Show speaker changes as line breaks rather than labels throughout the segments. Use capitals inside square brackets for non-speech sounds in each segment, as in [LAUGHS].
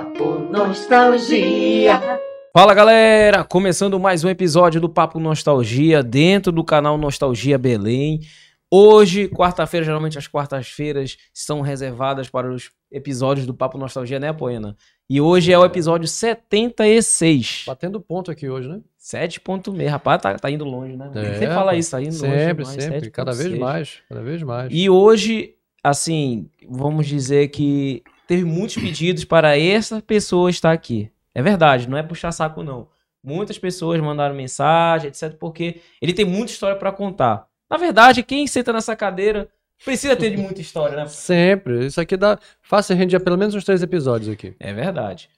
Papo Nostalgia.
Fala galera, começando mais um episódio do Papo Nostalgia dentro do canal Nostalgia Belém. Hoje, quarta-feira, geralmente as quartas-feiras são reservadas para os episódios do Papo Nostalgia, né, Poena? E hoje é o episódio 76.
Batendo ponto aqui hoje, né?
7.6, rapaz, tá, tá indo longe, né?
É,
Você fala isso, tá indo longe.
Sempre, sempre. Cada vez
7.6.
mais. Cada vez mais.
E hoje, assim, vamos dizer que teve muitos pedidos para essa pessoa estar aqui. É verdade, não é puxar saco, não. Muitas pessoas mandaram mensagem, etc., porque ele tem muita história para contar. Na verdade, quem senta nessa cadeira precisa ter de muita história, né?
Sempre. Isso aqui dá. Fácil render pelo menos uns três episódios aqui.
É verdade.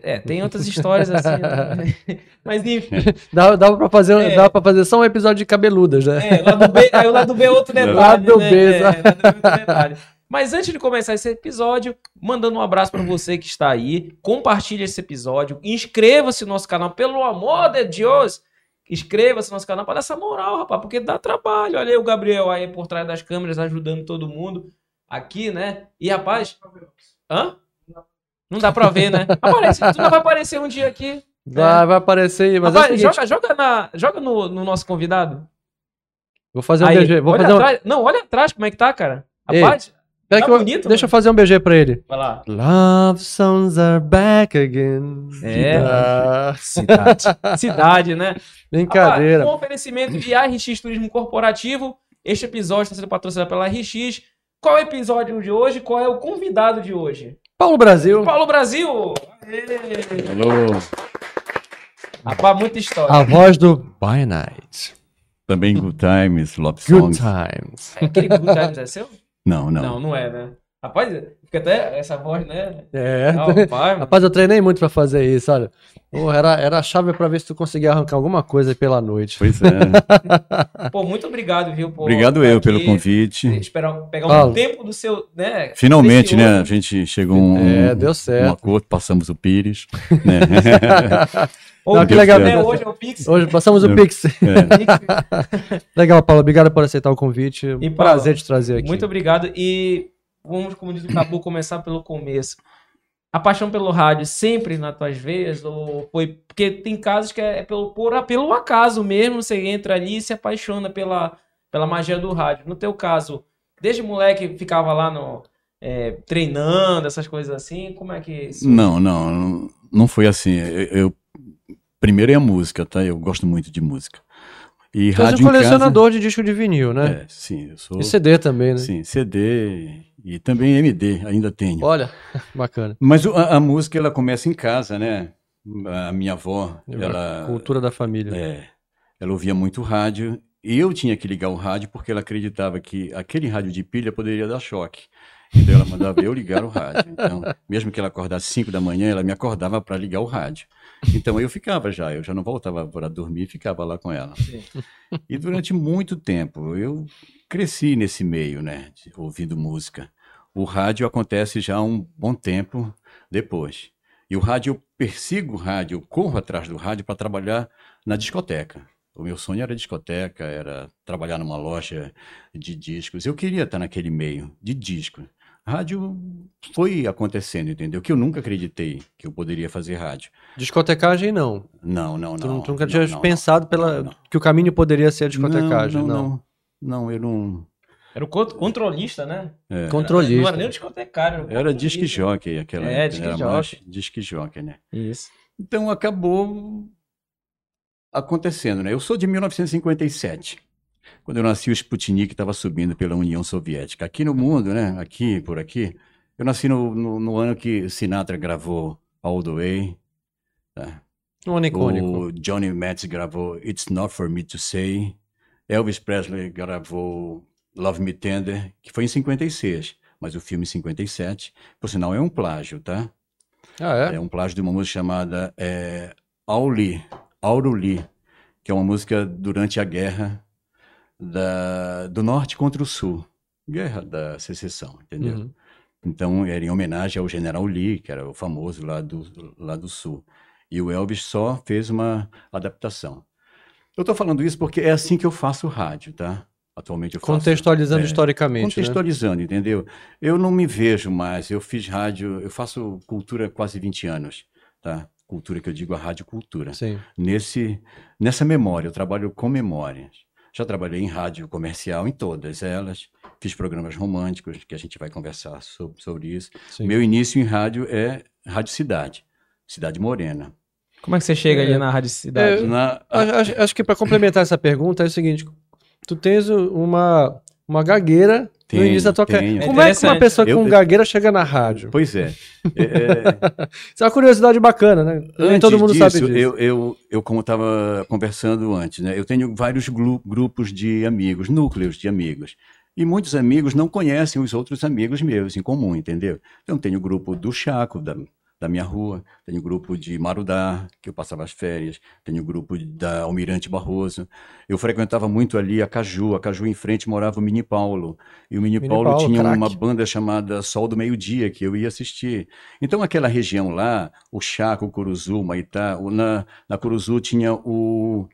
É, tem outras histórias assim. né? [LAUGHS] Mas enfim.
Dá, dá, pra fazer,
É.
dá pra fazer só um episódio de cabeludas, né?
É, lá do B, aí o lado B é outro [LAUGHS] detalhe.
Lado
né?
B,
É, lado B é outro detalhe. Mas antes de começar esse episódio, mandando um abraço pra você que está aí, compartilhe esse episódio, inscreva-se no nosso canal, pelo amor de Deus, inscreva-se no nosso canal para dar essa moral, rapaz, porque dá trabalho. Olha aí o Gabriel aí por trás das câmeras ajudando todo mundo aqui, né? E rapaz, hã? Não dá pra ver, né? Aparece, tu não vai aparecer um dia aqui.
Vai, vai aparecer aí, mas é o
Rapaz,
seguinte,
joga, joga, na, joga no, no nosso convidado.
vou fazer um
Aí,
BG. Vou fazer um...
Não, olha atrás como é que tá, cara.
Ei,
Rapaz,
Pera
tá
que eu-
bonito,
Deixa eu fazer um BG pra ele.
vai lá.
Love songs are back again.
É.
Ah,
Cidade. [LAUGHS] Cidade, né?
brincadeira.
Rapaz, um oferecimento de RX Turismo Corporativo. Este episódio está sendo patrocinado pela RX. Qual é o episódio de hoje? Qual é o convidado de hoje?
Paulo Brasil.
Paulo Brasil! Aê!
Alô,
Rapaz, muita história.
A voz do By Night.
também Good Times, Love
Good
Songs.
Times.
É Aquele Good Times é seu?
Não, não.
Não, não é, né? Rapaz, fica até essa voz, né?
É. [LAUGHS]
Rapaz.
Rapaz, eu treinei muito pra fazer isso, olha. Porra, era, era a chave pra ver se tu conseguia arrancar alguma coisa pela noite.
Pois é. [LAUGHS]
Pô, muito obrigado, viu? por
Obrigado
estar
eu
aqui,
pelo convite.
Esperar pegar um
Paulo.
tempo do seu, né?
Finalmente, né? A gente chegou a um,
É, deu
um
certo.
acordo, passamos o Pires. [LAUGHS] Né?
Ou
Não, que legal.
né? Hoje é o Pix.
Hoje passamos o
É.
Pix.
É. [LAUGHS]
Legal, Paulo. Obrigado por aceitar o convite.
E,
Um
Paulo,
prazer te trazer aqui.
Muito obrigado. E vamos, como diz o Cabu, começar pelo começo. A paixão pelo rádio sempre nas tuas veias? Ou foi. Porque tem casos que é pelo, por, pelo acaso mesmo, você entra ali e se apaixona pela, pela magia do rádio. No teu caso, desde moleque ficava lá no. é, treinando, essas coisas assim. Como é que. Isso...
Não, não, não, não foi assim. Eu, eu- primeiro é a música, tá? Eu gosto muito de música. E
Tu és
rádio
um
em casa-
colecionador de disco de vinil, né?
É, sim, eu sou.
E CD também, né?
Sim, CD e também MD, ainda tenho.
Olha, [LAUGHS] bacana.
Mas a, a música ela começa em casa, né? A minha avó,
A
ela
Cultura da família.
É, ela ouvia muito rádio e eu tinha que ligar o rádio porque ela acreditava que aquele rádio de pilha poderia dar choque. Então ela mandava eu ligar o rádio. Então, mesmo que ela acordasse 5 da manhã, ela me acordava para ligar o rádio. Então eu ficava já, eu já não voltava para dormir, ficava lá com ela.
Sim.
E durante muito tempo eu cresci nesse meio, né, de- ouvindo música. O rádio acontece já um bom tempo depois. E o rádio, eu persigo o rádio, eu corro atrás do rádio para trabalhar na discoteca. O meu sonho era discoteca, era trabalhar numa loja de discos. Eu queria estar naquele meio de disco. Rádio foi acontecendo, entendeu? Que eu nunca acreditei que eu poderia fazer rádio.
Discotecagem, não.
Não, não,
Tu,
não.
tu nunca
não,
tinha
não,
pensado
não,
pela,
não, não.
que o caminho poderia ser a discotecagem,
não,
não.
não, não. Não, eu não.
Era o cont- controlista, né?
é.
Não
Controlista.
era nem o discotecário. o
Era disque jockey, aquela.
É, disque
era
jockey.
disque jockey, né?
Isso.
Então acabou acontecendo, né? Eu sou de 1957. Quando eu nasci, o Sputnik estava subindo pela União Soviética. Aqui no mundo, né? Aqui, por aqui. Eu nasci no, no, no ano que Sinatra gravou All the Way. tá?
Um ano icônico.
O Johnny Metz gravou It's Not For Me To Say. Elvis Presley gravou Love Me Tender, que foi em 56, mas o filme em 57, por sinal, é um plágio, tá?
Ah, é?
É um plágio de uma música chamada é, Auli, Auruli, que é uma música durante a guerra da, do norte contra o sul. Guerra da secessão, entendeu?
Uhum.
Então era em homenagem ao general Lee, que era o famoso lá do, lá do sul. E o Elvis só fez uma adaptação. Eu estou falando isso porque é assim que eu faço rádio, tá? Atualmente eu faço.
Contextualizando
é,
historicamente. né?
Contextualizando, entendeu? Eu não me vejo mais. Eu fiz rádio, eu faço cultura há quase 20 anos, tá? Cultura que eu digo a rádio cultura.
Sim.
Nesse, nessa memória, eu trabalho com memórias. Já trabalhei em rádio comercial, em todas elas. Fiz programas românticos, que a gente vai conversar sobre, sobre isso.
sim.
Meu início em rádio é Rádio Cidade, Cidade Morena.
Como é que você chega ali na Rádio Cidade?
É,
Na,
acho- acho que para complementar essa pergunta é o seguinte: tu tens uma, uma gagueira no
Tenho,
início da tua carreira.
tenho.
Como é que uma pessoa com
Eu-
gagueira chega na rádio?
pois é. [LAUGHS] É, é,
Isso é uma curiosidade bacana, né? Nem
Antes
todo mundo sabe
disso,
disso.
Eu, eu, eu como estava conversando antes, né? Eu tenho vários grupos de amigos, núcleos de amigos. E muitos amigos não conhecem os outros amigos meus em comum, entendeu? Então, tenho o grupo do Chaco, da, da minha rua, tenho o grupo de Marudá, que eu passava as férias, tenho o grupo da Almirante Barroso. Eu frequentava muito ali a Caju, a Caju em frente morava o Mini Paulo. E o Mini,
Mini
Paulo,
Paulo,
tinha
craque.
uma banda chamada Sol do Meio-Dia, que eu ia assistir. Então, aquela região lá, o Chaco, o Curuzu, o Maitá, na, na Curuzu tinha o,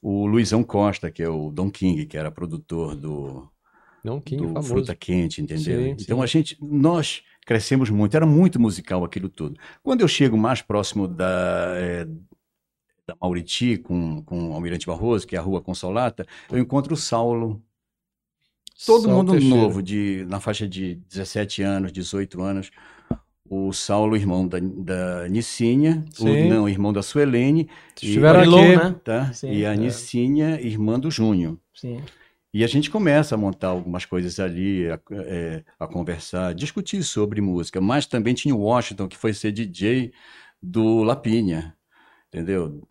o Luizão Costa, que é o Don King, que era produtor do,
Não, King
do
famoso.
Fruta Quente, entendeu?
Sim,
então
sim.
a gente, nós crescemos muito, era muito musical aquilo tudo. Quando eu chego mais próximo da, eh, da Mauriti, com, com o Almirante Barroso, que é a Rua Consolata, eu encontro o Saulo, todo
Saulo
mundo
Teixeira.
novo, de, na faixa de 17 anos, 18 anos. O Saulo, irmão da, da Nicinha, o, não, irmão da Suelene,
Estiveram
Marilou,
aqui.
né?
tá?
Sim,
e a
é.
Nicinha, irmã do Júnior.
Sim.
E a gente começa a montar algumas coisas ali, a, é, a conversar, discutir sobre música. Mas também tinha o Washington, que foi ser DJ do Lapinha, entendeu?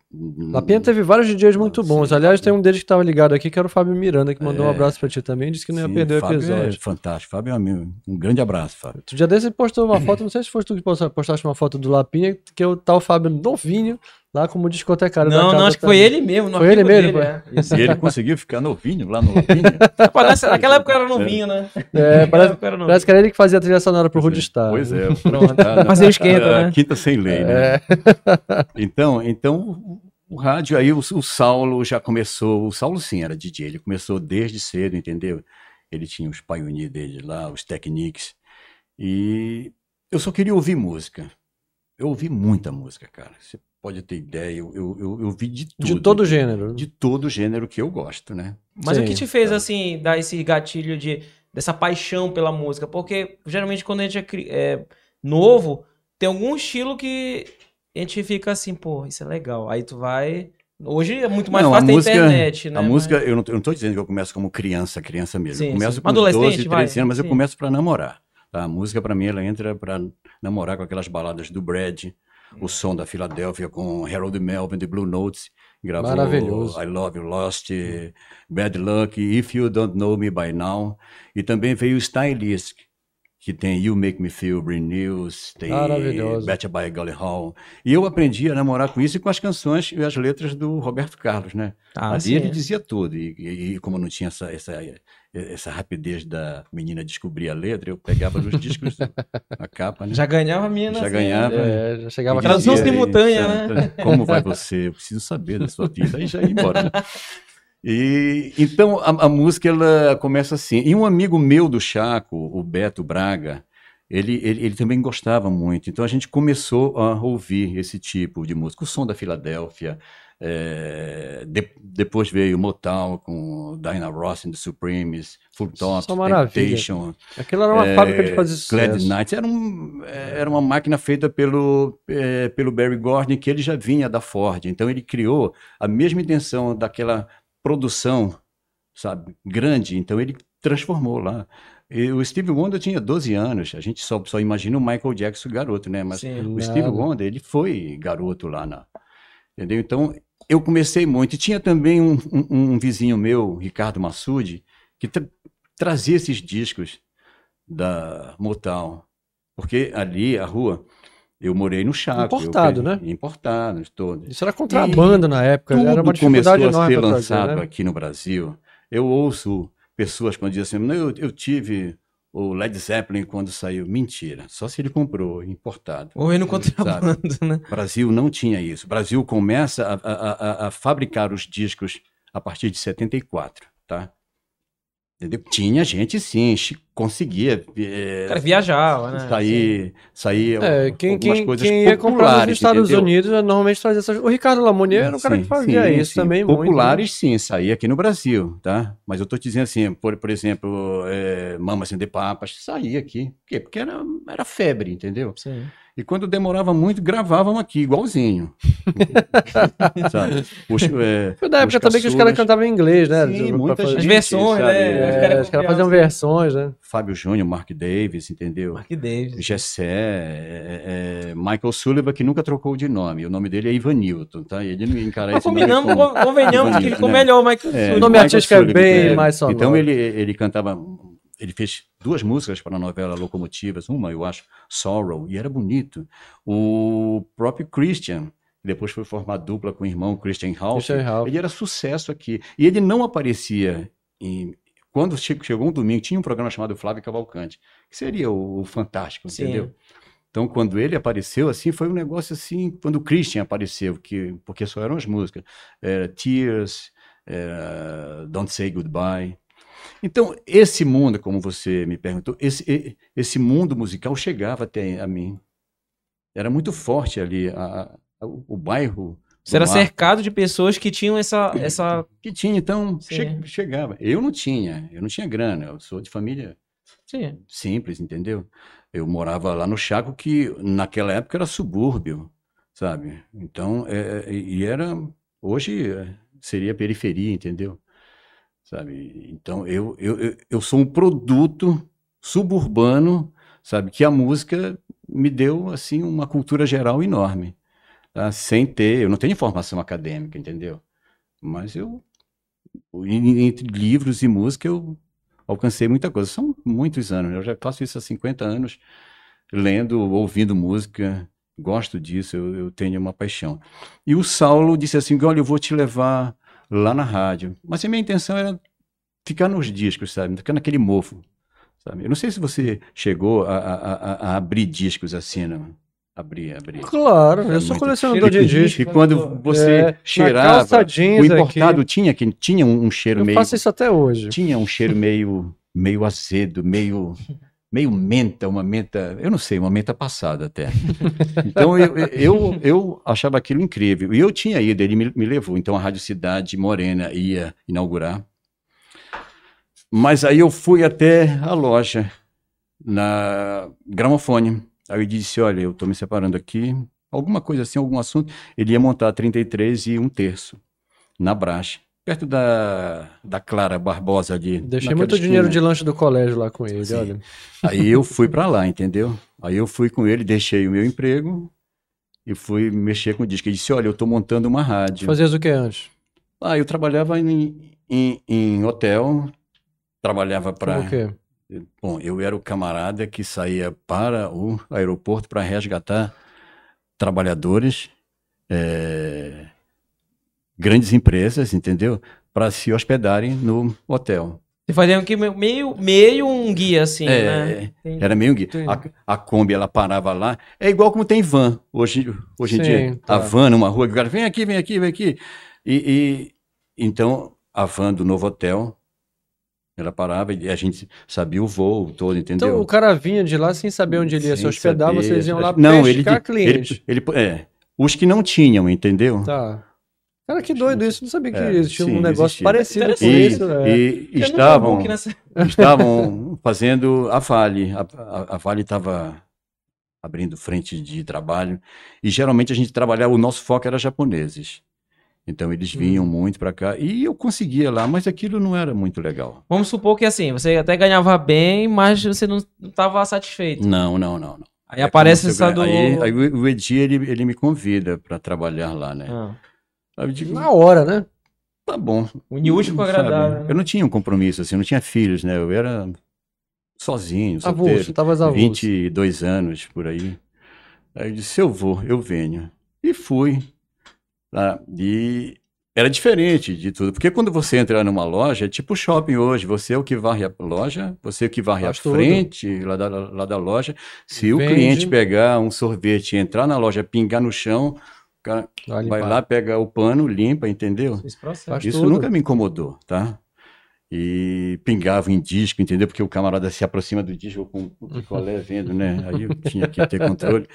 Lapinha teve vários DJs muito
Sim,
bons. Aliás, tem um deles que estava ligado aqui, que era o Fábio Miranda, que mandou um
É.
abraço pra ti também. Disse que não ia
Sim,
perder o
Fábio
episódio.
É fantástico. Fábio é um amigo. Um grande abraço, Fábio.
Tu já desse postou uma foto, não sei se foi tu que posta- postaste uma foto do Lapinha, que é o tal Fábio novinho, lá como discotecário da
Não,
casa
não, acho que foi ele mesmo. no
Foi ele mesmo,
dele, é.
E ele conseguiu ficar novinho lá no Lapinha. [LAUGHS]
Nessa- Naquela época era novinho, né?
É,
Naquela
parece,
era novinho.
parece que era ele que fazia a trilha sonora pro Roodstar.
Pois é. [LAUGHS]
Pronto.
Tá,
Fazer o esquenta, né?
Quinta sem lei, né?
É. [LAUGHS]
Então, então o rádio, aí o, o Saulo já começou, o Saulo sim era DJ, ele começou desde cedo, entendeu? Ele tinha os Pioneer dele lá, os Technics, e eu só queria ouvir música. Eu ouvi muita música, cara. Você pode ter ideia, eu, eu, eu, eu ouvi de tudo.
De todo gênero.
De todo gênero que eu gosto, né?
Mas o que
Sim.
te fez, assim, dar esse gatilho de, dessa paixão pela música? Porque, geralmente, quando a gente é, é novo, tem algum estilo que a gente fica assim, pô, isso é legal. Aí tu vai... Hoje é muito mais
Não, a
fácil ter
música-
internet, né?
A
Mas-
música, eu não, eu não tô dizendo que eu começo como criança, criança mesmo.
Sim,
eu começo
sim.
com
Adolescente,
12, 13
vai,
anos, mas eu
sim.
começo para namorar. tá? A música para mim ela entra para namorar com aquelas baladas do Brad, o som da Filadélfia com Harold Melvin de Blue Notes, gravou
Maravilhoso.
I Love You Lost, Bad Luck, If You Don't Know Me By Now, e também veio o Stylist, que tem You Make Me Feel Brand News, tem. Betcha by Golly Hall. E eu aprendi a namorar com isso e com as canções e as letras do Roberto Carlos, né?
Ah,
Ali
sim.
ele dizia tudo. E, e- e como não tinha essa, essa, essa rapidez da menina descobrir a letra, eu pegava nos discos a capa, né?
Já ganhava a mina.
Já
assim,
ganhava.
É, já chegava
E
Tradução
dizia,
simultânea,
"Santa,
né?"
Como vai você? Eu preciso saber da sua vida. Aí já ia embora. né? E, então a, a música ela começa assim. E um amigo meu do Chaco, o Beto Braga, ele, ele, ele também gostava muito. Então a gente começou a ouvir esse tipo de música. O som da Filadélfia. É, de- depois veio Motown com Diana Ross and the Supremes, Full Top,
Só maravilha.
Temptation,
Aquilo era uma
é,
fábrica de fazer
Glad
sucesso.
Nights era, um, era uma máquina feita pelo, é, pelo Barry Gordon, que ele já vinha da Ford. Então ele criou a mesma intenção daquela produção, sabe, grande. Então ele transformou lá. E o Steve Wonder tinha 12 anos. A gente só, só imagina o Michael Jackson garoto, né? Mas
Sim.
o
Nada.
Steve Wonder, ele foi garoto lá na. Entendeu? Então eu comecei muito. E tinha também um, um- um vizinho meu, Ricardo Massude, que tra- trazia esses discos da Motown. Porque ali, a rua, Eu morei no Chaco.
Importado,
eu,
né?
Importado, todos.
Isso era contrabando na época,
Tudo
era uma
começou a ser lançado
trazer, né?
aqui no Brasil. Eu ouço pessoas quando dizem assim, eu, eu tive o Led Zeppelin quando saiu. Mentira, só se ele comprou, importado.
Ou no contrabando, né?
O Brasil não tinha isso. O Brasil começa a, a- a- a fabricar os discos a partir de 74, tá? Entendeu? Tinha gente, sim, conseguia eh,
O cara viajava, né?
sair, sair
É, quem,
algumas
quem,
coisas
quem ia comprar nos Estados
entendeu?
Unidos é, normalmente trazia essas. O Ricardo Lamonier era o cara que fazia
sim,
isso
sim.
também. muito, né?
Populares, sim, saía aqui no Brasil, tá? Mas eu tô te dizendo assim, por, por exemplo, é, Mamas de Papas, saía aqui. Por quê? Porque era, era febre, entendeu?
Sim.
E quando demorava muito, gravavam aqui, igualzinho. [LAUGHS] Sabe? Os, é,
Foi da época também que os caras cantavam em inglês, né?
Sim,
Pra
muita
fazer-
versões,
sabe?
né? Os
É,
caras
os caras faziam
copiavam,
versões, né?
Fábio Júnior, Mark Davis, entendeu?
Mark Davis.
Gessé, é, é, Michael Sullivan, que nunca trocou de nome. O nome dele é Ivan Newton, tá? Ele não encara
Mas
esse nome
combinamos,
como-
con- convenhamos que ficou
né?
melhor o Michael
É,
O
Sullivan.
nome
Michael
artístico é
Sullivan,
bem mais sonoro.
Então ele, ele cantava, ele fez duas músicas para a novela Locomotivas, uma eu acho, Sorrow, e era bonito. O próprio Christian, depois foi formar dupla com o irmão Christian Ralph, ele era sucesso aqui. E ele não aparecia em... Quando che- chegou um domingo, tinha um programa chamado Flávio Cavalcante, que seria o, o Fantástico,
Sim.
entendeu? Então, quando ele apareceu, assim, foi um negócio assim, quando o Christian apareceu, que, porque só eram as músicas, era Tears, era Don't Say Goodbye. Então, esse mundo, como você me perguntou, esse, esse mundo musical chegava até a mim. Era muito forte ali, a- a- o, o bairro.
Você era
Marco,
cercado de pessoas que tinham essa. essa...
Que tinha, então, che- chegava. Eu não tinha, eu não tinha grana, eu sou de família
Sim.
simples, entendeu? Eu morava lá no Chaco, que naquela época era subúrbio, sabe? Então, é, é, e era, hoje é, seria periferia, entendeu? Sabe? Então, eu, eu, eu, sou um produto suburbano, sabe? Que a música me deu, assim, uma cultura geral enorme, tá? Sem ter, eu não tenho formação acadêmica, entendeu? Mas eu, entre livros e música, eu alcancei muita coisa. São muitos anos, eu já faço isso há 50 anos, lendo, ouvindo música, gosto disso, eu, eu tenho uma paixão. E o Saulo disse assim: Olha, eu vou te levar lá na rádio. Mas a minha intenção era ficar nos discos, sabe? Ficar naquele mofo. Sabe? Eu não sei se você chegou a, a- a- a abrir discos assim, não? Abrir, abrir.
Claro, eu
É
sou colecionador de discos.
e quando você
É,
cheirava, o importado
aqui.
tinha, que tinha um, um cheiro
Eu
meio
faço isso até hoje.
tinha um cheiro meio, meio azedo, meio, [LAUGHS] meio menta, uma menta, eu não sei, uma menta passada até. Então eu, eu, eu achava aquilo incrível. E eu tinha ido, ele me, me levou. Então a Rádio Cidade Morena ia inaugurar. Mas aí eu fui até a loja, na gramofone. Aí eu disse: Olha, eu estou me separando aqui, alguma coisa assim, algum assunto. Ele ia montar 33 e um terço na Brache, perto da, da Clara Barbosa ali.
Deixei muito dinheiro de
esquina.
lanche do colégio lá com ele,
Sim.
olha.
Aí eu [LAUGHS] fui para lá, entendeu? Aí eu fui com ele, deixei o meu emprego e fui mexer com o disco. Ele disse: Olha, eu estou montando uma rádio.
Fazias o que antes?
Ah, eu trabalhava em, em, em hotel, trabalhava para.
O quê?
Bom, eu era o camarada que saía para o aeroporto para resgatar trabalhadores, eh, grandes empresas, entendeu? Para se hospedarem no hotel.
Você fazia aqui meio, meio um guia, assim,
É,
né? Entendi.
Era meio guia.
Entendi.
A, a Kombi, ela parava lá. É igual como tem van hoje, hoje em
Sim,
dia.
tá.
A van numa rua, que o cara vem aqui, vem aqui, vem aqui. E, e- então, a van do novo hotel, ela parava e a gente sabia o voo todo, entendeu?
Então o cara vinha de lá sem saber onde ele ia se
Sem
hospedar,
saber.
vocês iam lá
Não, ele,
pescar
ele,
cliente.
ele- é, os que não tinham, entendeu?
Tá. Cara, que doido isso. Não sabia que
É,
existia
sim,
um negócio
existia.
parecido com.
E,
isso. né?
e
no
estavam,
nessa- [LAUGHS]
estavam fazendo a Vale. A, a, a Vale estava abrindo frente de trabalho. E geralmente a gente trabalhava, o nosso foco era japoneses. Então eles vinham muito para cá. E eu conseguia lá, mas aquilo não era muito legal.
Vamos supor que assim, você até ganhava bem, mas você não estava satisfeito.
Não, não, não. não.
Aí aparece
se eu
essa do.
Aí, aí o o Edi, ele, ele me convida para trabalhar lá, né?
Ah,
digo,
Na hora, né?
tá bom.
unir útil com agradável. né?
Eu não tinha um compromisso, assim, eu não tinha filhos, né? Eu era sozinho,
Avulso,
solteiro.
tava avulso.
22 anos, por aí. Aí eu disse, eu vou, eu venho. E fui. Tá? E era diferente de tudo, porque quando você entra numa loja, é tipo shopping hoje, você é o que varre a loja, você é o que varre
Faz
a
tudo.
frente lá da, lá da loja. Se o
Vende.
cliente pegar um sorvete, entrar na loja, pingar no chão, o cara
Vai
vai lá, pega o pano, limpa, entendeu? Isso
tudo.
nunca me incomodou, tá? E pingava em disco, entendeu? Porque o camarada se aproxima do disco com o [LAUGHS] picolé vendo, né? Aí eu tinha que ter controle.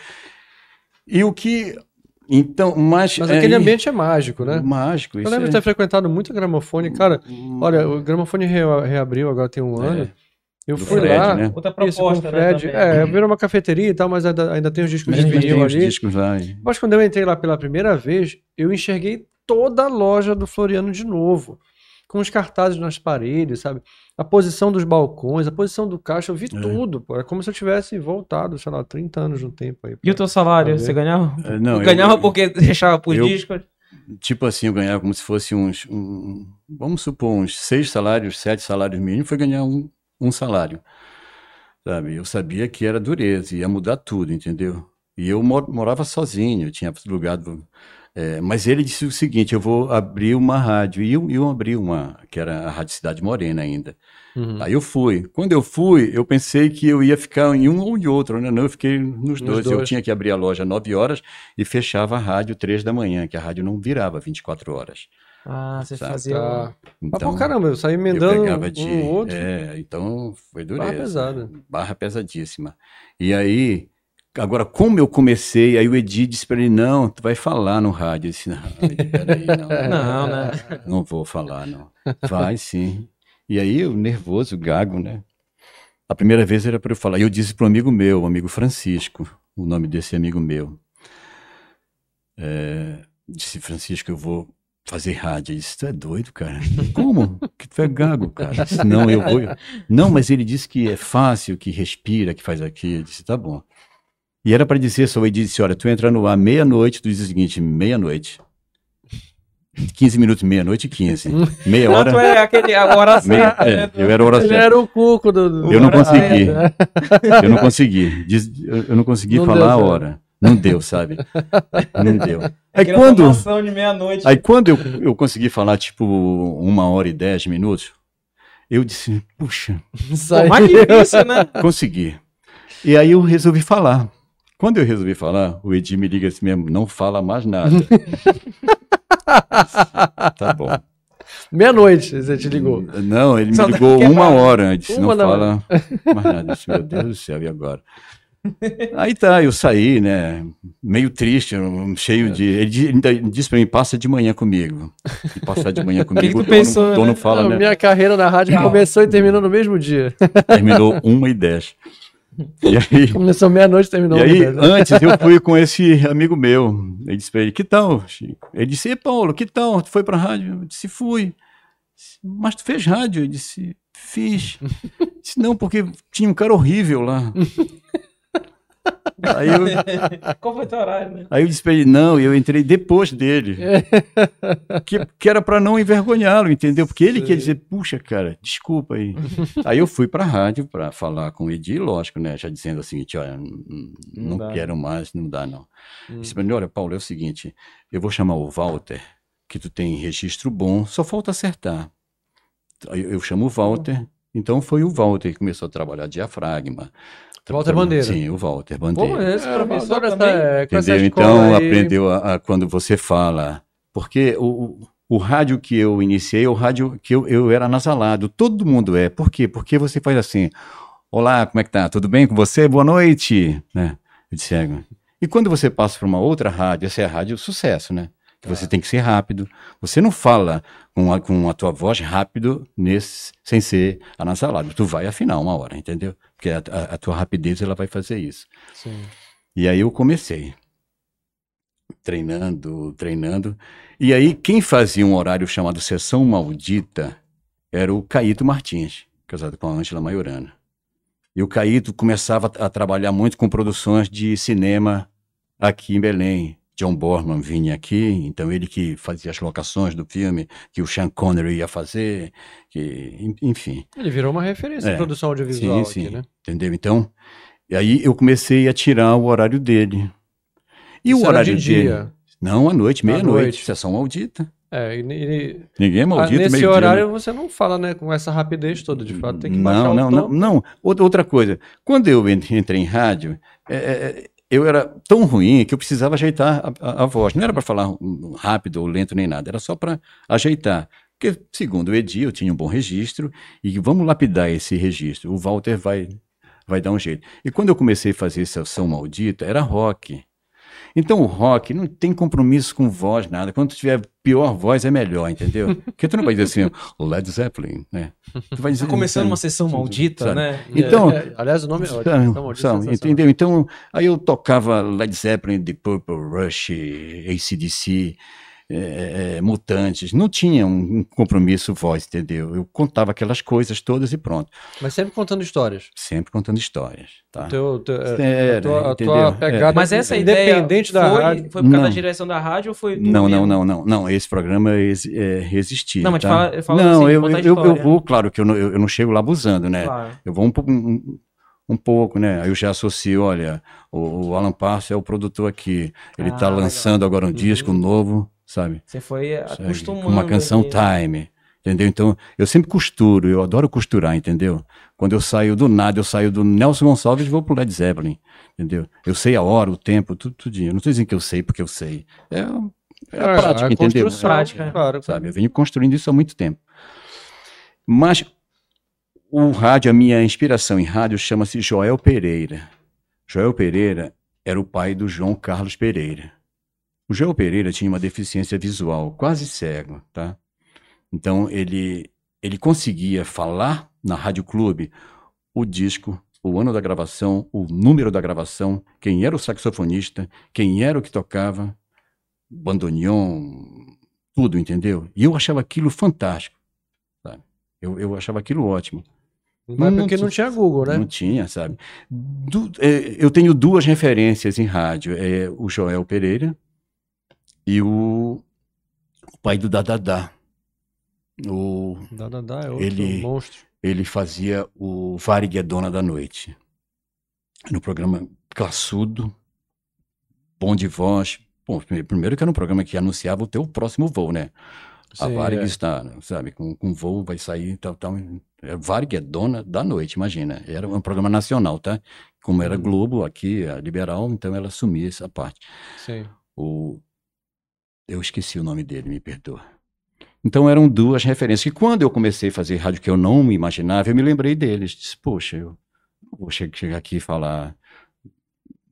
E o que. Então, mas.
Mas
é,
aquele
e-
ambiente é mágico, né?
Mágico,
Eu
isso
lembro de
é-
ter frequentado muito gramofone. Cara, olha, o gramofone re- reabriu, agora tem um
É,
ano. Eu
do
fui
Fred,
lá,
né?
Outra
isso, com o
proposta, né,
Fred.
também.
É, virou uma cafeteria e tal, mas ainda, ainda tem os discos de
Mas
vinil
tem os
ali.
discos lá. e-
Mas quando eu entrei lá pela primeira vez, eu enxerguei toda a loja do Floriano de novo. Com os cartazes nas paredes, sabe? A posição dos balcões, a posição do caixa, eu vi
É.
tudo, pô. É como se eu tivesse voltado, sei lá, 30 anos no tempo aí.
E o teu salário? Você ganhava?
É, Não, eu-
ganhava porque [LAUGHS] deixava por
eu-
discos?
Tipo assim, eu ganhava como se fosse uns. um- vamos supor, uns seis salários, sete salários mínimos, foi ganhar um, um salário. Sabe? Eu sabia que era dureza, ia mudar tudo, entendeu? E eu mo- morava sozinho, eu tinha alugado. é, mas ele disse o seguinte: eu vou abrir uma rádio. E eu, eu abri uma, que era a Rádio Cidade Morena ainda.
Uhum.
Aí eu fui. Quando eu fui, eu pensei que eu ia ficar em um ou em outro, né? Não, eu fiquei nos dois. Eu
dois.
tinha que abrir a loja às 9 horas e fechava a rádio três da manhã, que a rádio não virava 24 horas.
Ah, você
Sabe?
fazia.
Tá. Mas,
Então,
pô, caramba, eu saí
eu
emendando
pegava de.
um outro.
É, então foi dureza.
Barra pesada.
Barra pesadíssima. E aí, agora, como eu comecei, aí o Edi disse para ele: não, tu vai falar no rádio. Eu disse: não, Edi, peraí, não. [LAUGHS]
Não, né?
Não vou falar, não. Vai sim. E aí, eu nervoso, gago, né? A primeira vez era para eu falar. E eu disse para um amigo meu, o amigo Francisco, o nome desse amigo meu. É, disse, Francisco, eu vou fazer rádio. Ele disse, tu é doido, cara? [LAUGHS] Como? Que tu é gago, cara? Eu disse, não, eu vou. Não, mas ele disse que é fácil, que respira, que faz aquilo. Eu disse, tá bom. E era para dizer só, ele disse, olha, tu entra no ar meia-noite, tu diz o seguinte, meia-noite. 15 minutos, meia-noite e 15. Meia hora.
Tanto é aquele, a hora
meia-
certa.
é,
né?
eu era hora
Ele
certa.
era o cuco do. do-
Eu não consegui. [LAUGHS] Eu não consegui. Diz- eu, eu não consegui
Não
falar a hora. Não deu, sabe? Não deu. Aí
Aquela
quando,
de meia-noite.
aí quando eu, eu consegui falar, tipo, uma hora e dez minutos, eu disse, puxa,
Pô,
aí.
mais difícil, né?
consegui. E aí eu resolvi falar. Quando eu resolvi falar, o Edi me liga assim mesmo, não fala mais nada. [LAUGHS] tá bom.
Meia-noite, você te ligou.
Não, ele me
Só
ligou
quer
uma hora. Eu disse,
Uma
não fala mais nada. Eu disse, meu Deus do céu, e agora? Aí tá, eu saí, né? Meio triste, cheio de. Ele ainda disse pra mim: passa de manhã comigo. E passar de manhã [LAUGHS] comigo.
que
o dono,
pensou,
dono
né?
fala,
Não,
né?
Minha carreira na rádio começou e terminou no mesmo dia.
Terminou [LAUGHS] 1 e 10. E [LAUGHS] aí,
Começou meia-noite e terminou
e aí
né?
antes eu fui com esse amigo meu. Ele disse pra ele: Que tal, Chico? Ele disse: E Paulo, que tal? Tu foi pra rádio? Eu disse: Fui. Mas tu fez rádio? Eu disse: Fiz. Disse: Não, porque tinha um cara horrível lá. Aí eu, [LAUGHS]
Qual foi teu horário, né?
aí eu ele: Não, eu entrei depois dele. [LAUGHS] Que, que era pra não envergonhá-lo, entendeu? Porque ele quer dizer: Puxa, cara, desculpa aí. aí eu fui pra rádio pra falar com o Edi, lógico, né? Já dizendo o seguinte: Olha,
Não
não, quero mais, não dá não.
Hum.
Disse pra ele, olha, Paulo, é o seguinte, eu vou chamar o Walter, que tu tem registro bom, só falta acertar. Aí eu, eu chamo o Walter, então foi o Walter que começou a trabalhar diafragma.
Walter Bandeira.
Sim, o Walter
Pô,
Bandeira.
esse
É,
professor essa,
também.
é, com
Entendeu? Então
aí-
aprendeu a, a- quando você fala. Porque o, o, o rádio que eu iniciei é o rádio que eu, eu era nasalado. Todo mundo é. Por quê? Porque você faz assim: Olá, como é que tá? Tudo bem com você? Boa noite. Né? Eu disse, é. E quando você passa para uma outra rádio, essa é a rádio sucesso, né? Você tem que ser rápido. Você não fala com a, com a tua voz rápido nesse, sem ser anasalado. Tu vai afinar uma hora, entendeu? Porque a, a- a tua rapidez ela vai fazer isso.
Sim.
E aí eu comecei. Treinando, treinando. E aí quem fazia um horário chamado Sessão Maldita era o Caíto Martins, casado com a Ângela Maiorana. E o Caíto começava a trabalhar muito com produções de cinema aqui em Belém. John Borman vinha aqui, então ele que fazia as locações do filme, que o Sean Connery ia fazer, que, en- enfim.
Ele virou uma referência
É.
em produção audiovisual
Sim,
aqui,
sim.
né?
Entendeu? Então, e aí eu comecei a tirar o horário dele. E o
Isso era
horário
de
dele?
dia.
Não, à noite, meia-noite.
noite.
Sessão maldita.
É, e,
Ninguém é maldito
nesse
meio-dia,
horário
né?
você não fala, né, com essa rapidez toda, de fato, tem que baixar
Não,
o
não,
tom.
não, não. Outra outra coisa. Quando eu en- entrei em rádio, é, é, eu era tão ruim que eu precisava ajeitar a, a- a voz. Não era para falar rápido ou lento nem nada, era só para ajeitar. Porque, segundo o Edi, eu tinha um bom registro e vamos lapidar esse registro. O Walter vai, vai dar um jeito. E quando eu comecei a fazer Sessão Maldita, era rock. Então o rock não tem compromisso com voz, nada. Quando tu tiver pior voz, é melhor, entendeu? Porque tu não vai dizer assim, Led Zeppelin, né? Tu vai dizer,
Tá começando
sabe?
uma sessão maldita,
Sabe?
né?
Então,
É, é, aliás, o nome é Então, maldito,
sabe,
sensacional.
entendeu? Então, aí eu tocava Led Zeppelin, The Purple, Rush, ACDC, é, é, Mutantes. Não tinha um, um compromisso voz, entendeu? Eu contava aquelas coisas todas e pronto.
Mas sempre contando histórias.
Sempre contando histórias, tá?
Teu, teu, é,
Era,
a tua, a
entendeu?
tua
É.
pegada
Mas essa ideia
independente da
foi,
rádio.
foi por causa da
Não.
direção da rádio ou foi
Não, não, não, não, não. Esse programa é, existia.
Não, mas
tá?
fala- fala
não,
assim,
eu, eu, eu
história.
vou, claro que eu não, eu, eu não chego lá abusando, né?
Claro.
Eu vou um pouco, um, um pouco, né? Aí eu já associo, olha, o, o Alan Passo é o produtor aqui. Ele
Ah,
tá
legal.
lançando agora um
Uhum.
disco novo, sabe?
Você foi acostumando.
Com uma canção
ali.
time. Entendeu? Então, eu sempre costuro, eu adoro costurar, entendeu? Quando eu saio do nada, eu saio do Nelson Gonçalves e vou pro Led Zeppelin, entendeu? Eu sei a hora, o tempo, tudo, tudinho. Eu não estou dizendo que eu sei porque eu sei. É, é a
É,
prática,
a
entendeu?
construção,
Prática.
Claro,
sabe? Eu venho construindo isso há muito tempo. Mas o rádio, a minha inspiração em rádio chama-se Joel Pereira. Joel Pereira era o pai do João Carlos Pereira. O Joel Pereira tinha uma deficiência visual, quase cego, tá? Então ele ele conseguia falar na Rádio Clube o disco, o ano da gravação, o número da gravação, quem era o saxofonista, quem era o que tocava, bandoneon, tudo, entendeu? E eu achava aquilo fantástico, sabe? Eu, eu achava aquilo ótimo.
Mas
Não,
porque
não
não tinha Google, né?
Não tinha, sabe? Du- é, eu tenho duas referências em rádio. É o Joel Pereira e o, o pai do Dadadá. O,
Dá, dá, dá, é outro
Ele-
monstro.
ele fazia o Variguedona da Noite. No programa classudo, bom de voz. Bom, primeiro que era um programa que anunciava o teu próximo voo, né? A
Sim,
Varig
é.
está, sabe, com, com voo vai sair, tal, tal. É Varig é dona da noite, imagina. Era um programa nacional, tá? Como era
Uhum.
Globo aqui, a Liberal, então ela assumia essa parte.
Sim.
O... Eu esqueci o nome dele, me perdoa. Então eram duas referências. E quando eu comecei a fazer rádio que eu não me imaginava, eu me lembrei deles. Disse, poxa, eu vou che- chegar aqui e falar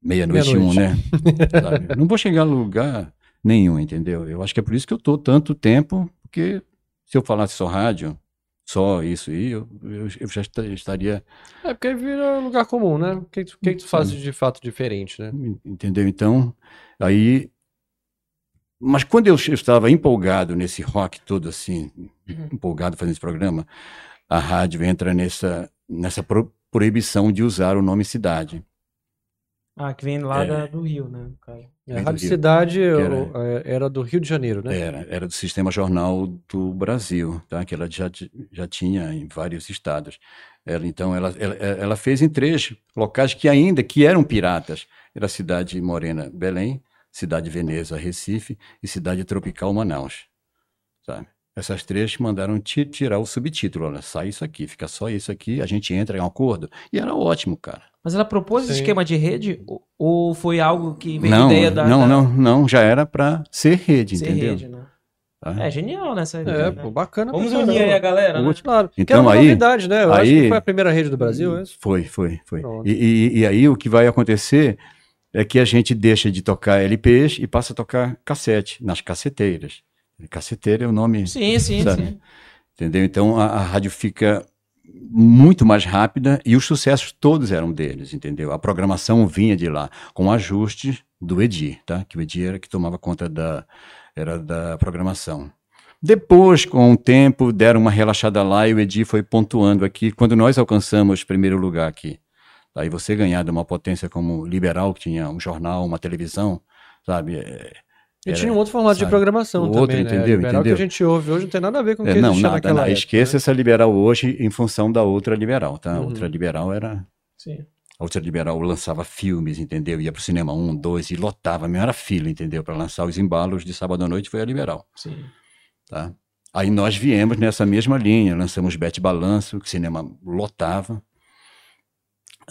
meia-noite e um, né? [LAUGHS] Não vou chegar a lugar nenhum, entendeu? Eu acho que é por isso que eu tô tanto tempo, porque se eu falasse só rádio, só isso aí, eu, eu, eu já esta- estaria
É porque vira lugar comum, né? O que, o que, que tu faz de fato diferente, né?
Entendeu? Então, aí. Mas quando eu estava empolgado nesse rock todo assim, empolgado fazendo esse programa, a rádio entra nessa, nessa pro- proibição de usar o nome cidade.
Ah, que vem lá
É.
da- do Rio, né? no caso.
A Rádio
Rio.
Cidade
era-
o- é, era do Rio de Janeiro, né?
Era, era do Sistema Jornal do Brasil, tá? que ela já, já tinha em vários estados. Ela, então, ela, ela, ela fez em três locais que ainda que eram piratas. Era Cidade Morena, Belém, Cidade Veneza, Recife e Cidade Tropical, Manaus. Sabe? Essas três mandaram ti- tirar o subtítulo. Olha, sai isso aqui, fica só isso aqui, a gente entra em um acordo. E era ótimo, cara.
Mas ela propôs esse
Sim.
esquema de rede? Ou- foi algo que veio
Não,
ideia da.
não,
da-
não, não, já era para ser rede,
ser
entendeu?
rede, né?
Tá?
É genial nessa
É,
ideia.
pô,
né?
bacana.
Vamos
pra
unir aí a galera, né?
Claro. que
Então, aí-
novidade, né? Eu acho que
aí-
foi a primeira rede do Brasil, é isso?
Foi, foi, foi. E, e- e aí o que vai acontecer é que a gente deixa de tocar LPs e passa a tocar cassete, nas caceteiras. Caceteira é o nome,
Sim, sim,
Sabe?
sim.
entendeu? Então a, a rádio fica muito mais rápida e os sucessos todos eram deles, entendeu? A programação vinha de lá, com ajustes do Edi, tá? Que o Edi era que tomava conta da, era da programação. Depois, com o tempo, deram uma relaxada lá e o Edi foi pontuando aqui. Quando nós alcançamos primeiro lugar aqui, aí você ganhar de uma potência como Liberal, que tinha um jornal, uma televisão, sabe? É,
E
Era,
tinha um outro formato de
sabe?
programação
O
também,
outro,
né?
entendeu?
Liberal
Entendeu?
que a gente ouve hoje não tem nada a ver com o que
é, não,
existia
nada,
naquela
nada.
época,
Esqueça
né?
essa liberal hoje em função da outra liberal, tá? A
Uhum.
outra liberal era
sim.
A ultraliberal lançava filmes, entendeu? Ia pro cinema um, dois e lotava, mesmo era fila, entendeu? Para lançar os embalos de sábado à noite foi a liberal,
Sim.
tá? Aí nós viemos nessa mesma linha, lançamos Bete Balanço, que o cinema lotava.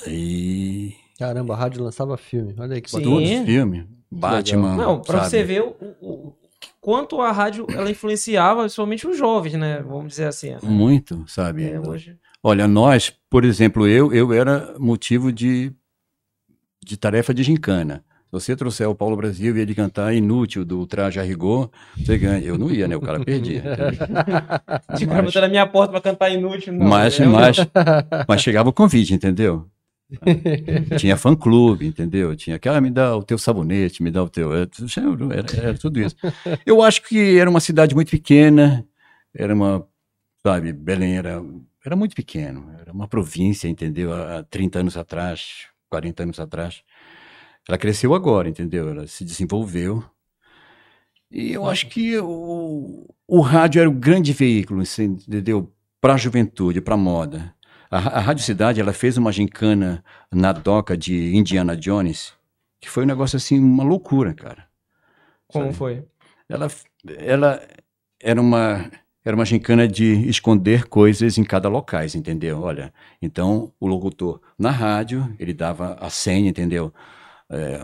E
Caramba, a rádio lançava filme. Olha aí que
Sim.
bacana.
todos os filmes, Batman,
Não, pra
sabe?
você ver o, o- o- quanto a rádio ela influenciava principalmente os jovens, né? Vamos dizer assim. né?
Muito, sabe?
É, hoje.
Olha, nós, por exemplo, eu, eu era motivo de, de tarefa de gincana. Se você trouxer o Paulo Brasil e ele cantar Inútil do Traje a Rigor, você ganha. Eu não ia, né? O cara perdia. [LAUGHS]
De cara
Mas-
na minha porta pra cantar inútil. Não,
mas, mas, mas chegava o convite, entendeu? [LAUGHS] Tinha fã-clube, entendeu? Tinha que, ah, me dá o teu sabonete, me dá o teu... Era, era- era tudo isso. Eu acho que era uma cidade muito pequena, era uma, sabe, Belém era, era muito pequeno, era uma província, entendeu? Há 30 anos atrás, 40 anos atrás. Ela cresceu agora, entendeu? Ela se desenvolveu. E eu acho que o, o rádio era o grande veículo, assim, entendeu? Para a juventude, para a moda. A, a Rádio Cidade, ela fez uma gincana na doca de Indiana Jones, que foi um negócio assim, uma loucura, cara.
Como
sabe?
foi?
Ela, ela era uma era uma gincana de esconder coisas em cada locais, entendeu? Olha, então o locutor na rádio ele dava a senha, entendeu? É,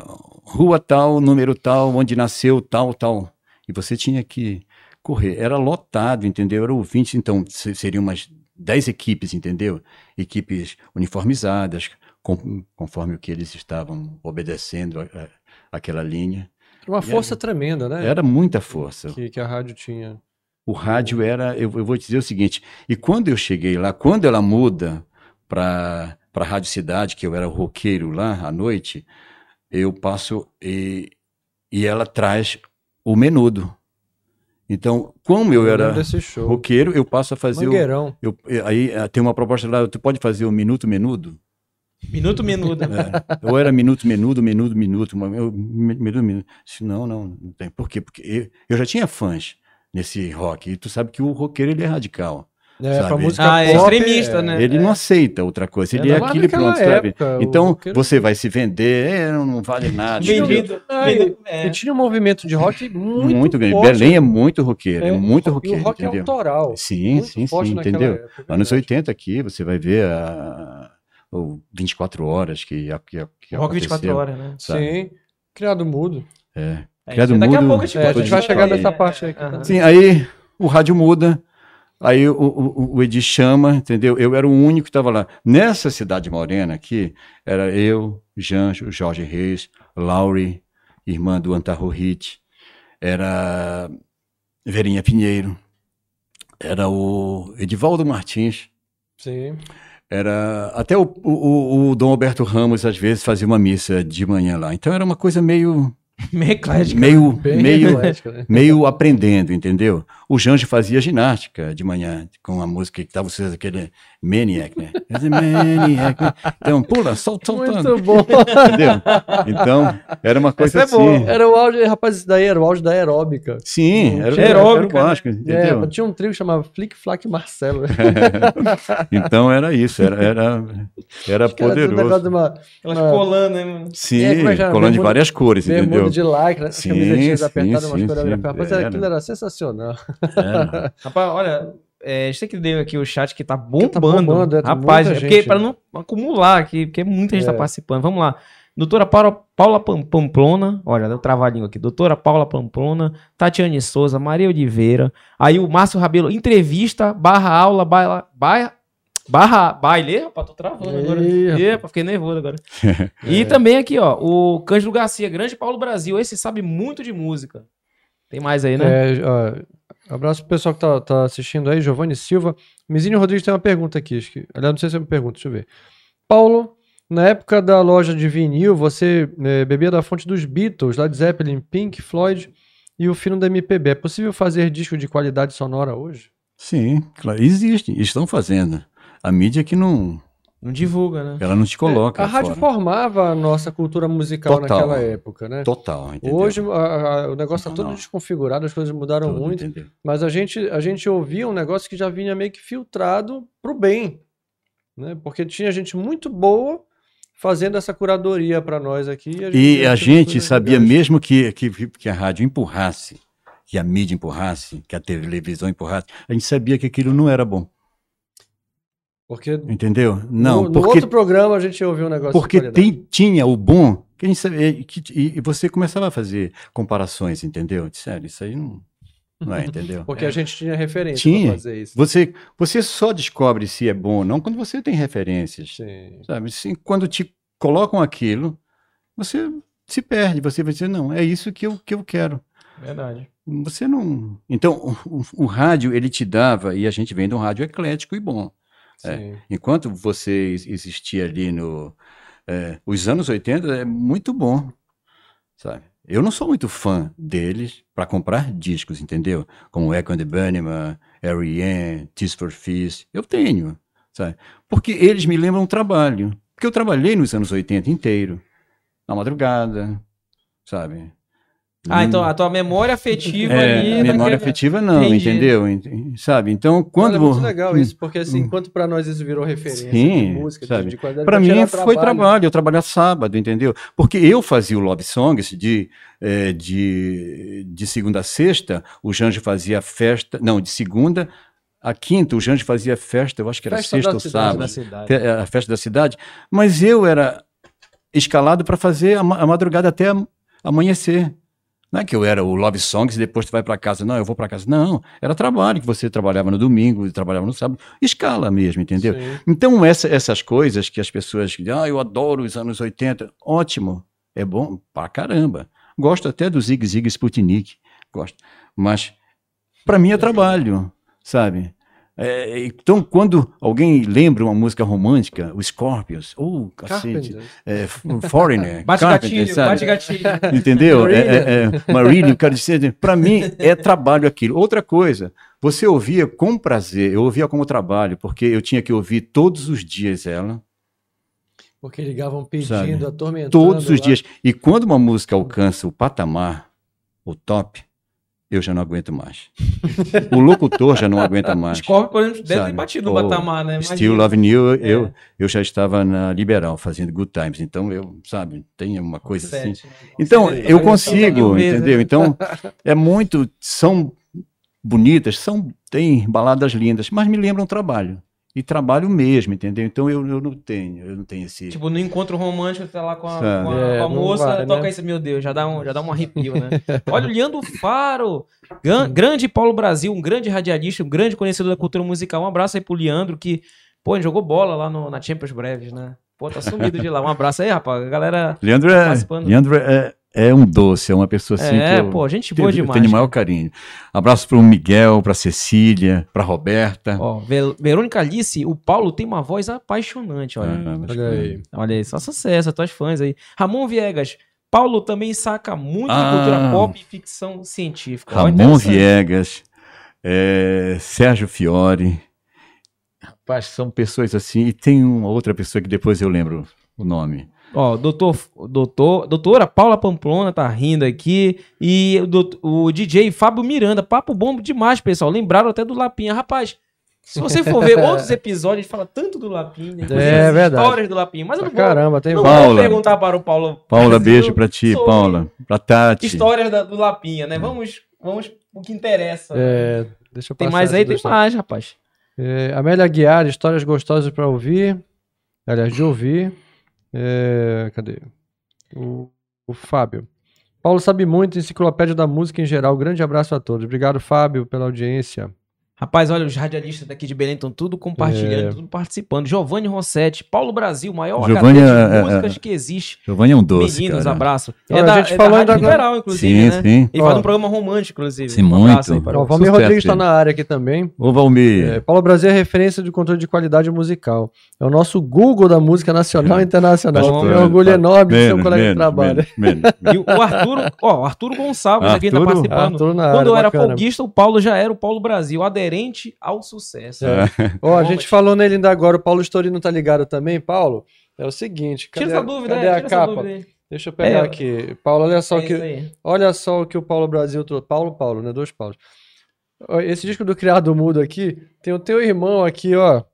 rua tal, número tal, onde nasceu tal, tal, e você tinha que correr. Era lotado, entendeu? Era ouvinte, então se- seriam umas 10 equipes, entendeu? Equipes uniformizadas, com- conforme o que eles estavam obedecendo a- a- aquela linha.
Era uma força tremenda, né?
Era muita força.
Que, que a rádio tinha.
O rádio era, eu, eu vou te dizer o seguinte, e quando eu cheguei lá, quando ela muda para a Rádio Cidade, que eu era roqueiro lá à noite, eu passo e, e ela traz o menudo. Então, como eu
lembro
era
desse show.
roqueiro, eu passo a fazer o,
Mangueirão.
eu, aí eh, tem uma proposta lá, tu pode fazer o minuto menudo?
Minuto menudo.
É. Ou era minuto, menudo, menudo, minuto. eu- Minuto, minuto. Disse, Não, não, não tem. Por quê? Porque eu, eu já tinha fãs nesse rock. E tu sabe que o roqueiro ele é radical.
É,
sabe?
pra música
Ah, é
pop,
extremista,
é.
né?
Ele não aceita outra coisa. Ele é, aquele pronto, sabe?
o
Então, você vai se vender, é, não vale nada.
Vendido.
Ah, E
é.
tinha um movimento de rock muito,
Muito, grande.
forte.
Belém é muito roqueiro, é, muito
E
roqueiro,
o rock é
entendeu?
autoral.
Sim, sim, sim, entendeu?
época, é
Anos
verdade.
80 aqui, você vai ver a, o 24 horas que, que, que
Rock 24
aconteceu,
horas, né?
sabe?
Sim. Criado mudo.
É.
É,
Criado
daqui a
mudo,
pouco a gente,
É, a gente vai chegar nessa parte aí.
Sim, aí o rádio muda, aí o, o, o Edi chama, entendeu? Eu era o único que estava lá. Nessa cidade morena aqui, era eu, Janjo, Jorge Reis, Laure, irmã do Antarro Hit, era Verinha Pinheiro, era o Edivaldo Martins,
Sim.
era até o, o, o Dom Alberto Ramos às vezes fazia uma missa de manhã lá. Então era uma coisa meio [LAUGHS]
Meio eclético.
meio
Bem
meio
eclética, né?
meio aprendendo, entendeu? O Janjo fazia ginástica de manhã com a música que tava vocês aquele Maniac, né? Maniac. né? Então, pula, solta, soltando,
Muito bom.
entendeu? Então, era uma coisa
Essa é
assim.
Era o auge, rapaz, isso daí era o auge da aeróbica.
Sim, era,
Aeróbica,
era o básico, entendeu?
É, tinha um trio que chamava Flick Flack Marcelo. [LAUGHS]
Então era isso, era era, era
um negócio de
poderoso.
uma
Elas colando, né?
Sim,
É, é era?
colando de
Bermuda-
várias cores,
bermuda
entendeu?
de lycra,
Sim,
camisetinhas
sim,
apertadas, umas
sim,
coreografias. Rapaz,
era.
aquilo era sensacional.
Era.
Rapaz, olha, é, a gente tem que ver aqui o chat que tá bombando.
Que tá bombando, é, tá
Rapaz, é porque
gente,
para não acumular aqui, porque muita gente tá
É.
participando. Vamos lá. Doutora Paula, Paula Pam- Pamplona, olha, deu trabalhinho aqui. Doutora Paula Pamplona, Tatiane Souza, Maria Oliveira. Aí o Márcio Rabelo, entrevista, barra aula, baila, baia, barra baile. Rapaz, tô travando agora.
Rapaz,
fiquei nervoso agora. [LAUGHS] E também aqui, ó, o Cândido Garcia, grande Paulo Brasil. Esse sabe muito de música. Tem mais aí, né?
É, ó, abraço pro pessoal que tá, tá assistindo aí, Giovanni Silva. Mizinho Rodrigues tem uma pergunta aqui. Acho que, aliás, não sei se é uma pergunta, deixa eu ver. Paulo, na época da loja de vinil, você eh, bebia da fonte dos Beatles, Led Zeppelin, Pink, Floyd e o fino da MPB. É possível fazer disco de qualidade sonora hoje?
Sim, claro, existe, estão fazendo. A mídia que não,
Não divulga, né?
ela não te coloca
a rádio
fora.
formava a nossa cultura musical
Total.
naquela época, né?
Total, entendeu?
Hoje a- a- o negócio está todo
não.
desconfigurado, as coisas mudaram
Tudo,
muito.
entendeu?
Mas a gente, a gente ouvia um negócio que já vinha meio que filtrado pro bem, né? Porque tinha gente muito boa fazendo essa curadoria para nós aqui.
E a gente
coisas
sabia
legais.
mesmo que, que, que a rádio empurrasse, que a mídia empurrasse, que a televisão empurrasse, a gente sabia que aquilo não era bom.
Porque
Entendeu? Não,
no, no
porque,
outro programa a gente ouviu um negócio
porque tem, tinha o bom, que a gente sabia, e, que- e- e você começava a fazer comparações, entendeu? Sério, isso aí não, não é, entendeu? [LAUGHS]
Porque a gente tinha referência
Tinha.
para fazer isso.
Você, você só descobre se é bom ou não quando você tem referências.
Sim.
Sabe? Assim, quando te colocam aquilo, você se perde, você vai dizer, não, é isso que eu, que eu quero.
Verdade.
Você não. Então, o, o- o rádio, ele te dava, e a gente vem de um rádio eclético e bom. É. Enquanto você ex- existia ali no. é, os anos 80 é muito bom, sabe? Eu não sou muito fã deles para comprar discos, entendeu? Como Echo and the Bunnyman, R.E.M., Tears for Fears. Eu tenho, sabe? Porque eles me lembram um trabalho. Porque eu trabalhei nos anos 80 inteiro, na madrugada, sabe?
Ah, então a tua memória afetiva
É,
ali.
memória
daquele-
afetiva não,
Entendi.
entendeu? Ent- Sabe? Então,
Quando é muito legal isso, porque assim,
Hum.
enquanto para nós isso virou referência
Sim,
de música, de-
sabe?
de, qualidade,
Para mim
tirar
foi trabalho, eu trabalhava sábado, entendeu? Porque eu fazia o Love Songs de, eh, de, de segunda a sexta, o Janjo fazia festa, não, de segunda a quinta, o Janjo fazia festa, eu acho que era
Festa
sexta ou sábado,
da cidade.
fe- a festa da cidade, mas eu era escalado para fazer a, ma- a madrugada até am- amanhecer. Não é que eu era o Love Songs e depois tu vai para casa. Não, eu vou para casa. Não, era trabalho que você trabalhava no domingo, trabalhava no sábado. Escala mesmo, entendeu?
Sim.
Então, essa- essas coisas que as pessoas dizem, ah, eu adoro os anos 80, ótimo, é bom pra caramba. Gosto até do Zig Zig Sputnik, gosto. Mas, para mim é trabalho, sabe? É, então, quando alguém lembra uma música romântica, o Scorpions, oh, cacete, é, Foreigner, [LAUGHS]
Bate
Carpenter,
gatilho,
sabe?
bate gatilho. [LAUGHS]
Entendeu? É, é, é, Marillion, quero dizer, para mim é trabalho aquilo. Outra coisa, você ouvia com prazer, eu ouvia como trabalho, porque eu tinha que ouvir todos os dias ela,
Porque ligavam pedindo,
Sabe?
atormentando.
todos os
lá.
dias. E quando uma música alcança o patamar, o top, eu já não aguento mais. o locutor já não aguenta mais.
Scorpio, por exemplo, deve ter batido no patamar, né?
Still
Imagina.
Loving You,
É.
eu, eu já estava na Liberal fazendo Good Times, então eu, sabe, tem uma coisa assim.
Sete, né?
Então,
Você
eu consigo, entendeu?
né?
Então, [LAUGHS] é muito. São bonitas, são, tem baladas lindas, mas me lembram trabalho. E trabalho mesmo, entendeu? Então eu, eu não tenho, eu não tenho esse.
Tipo, no encontro romântico, você tá lá com a, com a-
É,
com a
não
moça,
vai,
toca
né?
isso, meu Deus, já dá um, já dá um arrepio, né? [LAUGHS] Olha, o Leandro Faro, gran- grande Paulo Brasil, um grande radialista, um grande conhecedor da cultura musical. Um abraço aí pro Leandro, que, pô, ele jogou bola lá no, na Champions Breves, né? Pô, tá sumido de lá. Um abraço aí, rapaz. A galera.
Leandro é,
participando.
Leandro é, é um doce, é uma pessoa assim
é,
que eu,
pô, gente boa demais.
tenho o maior carinho. Abraço para o Miguel, para Cecília, para Roberta.
Ó, Ve- Verônica Alice, o Paulo tem uma voz apaixonante, olha.
Ah,
Olha aí.
Olha aí, só sucesso, tuas fãs aí. Ramon Viegas, Paulo também saca muito de
Ah.
cultura pop e ficção científica.
Ramon. Viegas, é, Sérgio Fiore. Rapaz, são pessoas assim. E tem uma outra pessoa que depois eu lembro o nome.
Ó, doutor, doutor, doutora Paula Pamplona tá rindo aqui. E o, doutor- o DJ Fábio Miranda. Papo bom demais, pessoal. Lembraram até do Lapinha. Rapaz, se você for ver [LAUGHS] outros episódios, a gente fala tanto do Lapinha. inclusive
É verdade.
histórias do Lapinha. Mas eu não vou,
caramba, tem
não
vários.
vou
Paula.
perguntar para o Paulo.
Paula, beijo pra ti, Paula. Pra Tati.
Histórias da- do Lapinha, né? Vamos, vamos o que interessa. né?
É, deixa eu
Tem mais aí? Tem mais, rapaz.
É, Amélia Guiar, histórias gostosas para ouvir. Aliás, de ouvir. É, cadê? O, o Fábio. Paulo sabe muito, enciclopédia da música em geral. Grande abraço a todos. Obrigado, Fábio, pela audiência.
Rapaz, olha, os radialistas daqui de Belém estão tudo compartilhando,
É.
tudo participando. Giovanni Rossetti, Paulo Brasil, maior
Giovanni
HD
é-
de
é-
músicas
é-
que existe.
Giovanni é um doce,
Meninos,
cara.
abraço.
Olha,
É
a
da,
gente
é
falou
da
agora-
Liberal, inclusive,
Sim,
né?
sim.
Ele
Ó.
faz um programa romântico, inclusive.
Sim,
Um abraço
muito.
aí
o. Valmir
Sucesso,
Rodrigues está na área aqui também.
Ô, Valmir.
É, Paulo Brasil é referência de controle de qualidade musical. É o nosso Google da música nacional e internacional. Tem um orgulho enorme de ser um
Menos,
colega de
menos,
trabalho.
menos, menos, menos. [LAUGHS]
E o Arturo, ó, o Arturo Gonçalves aqui tá
Arturo?
participando.
Arthur na
Quando
área,
eu era folguista, o Paulo já era o Paulo Brasil, aderente ao sucesso.
É. Ó, a gente
mas-
falou nele ainda agora, o Paulo Storino tá ligado também, Paulo? É o seguinte, cadê,
Tira essa dúvida,
cadê
é,
a
tira essa
capa?
dúvida aí.
Deixa eu pegar
É,
aqui. Paulo, olha só
É
que olha só o que o Paulo Brasil trouxe. Paulo, Paulo, né? Dois Paulos. Esse disco do Criado Mudo aqui, tem o teu irmão aqui, ó.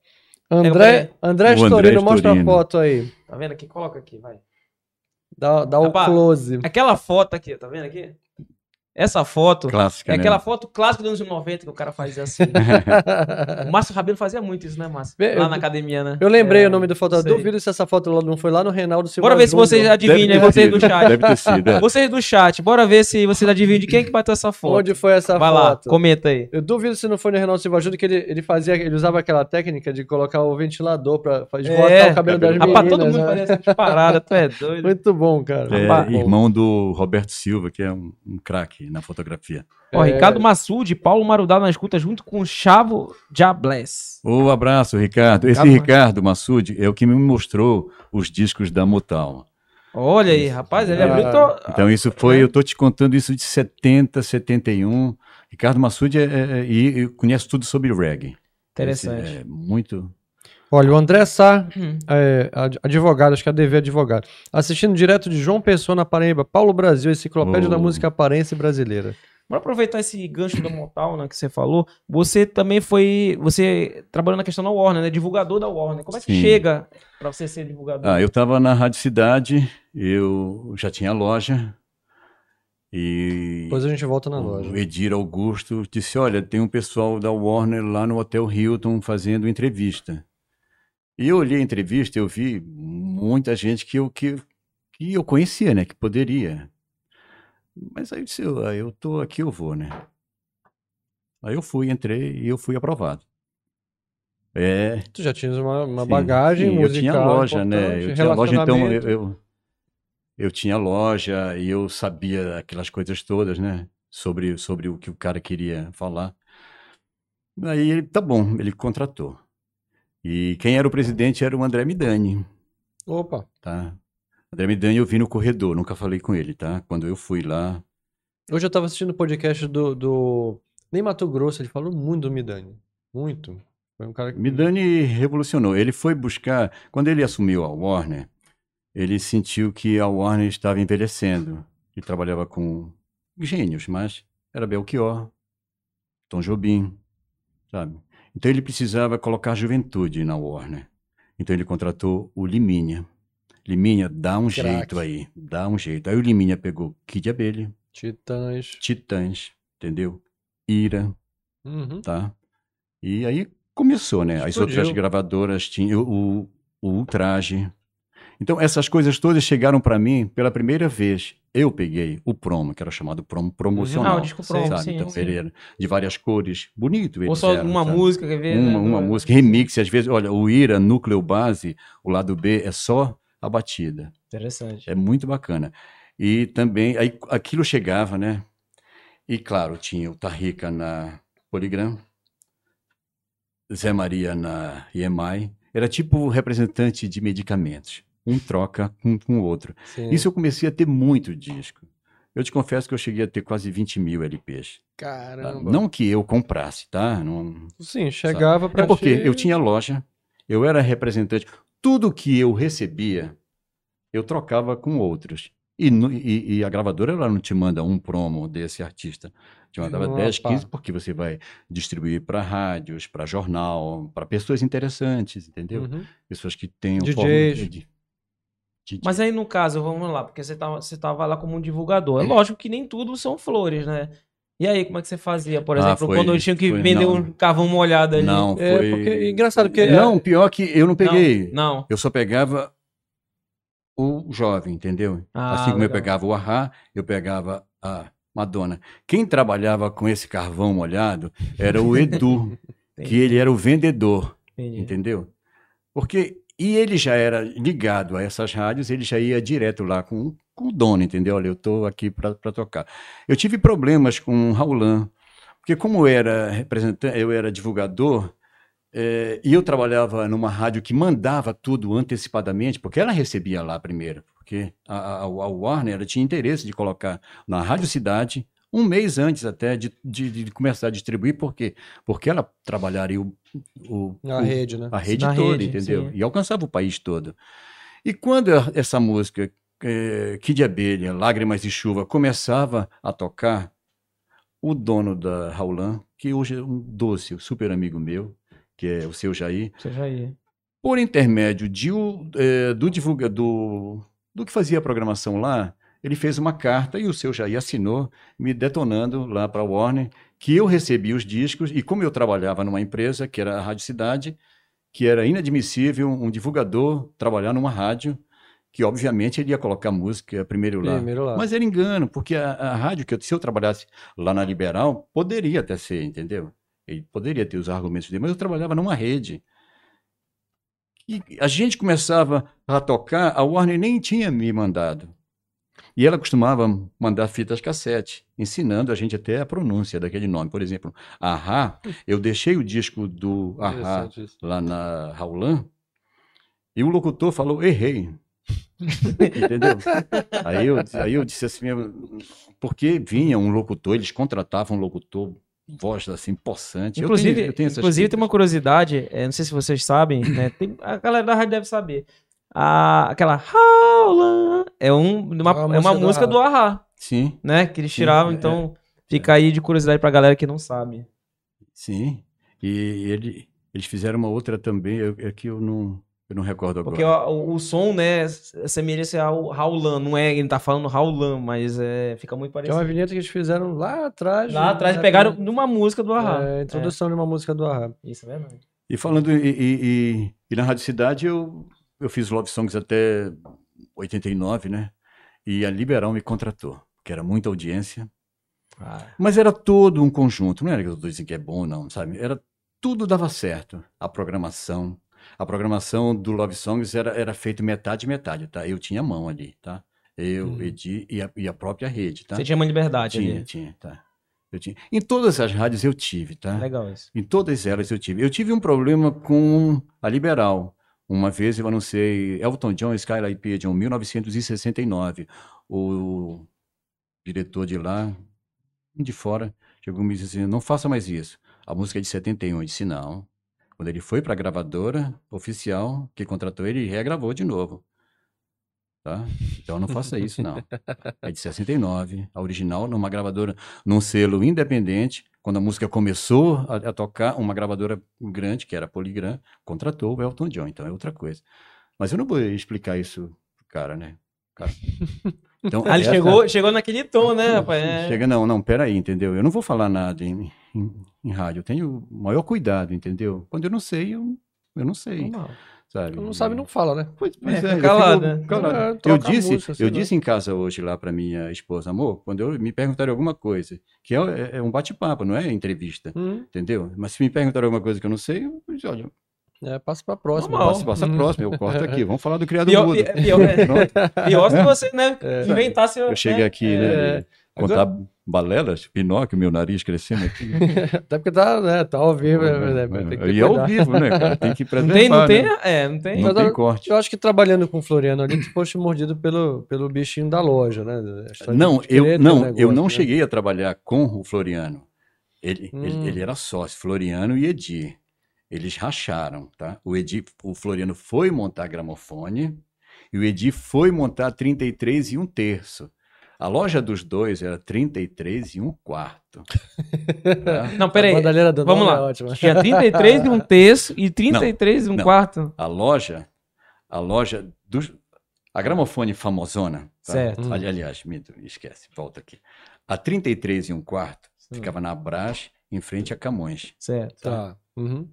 André, André
O
Storino, mostra a foto aí.
Tá vendo aqui? Coloca aqui, vai.
Dá, dá o
Rapaz,
close.
Aquela foto aqui, tá vendo aqui? Essa foto
Clássica,
é
né?
aquela foto clássica dos anos 90 que o cara fazia assim. [LAUGHS] o Márcio Rabelo fazia muito isso, né, Márcio? Lá
eu-
na academia, né?
Eu lembrei
É,
o nome do foto. Duvido se essa foto lá não foi lá no Reinaldo Silva
Bora ver se vocês adivinham,
ter
vocês
sido,
do chat.
Deve ter sido. é.
Vocês do chat, bora ver se vocês adivinham de quem que bateu essa foto.
Onde foi essa
Vai lá,
foto?
comenta aí.
Eu duvido se não foi no Reinaldo Silva Júnior que ele, ele fazia, ele usava aquela técnica de colocar o ventilador pra esgotar
É,
o cabelo das meninas.
Rapaz, todo mundo
né?
fazia tu é [LAUGHS] doido.
Muito bom, cara.
É,
Rapaz,
irmão do Roberto Silva, que é um, um craque na fotografia.
Ó,
É.
Ricardo Massude, Paulo Marudá na escuta junto com o Chavo Jabless.
Ô, abraço, Ricardo. Esse
Ricardo,
Ricardo Massoud é o que me mostrou os discos da Motown.
Olha aí, rapaz, ele
Ah.
abriu. to-
Então, isso foi, eu tô te contando isso de 70, 71. Ricardo Massoud é, é- é- conhece tudo sobre reggae.
Interessante.
Esse É muito.
Olha, o André Sá,
Hum.
é, ad- advogado, acho que é DV advogado, assistindo direto de João Pessoa na Paraíba, Paulo Brasil, enciclopédia
Oh.
da música paraense brasileira.
Bora aproveitar esse gancho da Motown, né, que você falou. Você também foi, você trabalhou na questão da Warner, né, divulgador da Warner. Como é que
Sim.
chega pra você ser divulgador?
Ah, eu estava na Rádio Cidade, eu já tinha loja. E
Depois a gente volta na loja.
o Edir Augusto disse: Olha, tem um pessoal da Warner lá no Hotel Hilton fazendo entrevista. E eu olhei a entrevista, eu vi muita gente que eu, que, que eu conhecia, né? Que poderia. Mas aí eu disse: "Ah, Eu tô aqui, eu vou, né? Aí eu fui, entrei e eu fui aprovado. É,
Tu já tinhas uma, uma
Sim,
bagagem
sim,
musical
Eu tinha loja, né? Eu tinha loja, então eu, eu, eu tinha loja e eu sabia aquelas coisas todas, né? Sobre, sobre o que o cara queria falar. Aí ele, tá bom, ele contratou. E quem era o presidente era o André Midani,
Opa,
tá? André Midani eu vi no corredor, nunca falei com ele, tá? Quando eu fui lá.
hoje eu tava assistindo o podcast do, do... Nem Mato Grosso, ele falou muito do Midani. Muito. Foi um cara que...
Midani revolucionou. Ele foi buscar. Quando ele assumiu a Warner, ele sentiu que a Warner estava envelhecendo. Ele trabalhava com gênios, mas era Belchior, Tom Jobim, sabe? Então ele precisava colocar juventude na Warner. Então ele contratou o Liminha. Liminha, dá um
Craque.
jeito aí, dá um jeito. Aí o Liminha pegou Kid Abelha,
Titãs.
Titãs, entendeu? Ira,
Uhum.
tá? E aí começou, né? As
Explodiu.
outras gravadoras tinham o, o Ultraje. Então, essas coisas todas chegaram para mim pela primeira vez. Eu peguei o promo, que era chamado promo promocional.
Ah, o disco promo,
sabe?
sim,
então,
sim.
ele era de várias cores, bonito.
Ou
eles
só
eram,
uma
sabe?
música, quer ver?
Uma,
né?
uma música, remix, às vezes, olha, o Ira, núcleo base, o lado B é só a batida.
Interessante.
É muito bacana. E também, aí aquilo chegava, né? E claro, tinha o Tarrica na Poligram, Zé Maria na EMI. Era tipo representante de medicamentos. Um troca um com o outro.
Sim.
Isso eu comecei a ter muito disco. Eu te confesso que eu cheguei a ter quase 20 mil LPs. tá?
Caramba.
Não que eu comprasse, tá? Não,
Sim, chegava pra
é porque eu tinha loja, eu era representante. Tudo que eu recebia, eu trocava com outros. E, no- e- e a gravadora ela não te manda um promo desse artista. Te mandava
Opa.
10, 15, porque você vai distribuir para rádios, para jornal, para pessoas interessantes, entendeu?
Uhum.
Pessoas que tenham
DJs.
forma de- de-
Mas aí, no caso, vamos lá, porque você tava, você tava lá como um divulgador. É lógico que nem tudo são flores, né? E aí, como é que você fazia, por
Ah,
exemplo,
foi-
quando eu tinha que
foi-
vender
não.
um carvão molhado ali?
Não,
É,
foi...
porque- engraçado, porque-
Não, pior que eu não peguei.
Não.
Eu só pegava o jovem, entendeu?
Ah,
assim como eu
legal.
pegava o Ahá, eu pegava a Madonna. Quem trabalhava com esse carvão molhado era o Edu, [LAUGHS] que ele era o vendedor,
Entendi.
entendeu? Porque e ele já era ligado a essas rádios, ele já ia direto lá com, com o dono, entendeu? Olha, eu estou aqui para tocar. Eu tive problemas com o Raulan, porque como eu era representante, eu era divulgador, eh, e eu trabalhava numa rádio que mandava tudo antecipadamente, porque ela recebia lá primeiro, porque a, a, a Warner tinha interesse de colocar na Rádio Cidade um mês antes até de, de, de começar a distribuir, por quê? Porque ela trabalharia o, o,
Na
o-
rede, né?
a rede
Na
toda,
rede,
entendeu?
sim.
E alcançava o país todo. E quando a- essa música, é, Kid Abelha, Lágrimas e Chuva, começava a tocar, o dono da Raulan, que hoje é um doce, um super amigo meu, que é o seu Jair,
já ia.
por intermédio de, eh, do divulgador, do que fazia a programação lá, ele fez uma carta e o seu Jair assinou, me detonando lá para a Warner, que eu recebi os discos e como eu trabalhava numa empresa, que era a Rádio Cidade, que era inadmissível um divulgador trabalhar numa rádio, que obviamente ele ia colocar música primeiro lá.
Primeiro lá.
Mas era engano, porque a, a rádio, que se eu trabalhasse lá na Liberal, poderia até ser, entendeu? Ele poderia ter os argumentos dele, mas eu trabalhava numa rede. E a gente começava a tocar, a Warner nem tinha me mandado. E ela costumava mandar fitas cassete, ensinando a gente até a pronúncia daquele nome. Por exemplo, Ahá, eu deixei o disco do Ahá lá na Raulan, e o locutor falou, errei. [LAUGHS] Entendeu? Aí eu, aí eu disse assim, porque vinha um locutor, eles contratavam um locutor, voz assim, possante. Eu
Inclusive,
tenho- eu tenho
inclusive tem uma curiosidade, é, não sei se vocês sabem, né? tem- a galera da rádio deve saber. A, aquela Howland é, um, uma,
É uma
é uma
música do
Ahá,
Sim,
né? Que eles tiravam,
é,
então fica aí de curiosidade pra galera que não sabe.
sim. E ele, eles fizeram uma outra também, eu- é que eu não, eu não recordo agora.
Porque o, o, o som, né, semelha-se ao Howland, não é, ele tá falando Howland, mas é, fica muito
Que é
parecido.
uma vinheta que eles fizeram lá atrás.
Lá atrás
né,
pegaram
com-
numa música do Ahá.
É, a introdução de uma música do Ahá.
É, isso é verdade.
E falando, e, e- e- e na Rádio Cidade eu, eu fiz Love Songs até 89, né? E a Liberal me contratou, que era muita audiência.
Ah,
Mas era todo um conjunto, não era que eu estou dizendo que é bom, não, sabe? Era, tudo dava certo. A programação. A programação do Love Songs era, era feito metade metade, tá? Eu tinha mão ali, tá? Eu,
Uhum.
Edi e a, e a própria rede, tá?
Você tinha uma liberdade
tinha,
ali.
tinha, tá? Eu tinha. Em todas as rádios eu tive, tá?
Legal isso.
Em todas elas eu tive. Eu tive um problema com a Liberal. Uma vez eu anunciei Elton John Skyline Pigeon, 1969. O diretor de lá, de fora, chegou e me disse assim, não faça mais isso. A música é de 71. Eu disse, não. Quando ele foi para a gravadora oficial, que contratou ele regravou de novo. Tá? Então não faça isso, não. É de 69, a original, numa gravadora, num selo independente. Quando a música começou a, a tocar, uma gravadora grande, que era a Polygram, contratou o Elton John, então é outra coisa. Mas eu não vou explicar isso pro cara, né? Cara. Então,
Ah, [LAUGHS] ele
essa-
chegou, chegou naquele tom, né, rapaz? É.
Chega, não, não, peraí, entendeu? Eu não vou falar nada em, em, em rádio, eu tenho o maior cuidado, entendeu? Quando eu não sei, eu, eu não sei,
Normal.
Sabe?
Não sabe, não fala, né?
Pois, pois
É,
é,
fica
eu
calado,
fico
né?
calado.
É,
eu
a
disse,
música, sei
eu disse em casa hoje lá para minha esposa, amor, quando eu me perguntaram alguma coisa, que é, é- é um bate-papo, não é entrevista,
Hum,
entendeu? Mas se me perguntaram alguma coisa que eu não sei, eu disse, olha,
é, passa pra próxima.
Normal.
passa, passa a próxima, eu corto aqui, vamos falar do criado [LAUGHS]
Pior,
mudo.
pi- pior, é,
Pronto. [LAUGHS]
pior se você, né, inventasse...
Eu cheguei aqui, né,
É.
contar balelas, Pinóquio, meu nariz crescendo aqui. [LAUGHS]
Até porque tá, né, tá ao vivo, é, né, tem
e é ao vivo, né, cara? Tem que [LAUGHS]
Não
preservar,
tem, não tem,
né?
é, não tem.
Não
Mas
tem corte.
Eu acho que trabalhando com o Floriano ali, tu foste mordido pelo, pelo bichinho da loja, né?
Não, eu
ter
não,
um
eu
negócio,
não
né?
cheguei a trabalhar com o Floriano. Ele,
Hum.
ele, ele era sócio, Floriano e Edir. Eles racharam, tá? O Edir, o Floriano foi montar gramofone e o Edir foi montar 33 e um terço. A loja dos dois era 33 e um quarto. tá? [LAUGHS]
Não,
A
peraí.
bandalheira do
Vamos lá.
É ótima.
Tinha 33 e um [LAUGHS] terço e 33 e um
não.
quarto.
A loja, a loja dos a gramofone famosona, tá?
Certo.
Ali, aliás, Mito, esquece, volta aqui. A 33 e um quarto ficava na Brás, em frente a Camões.
Certo.
Tá. Uhum.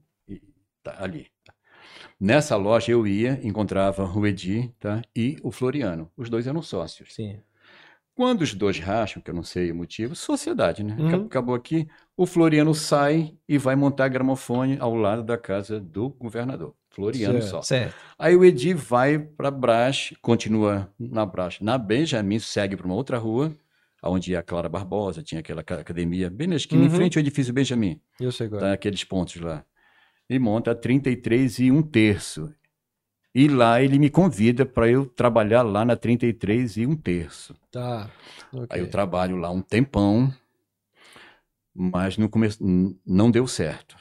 tá, ali. Nessa loja eu ia, encontrava o Edi tá, e o Floriano. Os dois eram sócios.
Sim.
Quando os dois racham, que eu não sei o motivo, sociedade, né?
Uhum.
Acab- Acabou aqui, o Floriano sai e vai montar gramofone ao lado da casa do governador. Floriano
Certo.
só.
Certo.
Aí o Edi vai para Brás, continua na Brás, na Benjamin, segue para uma outra rua, onde a Clara Barbosa tinha aquela ca- academia, bem na esquina, em
Uhum.
frente ao edifício Benjamin
Eu sei qual é.
tá, aqueles pontos lá. E monta 33 e um terço. E lá ele me convida para eu trabalhar lá na 33 e um terço.
Tá. ok.
Aí eu trabalho lá um tempão, mas no começo não deu certo.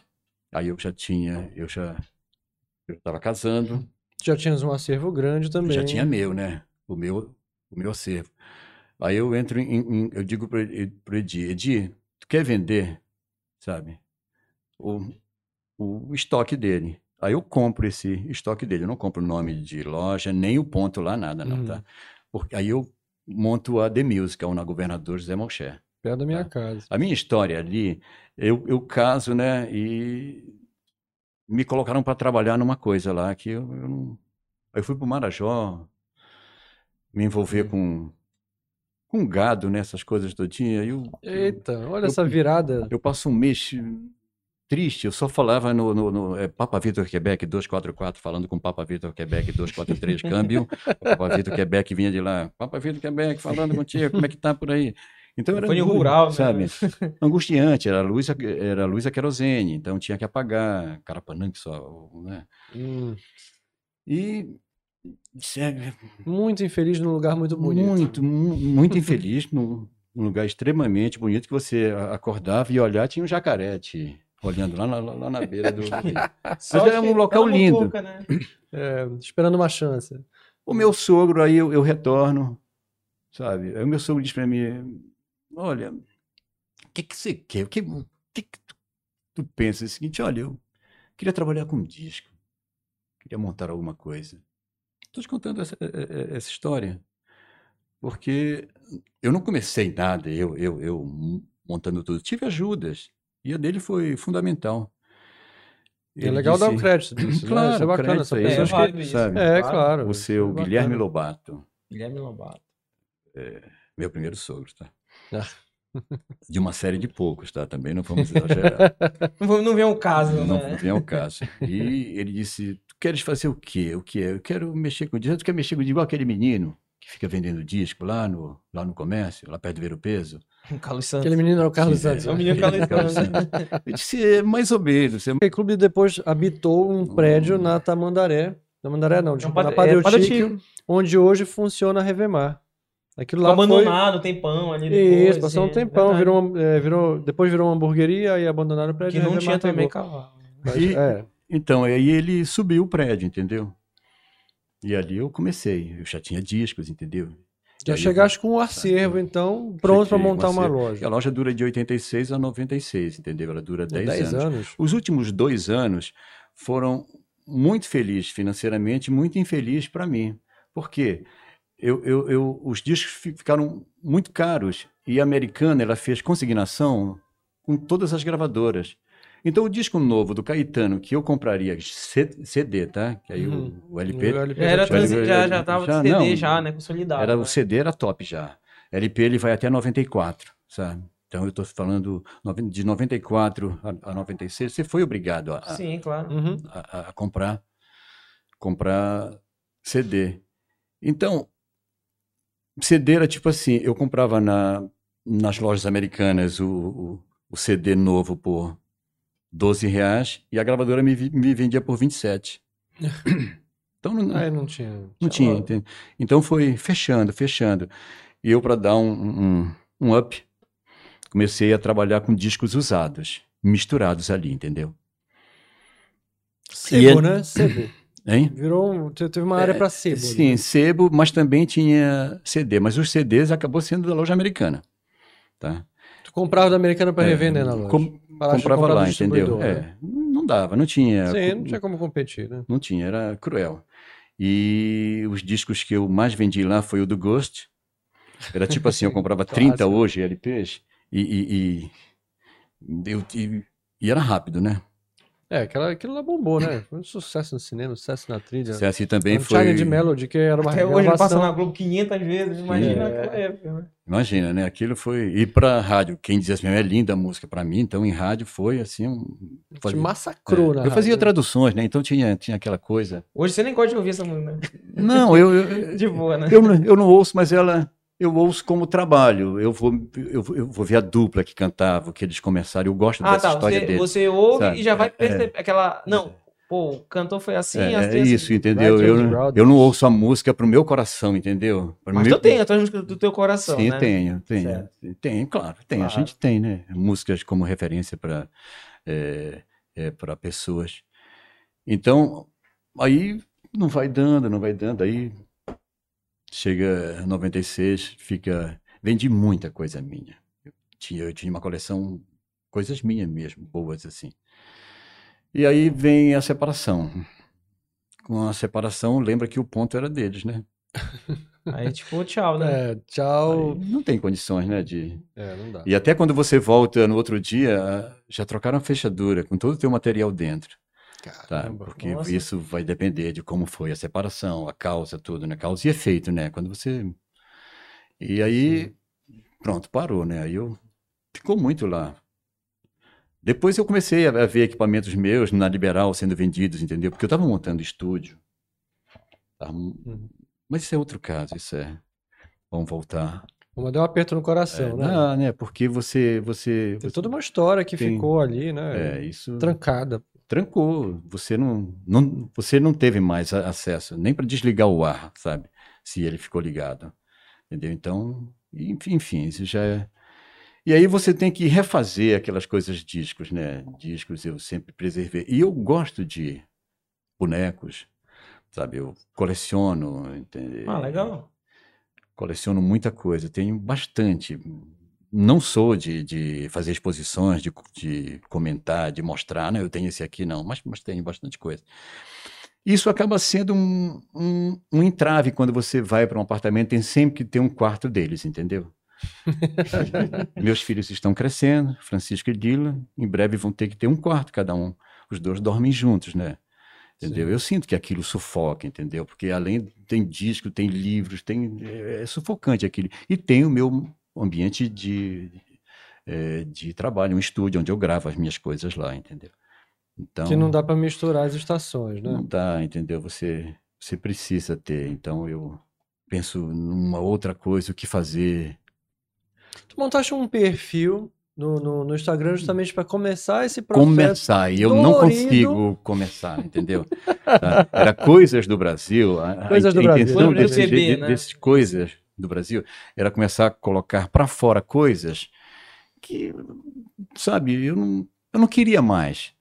Aí eu já tinha, eu já eu estava casando,
Já tinhas um acervo grande também.
já tinha meu, né? O meu, o meu acervo. Aí eu entro em, em- eu digo para o Edi, Edi, tu quer vender, sabe? O, o estoque dele. Aí eu compro esse estoque dele. Eu não compro o nome de loja, nem o ponto lá, nada, não,
Uhum.
tá? Porque aí eu monto a The Music, na Governador José Malcher.
Perto da minha
Tá.
casa.
A minha história ali, eu, eu caso, né? E me colocaram para trabalhar numa coisa lá que eu, eu não. Aí eu fui para o Marajó, me envolver com, com gado, né? Essas coisas todinha. Eu,
Eita, olha
eu-
essa virada.
eu passo um mês triste, eu só falava no, no, no é, Papa Vitor Quebec 244, falando com Papa Vitor Quebec 243, [LAUGHS] câmbio. O Papa Vitor Quebec vinha de lá, Papa Vitor Quebec falando contigo, como é que tá por aí? Então era
Foi
ruim,
rural, né?
sabe? [LAUGHS] Angustiante, era a luz, a- era luz a querosene, então tinha que apagar, carapanã que só, né?
Hum,
E é,
muito infeliz num lugar muito bonito.
muito, mu- muito infeliz, num, num lugar extremamente bonito, que você acordava e olhar, tinha um jacaré te olhando lá na, lá- na beira do. [LAUGHS]
Só
era um local
na
lindo.
muvuca, né? [CLEARS THROAT]
É, esperando uma chance.
O meu sogro, aí eu, eu retorno, sabe? Aí o meu sogro diz para mim, olha, o que que você quer? O que, que, que tu, tu pensa? É o seguinte, olha, eu queria trabalhar com disco, queria montar alguma coisa. Estou te contando essa, eh, eh, essa história, porque eu não comecei nada, eu, eu, eu montando tudo. Tive ajudas, e a dele foi fundamental.
E é legal dar o
disse-
crédito disso. [LAUGHS] né?
Claro,
Isso é bacana.
crédito
São
é isso, sabe?
É,
Claro.
claro.
O seu
é
Guilherme. Lobato.
Guilherme Lobato.
Meu primeiro sogro, tá?
Ah.
De uma série de poucos, tá? Também não vamos [LAUGHS] exagerar.
Não, não vem um caso,
não
né?
vem ao caso. E ele disse: Tu queres fazer o quê? O que é? Eu quero mexer com disco. Tu quer mexer com igual aquele menino que fica vendendo disco lá no, lá no comércio, lá perto do Ver o Peso?
O [LAUGHS] Carlos Santos.
Aquele menino era o Carlos [LAUGHS] Santos.
é.
É o menino Carlos [LAUGHS]
Carlos
Santos.
Eu disse: é mais ou menos. É
O clube depois habitou um prédio na Tamandaré. Tamandaré não, desculpa,
pa-
na Padre
é, Padre
onde hoje funciona a Revemar. Aquilo lá foi...
abandonado, tem pão ali depois.
Isso, passou um
é,
tempão, virou, uma- é, virou, depois virou uma hamburgueria e abandonaram o prédio.
Que
e
não tinha também
pegou.
cavalo.
Mas,
E-
é,
Então, aí ele subiu o prédio, entendeu? E ali eu comecei. Eu já tinha discos, entendeu?
Já chegaste com um acervo, então, pronto para montar uma
acervo. E
loja.
a loja dura de 86 a 96, entendeu? Ela dura 10,
10
anos.
anos.
Os últimos dois anos foram muito felizes financeiramente, muito infelizes para mim. Por quê? Eu, eu, eu, os discos fi- ficaram muito caros e a Americana ela fez consignação com todas as gravadoras. Então o disco novo do Caetano que eu compraria CD, tá? Que aí o-
Uhum.
o, LP
O LP
Já era
já tinha-
transi- já, já
já-
tava
já
CD
não.
já, né? Consolidado.
era
né?
o CD era top já. LP ele vai até 94, sabe? Então eu estou falando de 94 a, a 96, você foi obrigado a, a-
Sim, claro.
Uhum.
a, a comprar comprar CD. Então, CD era tipo assim, eu comprava na, nas lojas americanas o, o, o CD novo por 12 reais e a gravadora me, me vendia por 27. [COUGHS] Então não,
Aí não tinha.
não tinha, entende? Então foi fechando, fechando. E eu, para dar um, um, um up, comecei a trabalhar com discos usados, misturados ali, entendeu?
Sebo,
E-
né? [COUGHS] Sebo.
Hein?
Virou. um- te- Teve uma área para sebo.
É, Sim,
né?
sebo, mas também tinha CD. Mas os CDs acabou sendo da loja americana. Tá?
Tu comprava da americana para
É,
revender na loja.
com- comprava lá, entendeu?
distribuidor,
É,
né?
não dava, não tinha.
Sim, não tinha como competir, né?
Não tinha, era cruel. E os discos que eu mais vendi lá foi o do Ghost. Era tipo assim, eu [LAUGHS] comprava 30
Clássico.
hoje LPs e, e, e, eu, e, e era rápido, né?
É, aquela, aquilo lá bombou, né? Foi um sucesso no cinema, sucesso na trilha.
Se assim também foi.
Charlie Melody, que era uma
Até hoje ele passa
gravação.
na Globo 500 vezes, imagina
É.
naquela época, né?
Imagina, né? Aquilo foi. E pra rádio, quem dizia assim, é linda a música pra mim, então em rádio foi assim. Um...
Te
fazia-
massacrou,
É,
na
Eu fazia
rádio.
traduções, né? Então tinha, tinha aquela coisa.
Hoje você nem gosta de ouvir essa música, né?
Não, eu, eu, [LAUGHS]
De boa, né?
eu, eu não ouço, mas ela. Eu ouço como trabalho. Eu vou, eu, vou- eu vou ver a dupla que cantava, que eles começaram. Eu gosto
Ah,
dessa
tá.
história
Você,
deles.
você ouve
sabe?
e já vai
É,
perceber aquela. Não, pô, o cantor foi assim,
É,
as
é
três-
isso, entendeu? Eu, eu não ouço a música pro meu coração, entendeu? Pro
Mas
meu-
tu tem as tuas músicas do teu coração,
Sim,
né?
tenho, tenho.
Certo.
Tem, claro, tem. A
Claro.
gente tem, né? Músicas como referência para é, para pessoas. Então, aí não vai dando, não vai dando. Aí chega 96, fica. Vendi muita coisa minha. Eu tinha, eu tinha uma coleção, coisas minhas mesmo, boas assim. E aí vem a separação. Com a separação, lembra que o ponto era deles, né? [LAUGHS]
Aí, tipo, tchau, né?
É, tchau.
Aí não tem condições, né? De...
É, não dá.
E até quando você volta no outro dia, já trocaram a fechadura com todo o teu material dentro. Tá?
Caramba.
Porque
Nossa.
isso vai depender de como foi a separação, a causa, tudo, né? Causa e efeito, né? Quando você. E aí, pronto, parou, né? Aí eu. Ficou muito lá. Depois eu comecei a ver equipamentos meus na Liberal sendo vendidos, entendeu? Porque eu estava montando estúdio. Tava- Mas isso é outro caso, isso é. Vamos voltar.
Uma deu um aperto no coração,
É,
né?
não, né? Porque você. você,
Tem
você-
toda uma história que
Tem-
ficou ali, né?
É, isso.
Trancada.
Trancou. Você não, não, você não teve mais acesso, nem para desligar o ar, sabe? Se ele ficou ligado. Entendeu? Então, enfim, enfim, isso já é. E aí você tem que refazer aquelas coisas discos, né? Discos eu sempre preservei. E eu gosto de bonecos, sabe? Eu coleciono, entendeu?
Ah, legal.
coleciono muita coisa, tenho bastante. Não sou de, de fazer exposições, de, de comentar, de mostrar, né? Eu tenho esse aqui, não, mas, mas tenho bastante coisa. Isso acaba sendo um, um, um entrave quando você vai para um apartamento, tem sempre que ter um quarto deles, entendeu? [LAUGHS] Meus filhos estão crescendo, Francisco e Dila, em breve vão ter que ter um quarto cada um. Os dois dormem juntos, né? Entendeu? Eu sinto que aquilo sufoca, entendeu? Porque além tem disco, tem livros, tem é, é sufocante aquilo. E tem o meu ambiente de é, de trabalho, um estúdio onde eu gravo as minhas coisas lá, entendeu? Então
Que não dá pra misturar as estações, né?
não dá, entendeu? Você você precisa ter. Então eu penso numa outra coisa, o que fazer.
Tu montaste um perfil no, no, no Instagram justamente pra começar esse processo.
começar, e eu não
dolorido.
consigo começar, entendeu? Tá? Era coisas do Brasil, a, a
Coisas do Brasil.
intenção
Coisas do
desse- de-
né?
desses coisas do Brasil era começar a colocar para fora coisas que, sabe, eu não, eu não queria mais.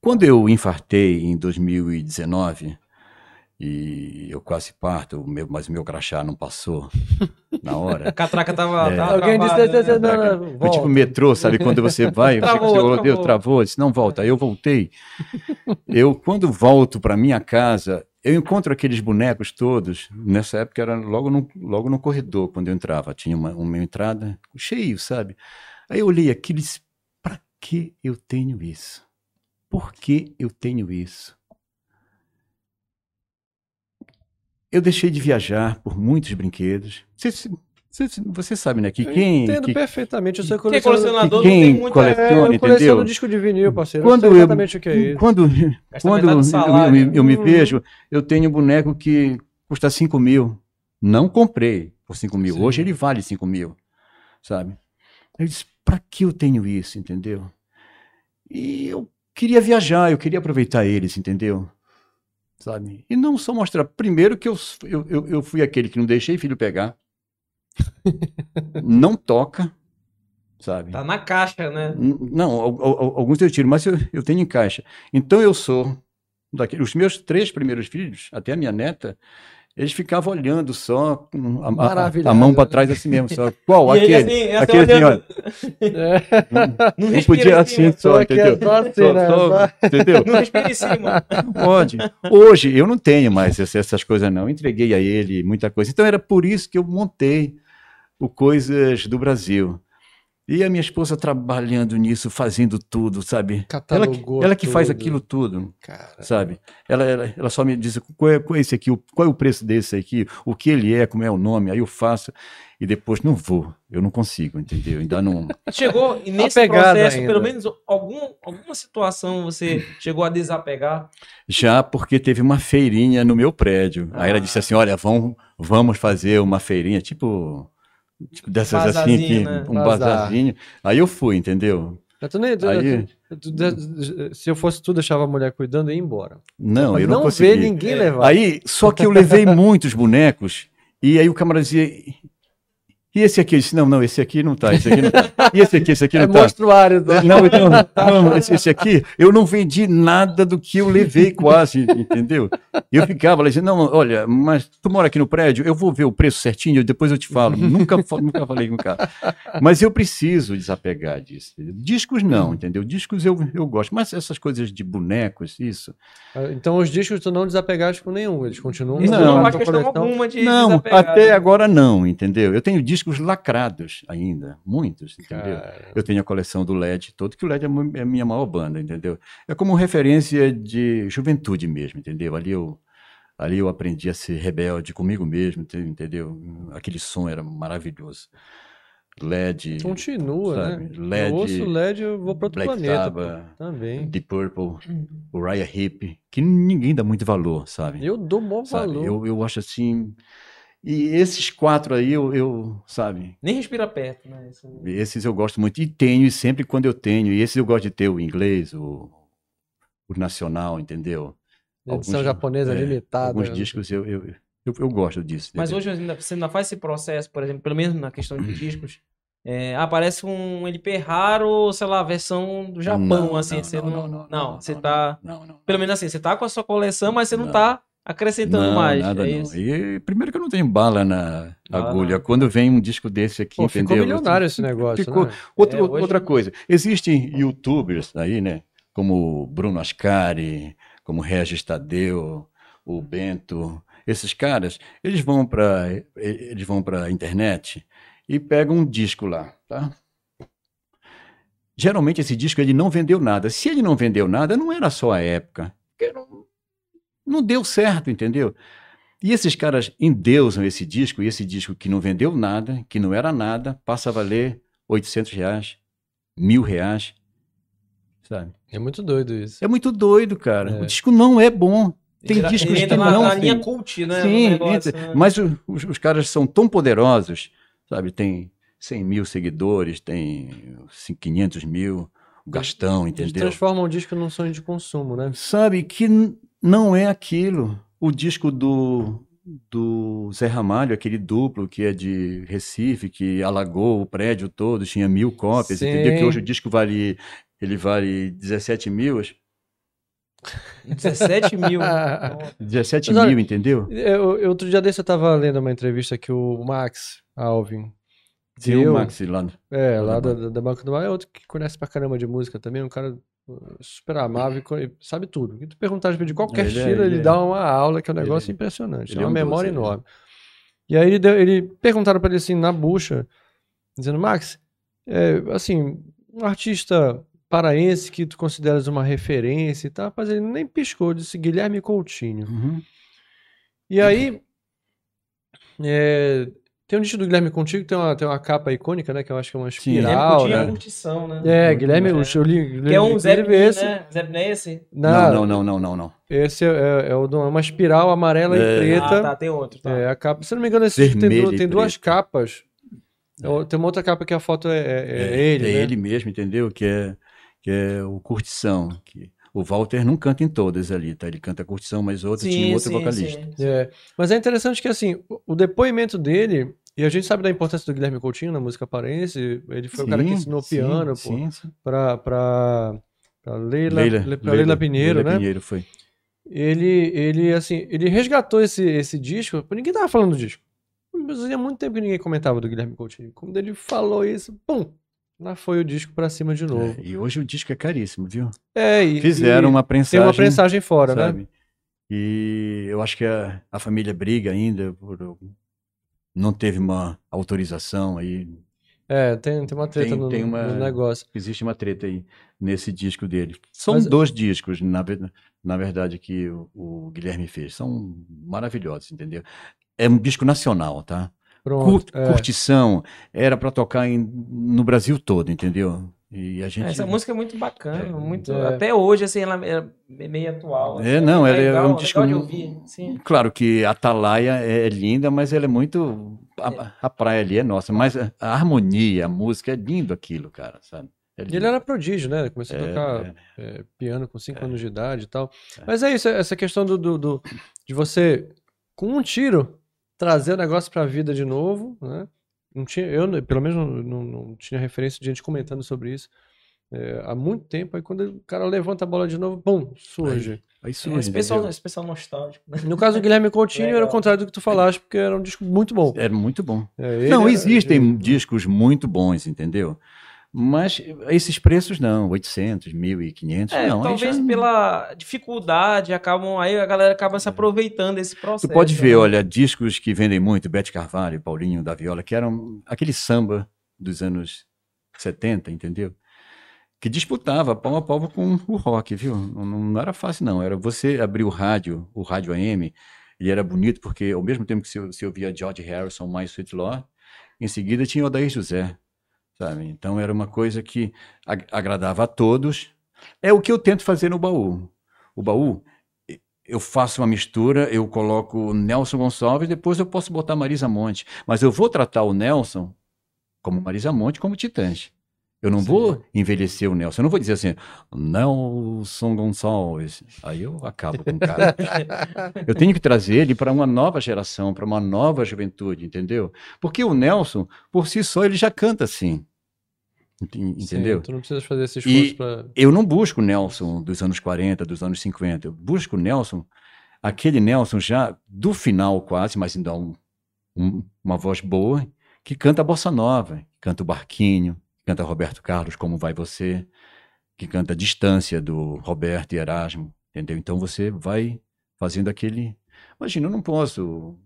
Quando eu infartei em 2019 e eu quase parto, o meu- mas o meu crachá não passou [LAUGHS] na hora.
A catraca tava,
É.
tava
Alguém disse,
travada,
"Não,
né?
não, não,
Foi
volta."
tipo metrô, sabe? Quando você vai, [LAUGHS] você,
Travou,
você Deus,
travou.
travou, eu disse, não volta. Aí eu voltei. Eu, quando volto para minha casa, eu encontro aqueles bonecos todos. Nessa época era logo no, logo no corredor, quando eu entrava. Tinha uma, uma entrada cheio, sabe? Aí eu olhei aqueles. Para que eu tenho isso? Por que eu tenho isso? Eu deixei de viajar por muitos brinquedos. Você, você sabe, né? Que
Eu
quem.
entendo
que-
perfeitamente. Eu sou
Quem é colecionador
Que
não tem
quem
muita...
coleciona-
É, eu
entendeu?
disco de vinil, parceiro.
Quando
eu sei
eu-
exatamente o que é isso.
Quando,
Gasta
quando
metade
eu,
salário.
eu- eu me
Hum.
vejo, eu tenho um boneco que custa 5 mil. Não comprei por 5 mil.
Sim.
Hoje ele vale 5 mil, sabe? Eu disse, pra que eu tenho isso, entendeu? E eu queria viajar, eu queria aproveitar eles, entendeu? Sabe? E não só mostrar. Primeiro que eu, eu, eu, eu fui aquele que não deixei filho pegar. [LAUGHS] não toca, sabe?
Tá na caixa, né?
Não, al- al- alguns eu tiro, mas eu, eu tenho em caixa. Então eu sou daqueles. Os meus três primeiros filhos, até a minha neta, eles ficavam olhando só com a, a- mão para trás assim mesmo. Só, [LAUGHS] qual?
Ele
aquele?
assim,
aquele assim, olha. [LAUGHS]
Não
Não
respira
podia
em cima.
assim, só,
é
entendeu?
só assim,
Só-
né?
só-
Só-
entendeu?
Não respira em cima.
Não pode. Hoje eu não tenho mais essa- essas coisas, não. Entreguei a ele muita coisa. Então era por isso que eu montei o Coisas do Brasil. E a minha esposa trabalhando nisso, fazendo tudo, sabe? Ela que,
Catalogou
ela que faz
tudo.
aquilo tudo,
Cara,
sabe? Ela, ela, ela só me diz qual é, qual é esse aqui, o- qual é o preço desse aqui, o que ele é, como é o nome, aí eu faço e depois não vou, eu não consigo, entendeu? Ainda não. [LAUGHS]
Chegou, e nesse
Apegado
processo,
ainda.
pelo menos algum, alguma situação você chegou a desapegar?
Já porque teve uma feirinha no meu prédio. Aí ela
Ah.
disse assim: olha, vamos, vamos fazer uma feirinha, tipo. Tipo dessas assim,
Bazarzinho,
que,
né?
um
Bazar.
bazarzinho. Aí eu fui, entendeu?
Eu tô nem-
Aí-
tu- tu- tu- se eu fosse tu, deixava a mulher cuidando e ia embora.
Não, eu não,
não
consegui.
ver ninguém levar.
Aí, só que eu levei muitos bonecos, e aí o camarada dizia. E esse aqui? Eu disse, não, não, esse aqui não tá, esse aqui não tá. E esse aqui, esse aqui [LAUGHS] não
É
tá.
monstruário. né?
Não, então, não, esse, esse aqui, eu não vendi nada do que eu levei quase, entendeu? Eu ficava lá dizendo, não, olha, mas tu mora aqui no prédio, eu vou ver o preço certinho, depois eu te falo. nunca, nunca falei com o cara. Mas eu preciso desapegar disso. Discos não, entendeu? Discos eu, eu gosto, mas essas coisas de bonecos, isso.
Então os discos tu não desapegaste com nenhum, eles continuam
Não,
não,
na
faz questão alguma de
Não,
desapegar.
até agora não, entendeu? Eu tenho discos lacrados ainda, muitos, entendeu?
Cara,
Eu tenho a coleção do LED todo, que o LED é mu- é a minha maior banda, entendeu? É como referência de juventude mesmo, entendeu? Ali eu, ali eu aprendi a ser rebelde comigo mesmo, ente- entendeu? Aquele som era maravilhoso. LED,
Continua,
sabe?
né?
LED,
eu ouço LED, eu vou para outro
Black
planeta.
Sabbath,
Também.
Deep Purple, Uriah Heep, que ninguém dá muito valor, sabe?
Eu dou maior
Sabe?
valor.
Eu, eu acho assim... E esses quatro aí, eu, eu sabe?
Nem respira perto, né? Isso-
Esses eu gosto muito e tenho, e sempre quando eu tenho. E esses eu gosto de ter o inglês, o, o nacional, entendeu?
Edição
alguns-
japonesa
é,
limitada.
Alguns
né?
discos eu, eu, eu, eu gosto disso.
Mas
entendeu?
hoje ainda- você ainda faz esse processo, por exemplo, pelo menos na questão de discos. É, aparece um LP raro, sei lá, a versão do Japão,
Não,
assim,
não,
você
não,
não,
não, não,
você tá,
Não, não.
pelo menos assim, você tá com a sua coleção, mas você não,
Não.
tá acrescentando
Não,
mais,
nada
é?
E primeiro que eu não tenho bala na
Bala
agulha.
não.
Quando vem um disco desse aqui,
Pô, ficou
entendeu?
milionário esse negócio,
Ficou-
né?
Outra,
É, hoje-
outra coisa, existem youtubers aí, né? Como o Bruno Ascari, como Regis Tadeu, o Bento, esses caras, eles vão para eles vão para internet e pegam um disco lá, tá? Geralmente esse disco ele não vendeu nada. Se ele não vendeu nada, não era só a época. Porque não, não deu certo, entendeu? E esses caras endeusam esse disco, e esse disco que não vendeu nada, que não era nada, passa a valer 800 reais, mil reais, sabe?
É muito doido isso.
É muito doido, cara.
É.
O disco não é bom. Tem
Ele-
discos que
na,
não
na
tem.
linha cult, né?
Sim,
negócio,
entra.
né?
mas o- os, os caras são tão poderosos, sabe? Tem 100 mil seguidores, tem 500 mil, o Gastão,
Eles
entendeu?
transformam o disco num sonho de consumo, né?
Sabe que não é aquilo. O disco do, do Zé Ramalho, aquele duplo que é de Recife, que alagou o prédio todo, tinha mil cópias,
Sim.
entendeu? Que hoje o disco vale, ele vale 17 mil,
17 mil. [LAUGHS]
17
Mas olha,
mil, entendeu?
Eu, eu- outro dia desse eu tava lendo uma entrevista que o Max Alvin
Tem o. Maxi lá.
É, lá
da
da, da, Banca do Mar é outro que conhece pra caramba de música também, um cara super amável e sabe tudo. E tu perguntar de qualquer
Ele é-
estilo, ele,
ele é-
dá uma aula que é um
ele-
negócio impressionante.
ele
é
é
uma
um doce,
memória
ele é.
enorme. E aí ele, deu- ele perguntaram pra ele assim, na bucha, dizendo, Max, é, assim, um artista paraense que tu consideras uma referência e tal, mas ele nem piscou, disse Guilherme Coutinho.
Uhum.
E aí, é, tem um disco do Guilherme Contigo, tem uma, tem uma capa icônica, né? Que eu acho que é uma
Sim.
Guilherme
espiral,
é
né?
curtição, né?
É, Guilherme,
É.
o eu li,
Que é um Zé
esse.
né? Zé não é esse?
Na-
Não, não, não, não, não.
Esse é, é, é de uma espiral amarela
É.
e preta.
Ah, tá, tem outro, tá.
É, a capa. Se não me engano, esse disco tem,
Vermelho e
tem duas capas. É, Tem uma outra capa que a foto é, é- é ele,
é
né?
ele mesmo, entendeu? Que é, que é o Curtição. Que o Walter não canta em todas ali, tá? Ele canta Curtição, mas outras tinha outro vocalista.
sim.
É, Mas é interessante que, assim, o depoimento dele, e a gente sabe da importância do Guilherme Coutinho na música paraense, ele foi o cara que
Sim,
ensinou
sim,
piano, pô,
sim, sim.
pra, pra, pra Leila,
Leila,
Le- pra Leila Pinheiro,
Leila
né?
Pinheiro foi.
Ele, ele, assim, ele resgatou esse, esse disco, pô, ninguém tava falando do disco. Fazia muito tempo que ninguém comentava do Guilherme Coutinho. Quando ele falou isso, pum, lá foi o disco pra cima de novo.
É, e hoje o disco é caríssimo, viu?
É, e,
Fizeram
e
uma
tem
prensagem,
uma prensagem fora, né?
sabe? E eu acho que a, a família briga ainda por não teve uma autorização aí.
É, tem, tem uma treta
Tem-
no,
tem uma-
no negócio.
Existe uma treta aí nesse disco dele. São
Mas-
dois discos, na, na verdade, que o, o Guilherme fez. São maravilhosos, entendeu? É um disco nacional, tá?
Pronto.
Cur-
é.
Curtição era para tocar em- no Brasil todo, entendeu? E a gente.
É, Essa música é muito bacana, muito,
É.
até hoje, assim, ela é meio atual. assim,
É, não, ela é
legal,
um disco
legal de ouvir, sim.
Claro que a Atalaia é linda, mas ela é muito. A, a praia ali é nossa, mas a, a harmonia, a música, é lindo aquilo, cara, sabe? É
E ele era prodígio, né? Começou a
É,
tocar
é.
é, piano com 5 anos de idade e tal. Mas é isso, essa questão do, do- do- de você, com um tiro, trazer o negócio pra vida de novo, né? Não tinha, eu pelo menos não, não, não tinha referência de gente comentando sobre isso é, há muito tempo. Aí quando o cara levanta a bola de novo, bum, surge.
Aí
É,
surge,
esse, pessoal, esse pessoal nostálgico. né?
No caso do [LAUGHS] Guilherme Coutinho era o contrário do que tu falaste, porque era um disco muito bom.
Era muito bom.
É,
Não,
era-
existem discos muito bons, entendeu? Mas esses preços não, 800, 1.500,
É,
não.
talvez
já-
pela dificuldade, acabam aí a galera acaba se aproveitando desse
Tu
processo.
pode ver,
né?
olha, discos que vendem muito, Bete Carvalho, Paulinho da Viola, que eram aquele samba dos anos 70, entendeu? Que disputava pau a pau com o rock, viu? Não, não era fácil, não. Era você abrir o rádio, o rádio AM, e era bonito, porque ao mesmo tempo que você, você ouvia George Harrison, mais Sweet Lord, em seguida tinha Odair José, sabe? Então era uma coisa que ag- agradava a todos. É o que eu tento fazer no baú. O baú, eu faço uma mistura, eu coloco Nelson Gonçalves, depois eu posso botar Marisa Monte. Mas eu vou tratar o Nelson como Marisa Monte, como Titãs. Eu não vou envelhecer o Nelson. Eu não vou dizer assim, Nelson Gonçalves. Aí eu acabo com o cara. [LAUGHS] eu tenho que trazer ele para uma nova geração, para uma nova juventude, entendeu? Porque o Nelson, por si só, ele já canta assim. Enten-
Sim,
Entendeu?
tu não precisa fazer esse esforço pra.
Eu não busco o Nelson dos anos 40, dos anos 50. Eu busco o Nelson, aquele Nelson já do final quase, mas ainda um, um- uma voz boa, que canta bossa nova, canta o Barquinho, canta Roberto Carlos, Como Vai Você, que canta Distância do Roberto e Erasmo, entendeu? Então você vai fazendo aquele... Imagina, eu não posso...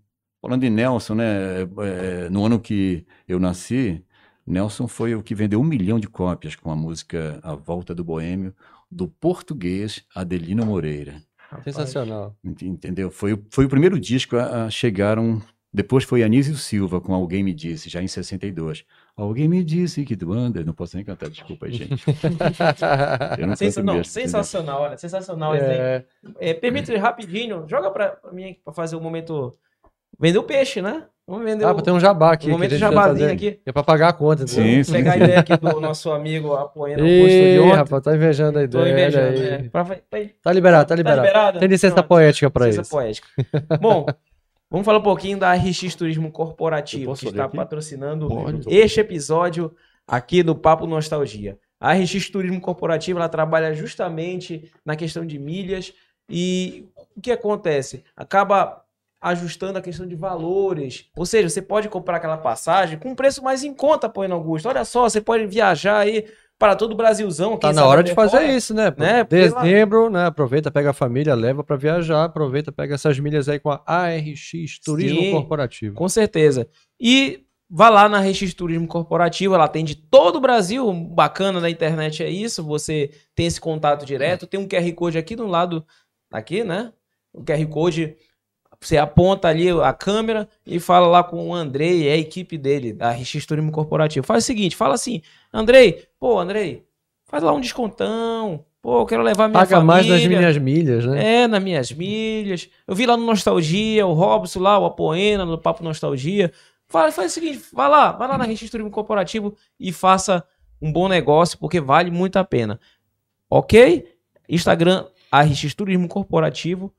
Falando de Nelson, né? é, no ano que eu nasci, Nelson foi o que vendeu um milhão de cópias com a música A Volta do Boêmio, do português Adelino Moreira.
Sensacional.
Ent- Entendeu? Foi, o- foi o primeiro disco a, a chegar um. Depois foi Anísio Silva com Alguém Me Disse, já em 62. Alguém me disse que tu anda. Não posso nem cantar, desculpa aí, gente. [LAUGHS] Eu não
Sensa- não, sensacional, olha, sensacional.
É,
É, permite rapidinho, joga pra, pra mim aqui pra fazer o momento. Vender o peixe, né? Vamos vender
ah,
o,
pra ter um jabá aqui.
o momento
que
jabazinho aqui.
É pra pagar a conta.
Sim, sim.
Pegar a ideia aqui do nosso amigo Apoena Augusto de
Ih,
ontem.
rapaz, tá invejando a
Tô
ideia.
invejando,
olha aí.
é. Pra-
Tá liberado, tá
Tá
liberado.
liberado?
Tem licença
Pronto.
poética pra
Licença
isso.
poética. Bom, [LAUGHS] vamos falar um pouquinho da RX Turismo Corporativo, que está
aqui?
patrocinando
Pode.
este episódio aqui do Papo Nostalgia. A RX Turismo Corporativo ela trabalha justamente na questão de milhas e o que acontece? Acaba ajustando a questão de valores. Ou seja, você pode comprar aquela passagem com um preço mais em conta, Poena Augusto. Olha só, você pode viajar aí para todo o Brasilzão.
Tá na hora de fazer
fora.
isso, né?
Né?
Dezembro, né? Aproveita, pega a família, leva pra viajar, aproveita, pega essas milhas aí com a ARX Turismo
Sim.
Corporativo.
Com certeza. E vá lá na RX Turismo Corporativo, ela atende todo o Brasil. Bacana da internet é isso, você tem esse contato direto. Tem um QR Code aqui do lado, aqui, né? O QR Code, você aponta ali a câmera e fala lá com o Andrei e a equipe dele, da RX Turismo Corporativo. Faz o seguinte, fala assim, Andrei, pô, Andrei, faz lá um descontão. Pô, eu quero levar minha
Paga
família.
mais das minhas milhas, né?
É, nas minhas milhas. Eu vi lá no Nostalgia, o Robson lá, o Apoena, no Papo Nostalgia. Fala, faz o seguinte, vai lá, vai lá na Turismo Corporativo e faça um bom negócio, porque vale muito a pena. Ok? Instagram, RX Turismo Corporativo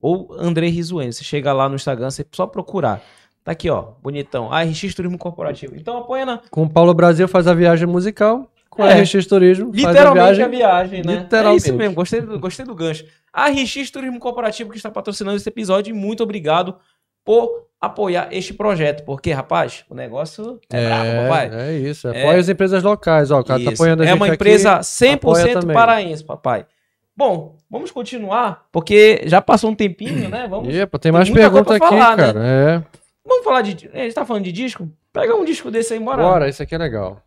ou André Risuene. Você chega lá no Instagram, você só procurar. Tá aqui, ó, bonitão. ARX Turismo Corporativo. Então, Apoena,
Com o Paulo Brasil faz a viagem musical, com a
É.
RX Turismo faz a
Literalmente a
viagem.
viagem, né?
Literalmente.
É isso mesmo, gostei do, gostei do gancho. A RX Turismo Corporativo que está patrocinando esse episódio e muito obrigado por apoiar este projeto, porque, rapaz, o negócio é, brabo, papai.
É, é isso.
É.
Apoia as empresas locais. Ó, o cara tá apoiando a
é
gente
uma
aqui.
empresa
apoia
100%
também.
paraense, papai. Bom, vamos continuar, porque já passou um tempinho, né? Vamos,
pô, tem mais
coisa
pergunta aqui,
falar, né?
cara. É.
vamos falar de... A gente tá falando de disco? Pega um disco desse aí, bora.
Bora, isso aqui é legal.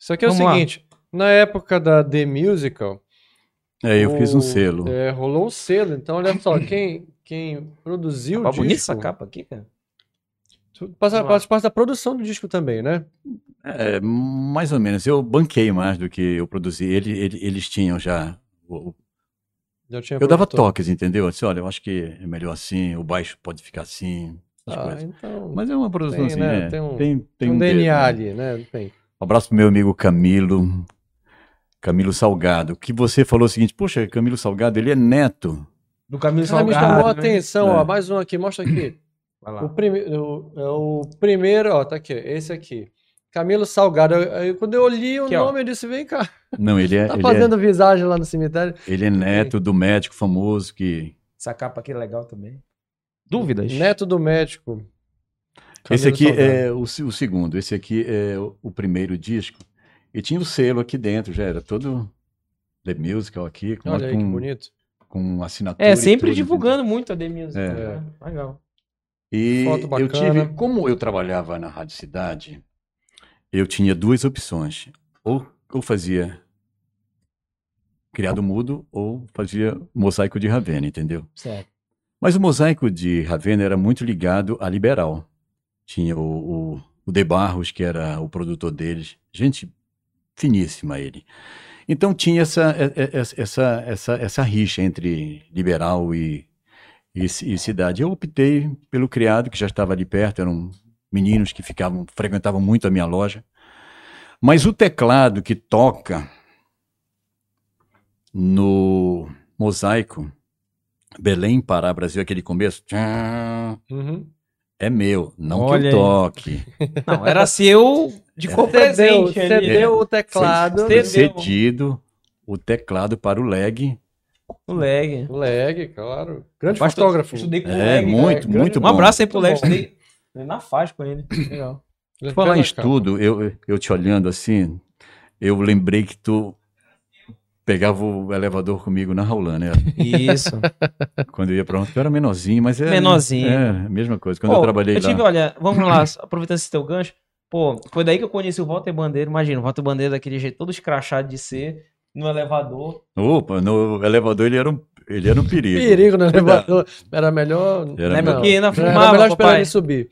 Isso aqui é
Vamos
o
lá.
seguinte. Na época da The Musical,
É, eu fiz um
o-
selo.
é, rolou um selo. Então, olha só, [COUGHS] quem, quem produziu o
Tá
disco...
bonita essa capa aqui, cara.
tu Passa,
lá.
faz parte da produção do disco também, né?
É, mais ou menos. Eu banquei mais do que eu produzi. Ele, ele- eles tinham já. o- Eu dava toques, entendeu? Eu disse, olha, eu acho que é melhor assim, o baixo pode ficar assim. essas
Ah,
coisas.
então...
Mas é uma produção
tem,
assim,
né?
é,
Tem um-
tem, tem
um
dedo,
DNA
né?
ali, né? Tem.
Um abraço pro meu amigo Camilo. Camilo Salgado. Que você falou o seguinte, poxa, Camilo Salgado, ele é neto.
Do Camilo
me
Salgado.
chamou a
né?
atenção,
É.
ó. Mais um aqui, mostra aqui.
Vai
O, prime... o, é o primeiro, ó, tá aqui, esse aqui. Camilo Salgado. Aí quando eu li o
ó.
nome, eu disse: vem cá,
Não, ele é, [LAUGHS]
tá
ele,
fazendo visagem lá no cemitério.
é, ele é neto do médico famoso que.
Essa capa aqui é legal também. Dúvidas?
Neto do médico.
Esse
Camilo
aqui
Salgado.
é o, o segundo, esse aqui é o, o primeiro disco. E tinha o selo aqui dentro, já era todo The Musical aqui, com,
Olha aí que
com,
bonito.
com assinatura.
É, sempre
tudo,
divulgando muito a The Music.
É.
né? Legal.
E
Foto
eu
bacana.
tive, como eu trabalhava na Rádio Cidade, eu tinha duas opções. Ou eu fazia criado mudo ou fazia mosaico de Ravenna, entendeu?
Certo.
Mas o mosaico de Ravenna era muito ligado a liberal. Tinha o, o, o De Barros, que era o produtor deles. Gente finíssima ele. Então tinha essa, essa, essa, essa rixa entre liberal e, e, e cidade. Eu optei pelo criado, que já estava ali perto, eram meninos que ficavam, frequentavam muito a minha loja. Mas o teclado que toca no mosaico, Belém, Pará, Brasil, aquele começo, tchan,
Uhum.
é meu, não
Olha
que eu toque. [LAUGHS]
Não, era seu de cor
Cedeu,
presente
cedeu o teclado.
Cedeu.
Cedido o teclado para o leg.
O leg.
O leg, claro. Grande
Basta-
fotógrafo.
Estudei com o
É,
leg.
muito,
grande-
muito
Um
bom.
abraço aí pro leg. Estudei na faz com ele. [COUGHS] Legal.
Falar em estudo, eu, eu te olhando assim, eu lembrei que tu pegava o elevador comigo na Raulã, né?
Isso. [LAUGHS]
Quando eu ia pra onde? Eu era menorzinho, mas é.
Menorzinho.
É, a mesma coisa. Quando
Pô,
eu trabalhei
eu tive,
lá.
olha, vamos lá, aproveitando esse teu gancho. Pô, foi daí que eu conheci o Walter Bandeira. Imagina, o Walter Bandeira daquele jeito todo escrachado de ser, no elevador.
Opa, no elevador ele era um, ele era um perigo.
Perigo no
Cuidado.
elevador. Era melhor.
Era
Lembra
melhor.
que ainda
Era
filmava,
melhor esperar ele subir.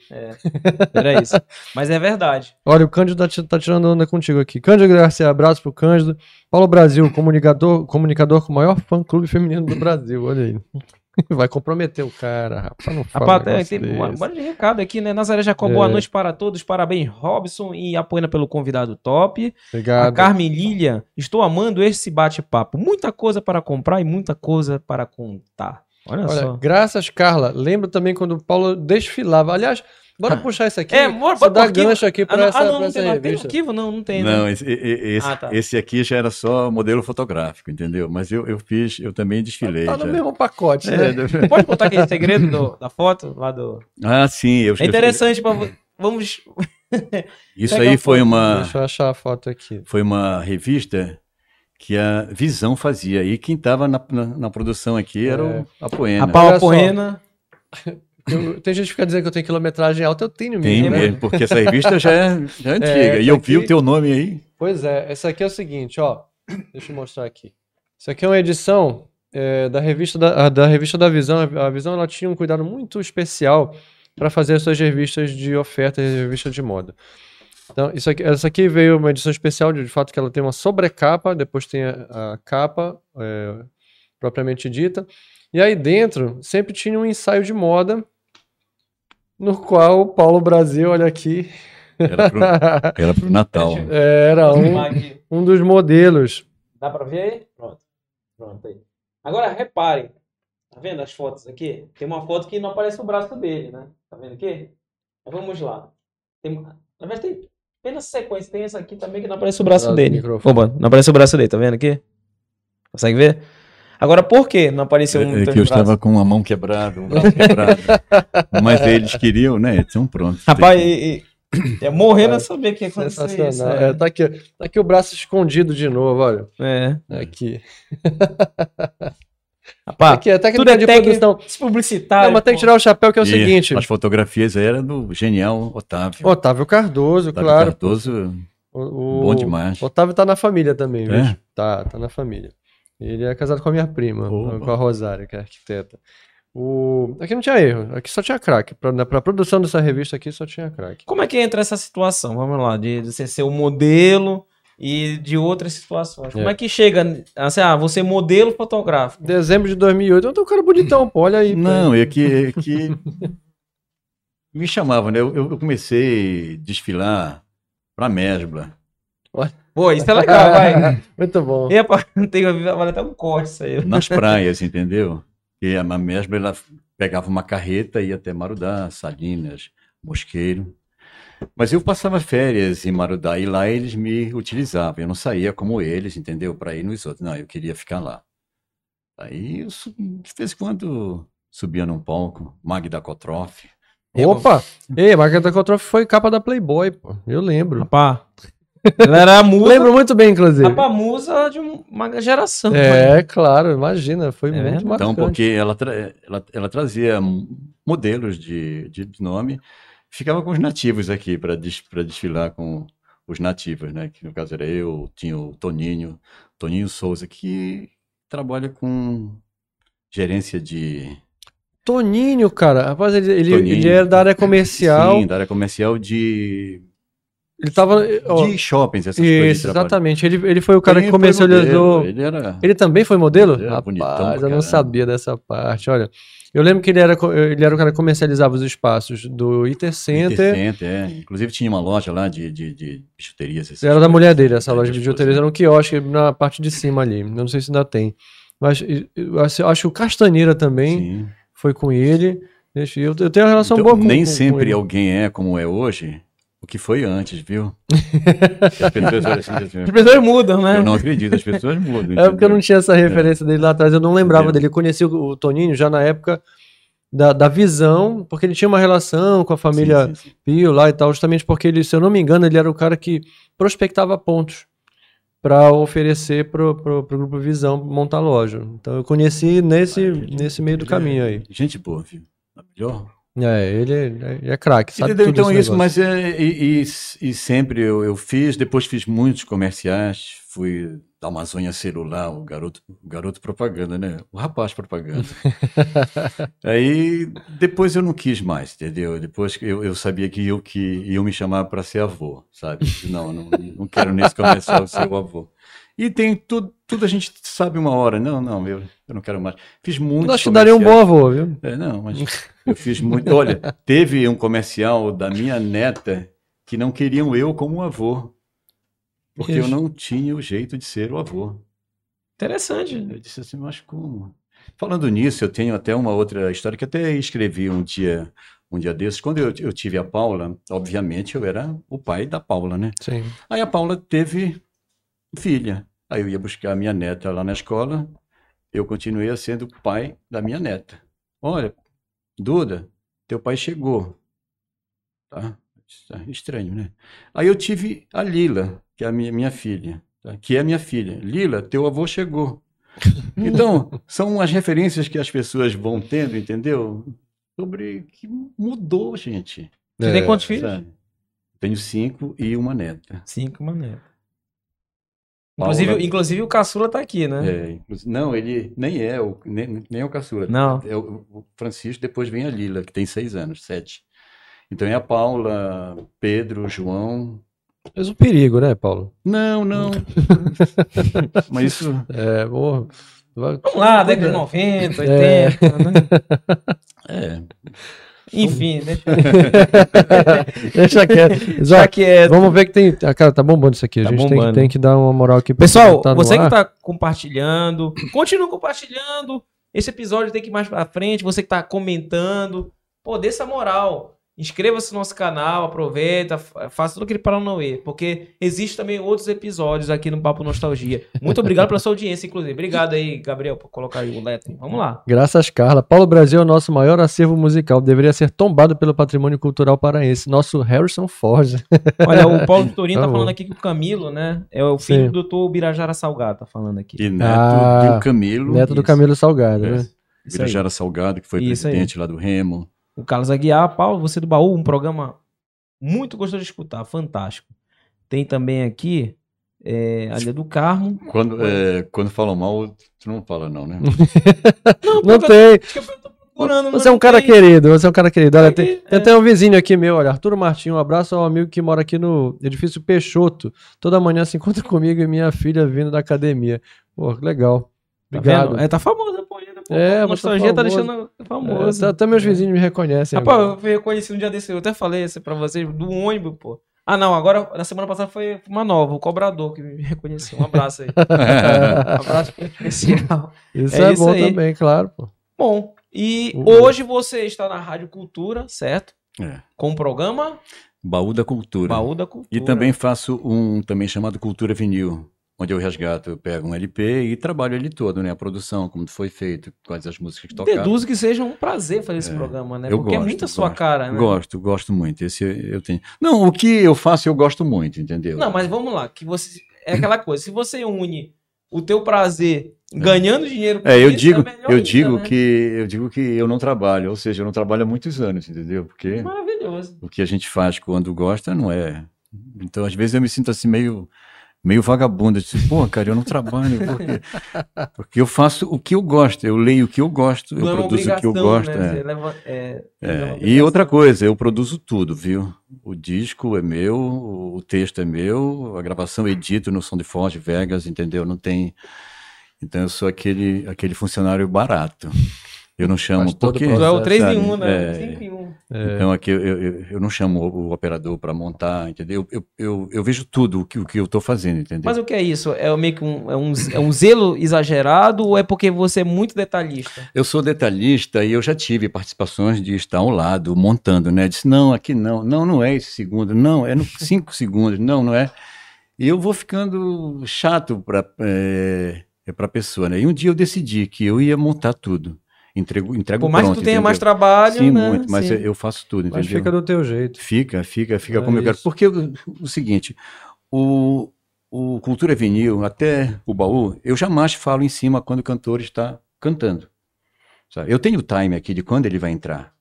Era isso. Mas é verdade.
Olha, o Cândido tá, tá tirando onda contigo aqui. Cândido Garcia, abraço pro Cândido. Paulo Brasil, comunicador, comunicador com o maior fã-clube feminino do Brasil. Olha aí. [LAUGHS] Vai comprometer o cara, rapaz. Não fala
Rapaz, tem,
desse.
um de recado aqui, né? Nazaré Jacó,
É.
boa noite para todos. Parabéns, Robson e apoiando pelo convidado top. A
Obrigado.
Carmen Lilia, estou amando esse bate-papo. Muita coisa para comprar e muita coisa para contar. Olha,
Olha,
só.
graças, Carla. Lembro também quando o Paulo desfilava. Aliás, bora [LAUGHS] puxar isso aqui.
É, bora- bora arquivo.
gancho aqui
Ah,
pra
não,
essa,
ah, não,
pra
não
essa
tem, não tem arquivo? Não, não tem. né?
Não, esse, e- e- esse,
Ah, tá.
esse aqui já era só modelo fotográfico, entendeu? Mas eu, eu fiz, eu também desfilei.
Tá no
já.
mesmo pacote,
É,
né? [LAUGHS]
Pode contar aquele segredo do- da foto lá do.
Ah, sim. Eu,
É interessante para vamos. [LAUGHS]
Isso
Pega
aí
a
foi uma,
Deixa eu achar a foto aqui.
foi uma revista que a Visão fazia. E quem estava na, na, na produção aqui era
É.
o.
A Paula
Olha só.
Poena.
Eu- tem gente que fica dizendo que eu tenho quilometragem alta, eu tenho
Tem
mesmo. né?
mesmo, porque essa revista já é, já é [LAUGHS] antiga.
É,
e eu
essa
vi
aqui-
o teu nome aí.
Pois é, essa aqui é o seguinte, ó. Deixa eu mostrar aqui. Isso aqui é uma edição é, da revista da, a- da revista da Visão. A Visão ela tinha um cuidado muito especial para fazer as suas revistas de oferta e revista de moda. Então, isso aqui, essa aqui veio uma edição especial de, de fato que ela tem uma sobrecapa, depois tem a, a capa é, propriamente dita. E aí dentro sempre tinha um ensaio de moda no qual o Paulo Brasil, olha aqui,
Era pro, era pro Natal. [LAUGHS]
era um, um dos modelos.
Dá pra ver aí? Pronto. Pronto aí. Agora reparem. Tá vendo as fotos aqui? Tem uma foto que não aparece o braço dele, né? Tá vendo aqui? Mas vamos lá. Tem, na verdade, tem apenas sequência. Tem essa aqui também que não aparece o braço dele.
microfone.
Opa, não aparece o braço dele, tá vendo aqui? Consegue ver? Agora, por que não apareceu um
É, é que eu estava com a mão quebrada, um braço quebrado. [LAUGHS] Mas eles queriam, né? Então pronto.
Rapaz, e, e, eu morrendo a saber o que aconteceu isso. É.
É, tá, aqui, tá aqui o braço escondido de novo, olha.
É.
Aqui. [LAUGHS]
Rapaz,
aqui é técnica
tudo é
de produção.
publicitário.
Não, mas tem que tirar o chapéu, que é o
E
seguinte.
As fotografias eram do genial Otávio.
Otávio Cardoso,
Otávio
claro.
Cardoso,
O, o-
bom demais.
Otávio tá na família também, viu?
É?
Tá, tá na família. Ele é casado com a minha prima,
Opa.
com a Rosária, que é arquiteta. O... Aqui não tinha erro, aqui só tinha craque. Pra, na- pra produção dessa revista aqui só tinha craque.
Como é que entra essa situação? Vamos lá, de, de você ser o modelo e de outras situações. Como
É.
é que chega, assim, ah, você modelo fotográfico.
Dezembro de 2008, eu tô um cara bonitão, pô, olha aí.
Não, é que, é que [LAUGHS] me chamavam, né? Eu, eu comecei a desfilar pra Mesbla.
Pô, isso é legal, vai. [LAUGHS]
Muito bom.
Epa, [LAUGHS] tem, vale até um corte isso aí.
nas [LAUGHS] praias, entendeu? E a mesma ela pegava uma carreta e ia até Marudá, Salinas, Mosqueiro. Mas eu passava férias em Marudá e lá eles me utilizavam. Eu não saía como eles, entendeu? Para ir nos outros. Não, eu queria ficar lá. Aí eu de vez em quando subia num palco, Magda Kotroff.
Opa! Ei, a Margarida Kotroff foi capa da Playboy, pô. Eu lembro.
Rapá, ela era a [LAUGHS] musa,
Lembro muito bem, inclusive.
rapá, musa de um- uma geração.
É, claro, imagina. Foi
É
muito
verdade.
marcante.
Então, porque ela, tra- ela, ela trazia modelos de, de nome, ficava com os nativos aqui para desfilar com os nativos, né? Que no caso era eu, tinha o Toninho, Toninho Souza, que trabalha com gerência de.
Toninho, cara. Rapaz, ele, ele,
Toninho.
ele era da área comercial.
Sim, da área comercial de,
Ele tava. ó,
de shoppings, essas coisas.
isso,
trabalho.
exatamente. Ele, ele foi o cara
Toninho
que comercializou.
Ele era.
Ele também foi modelo?
Ele bonitão
Rapaz,
pra
eu não sabia dessa parte. Olha, eu lembro que ele era, ele era o cara que comercializava os espaços do Iter Center.
Center, é. Inclusive tinha uma loja lá de, de, de bijuterias.
Era da
coisas.
mulher dele, essa
É,
loja de bijuterias. Era um quiosque na parte de cima ali. Eu não sei se ainda tem. Mas eu acho, que o Castanheira também
Sim.
foi com ele. Eu, eu tenho uma relação
Então,
boa com
nem
com-
sempre
ele.
alguém é como é hoje o que foi antes, viu? [LAUGHS] As pessoas
As pessoas mudam, né?
eu não acredito, as pessoas mudam. [LAUGHS]
É porque eu não
entendeu?
tinha essa referência dele lá atrás, eu não lembrava
Entendeu?
dele. Eu conheci o, Toninho já na época da, da visão, porque ele tinha uma relação com a família
Sim, sim, sim.
Pio lá e tal, justamente porque ele, se eu não me engano, ele era o cara que prospectava pontos para oferecer pro, pro, pro grupo Visão montar loja. Então eu conheci nesse, nesse meio do caminho
é
aí.
Gente boa, viu? A melhor.
É, ele é, é craque, sabe
Entendeu? Então
esse
isso,
negócio.
mas é, e, e- e sempre eu, eu fiz, depois fiz muitos comerciais, fui da Amazônia Celular, o garoto, o garoto propaganda, né? O rapaz propaganda. [LAUGHS] Aí depois eu não quis mais, entendeu? Depois eu, eu sabia que eu que iam me chamar para ser avô, sabe? Não, não, não quero nesse comercial ser o avô. E tem tudo, tudo a gente sabe uma hora. Não, não, eu, eu não quero mais. Fiz muito.
Acho que daria um bom avô, viu?
É, não, mas [LAUGHS] eu fiz muito. Olha, teve um comercial da minha neta que não queriam eu como avô. Porque eu
Ixi.
não tinha o jeito de ser o avô.
Interessante.
Eu disse assim, mas como? Falando nisso, eu tenho até uma outra história que até escrevi um dia, um dia desses. Quando eu, eu tive a Paula, obviamente eu era o pai da Paula, né?
Sim.
Aí a Paula teve filha. Aí eu ia buscar a minha neta lá na escola. Eu continuei sendo o pai da minha neta. Olha, Duda, teu pai chegou. Tá? Tá Estranho, né? Aí eu tive a Lila, que é a minha, minha filha, tá? que é minha filha. Lila, teu avô chegou. [LAUGHS] Então, são as referências que as pessoas vão tendo, entendeu? Sobre que mudou, gente.
Você tem quantos filhos?
sabe? Tenho cinco e uma neta.
Cinco maneiras.
Paula-
Inclusive, inclusive o caçula tá aqui, né?
É, inclusive- não, ele nem é o, nem, nem é o caçula.
Não.
É o, o Francisco, depois vem a Lila, que tem seis anos, sete. Então é a Paula, Pedro, João.
Mas o perigo, né, Paulo?
Não, não. [LAUGHS] Mas isso.
É, porra.
Vamos lá, década de 90,
É.
80, né?
É.
Enfim, [LAUGHS] deixa [LAUGHS]
Deixa quieto.
já que é.
Vamos ver que tem. Ah, cara, tá bombando isso aqui. A
Tá
gente tem que, tem que dar uma moral aqui pra
Pessoal,
tá
você que
ar.
tá compartilhando, continua compartilhando. Esse episódio tem que ir mais pra frente. Você que tá comentando, pô, dê essa moral. Inscreva-se no nosso canal, aproveita, fa- faça tudo aquele Paranauê, porque existe também outros episódios aqui no Papo Nostalgia. Muito obrigado pela sua audiência, inclusive. Obrigado aí, Gabriel, por colocar aí o lettering. Vamos lá.
Graças, Carla. Paulo Brasil é o nosso maior acervo musical. Deveria ser tombado pelo patrimônio cultural paraense. Nosso Harrison Ford.
Olha, o Paulo [LAUGHS] Vitorino tá
Tá
falando aqui que o Camilo, né, é o filho
Sim.
do doutor Birajara Salgado, tá falando aqui.
E neto
Ah,
do Camilo.
Neto do
Isso.
Camilo Salgado,
É.
né?
Isso aí.
Birajara Salgado, que foi
Isso aí.
presidente lá do Remo.
O Carlos Aguiar, Paulo, você do baú, um programa muito gostoso de escutar, fantástico. Tem também aqui é, a Ilha do Carmo.
Quando, é, quando falam mal, tu não fala, não, né? [LAUGHS]
Não tem.
Acho que eu tô procurando, mas
Você é um
não
cara
tem.
querido, você é um cara querido. Olha,
Aqui,
tem,
é.
tem até um vizinho aqui meu, olha, Arturo Martins, um abraço ao amigo que mora aqui no edifício Peixoto. Toda manhã se encontra [LAUGHS] comigo e minha filha vindo da academia. Pô, legal.
Tá
Obrigado.
vendo? É, tá famoso, pô. Pô.
É,
a
tá
nostalgia tá, deixando
É,
famoso.
até- até meus vizinhos me reconhecem.
Rapaz,
agora.
eu fui reconhecido um dia desse, eu até falei isso pra vocês, do ônibus, pô. Ah, não, agora, na semana passada foi uma nova, o cobrador que me reconheceu. Um abraço aí. [LAUGHS] Um abraço especial.
Isso
é
é,
isso
bom
aí.
também, claro, pô.
Bom, e
Uhum.
hoje você está na Rádio Cultura, certo?
É.
Com o programa
Baú da Cultura.
Baú da Cultura.
E também faço um também chamado Cultura Vinil, onde eu resgato, eu pego um LP e trabalho ele todo, né? A produção, como foi feito, quais as músicas que tocaram.
Deduzo que seja um prazer fazer esse
É,
programa, né? Porque é
gosto,
muito a sua
gosto.
cara, né?
Gosto, gosto muito. Esse eu tenho. Não, o que eu faço eu gosto muito, entendeu?
Não, mas vamos lá, que você é aquela [CLEARS THROAT] coisa, se você une o teu prazer ganhando dinheiro com
É, eu digo,
melhor
eu
ainda,
digo
né?
que eu digo que eu não trabalho, ou seja, eu não trabalho há muitos anos, entendeu? Porque
Maravilhoso.
o que a gente faz quando gosta não é. Então, às vezes eu me sinto assim meio meio vagabundo, eu disse, pô, cara, eu não trabalho, por quê? Porque eu faço o que eu gosto, eu leio o que eu gosto, eu
Não é
produzo o que eu gosto,
né?
é.
Leva- é,
É,
é
E outra coisa, eu produzo tudo, viu? O disco é meu, o texto é meu, a gravação edito no Som de Forge Vegas, entendeu? Não tem. Então eu sou aquele, aquele funcionário barato. Eu não chamo porque.
Tu é o 3 em
sabe?
1, né?
É,
5 em 1.
Então aqui eu, eu, eu não chamo o, operador para montar, entendeu? Eu, eu, eu vejo tudo o que, o que eu estou fazendo, entendeu?
Mas o que é isso? É meio que um, é um, é um zelo exagerado ou é porque você é muito detalhista?
Eu sou detalhista e eu já tive participações de estar ao lado, montando, né? Disse, não, aqui não, não, não é esse segundo, não, é no [LAUGHS] cinco segundos, não, não é. E eu vou ficando chato para é, a pessoa, né? E um dia eu decidi que eu ia montar tudo. Entrego, entrego
Por mais
pronto,
que tu tenha
entendeu?
mais trabalho,
Sim,
né?
muito, mas
Sim.
eu faço tudo,
Mas
entendeu?
fica do teu jeito.
Fica, fica, fica
É
como eu quero.
isso.
Porque o, o seguinte, o, o Cultura Vinil, até o baú, eu jamais falo em cima quando o cantor está cantando. Sabe? Eu tenho o time aqui de quando ele vai entrar.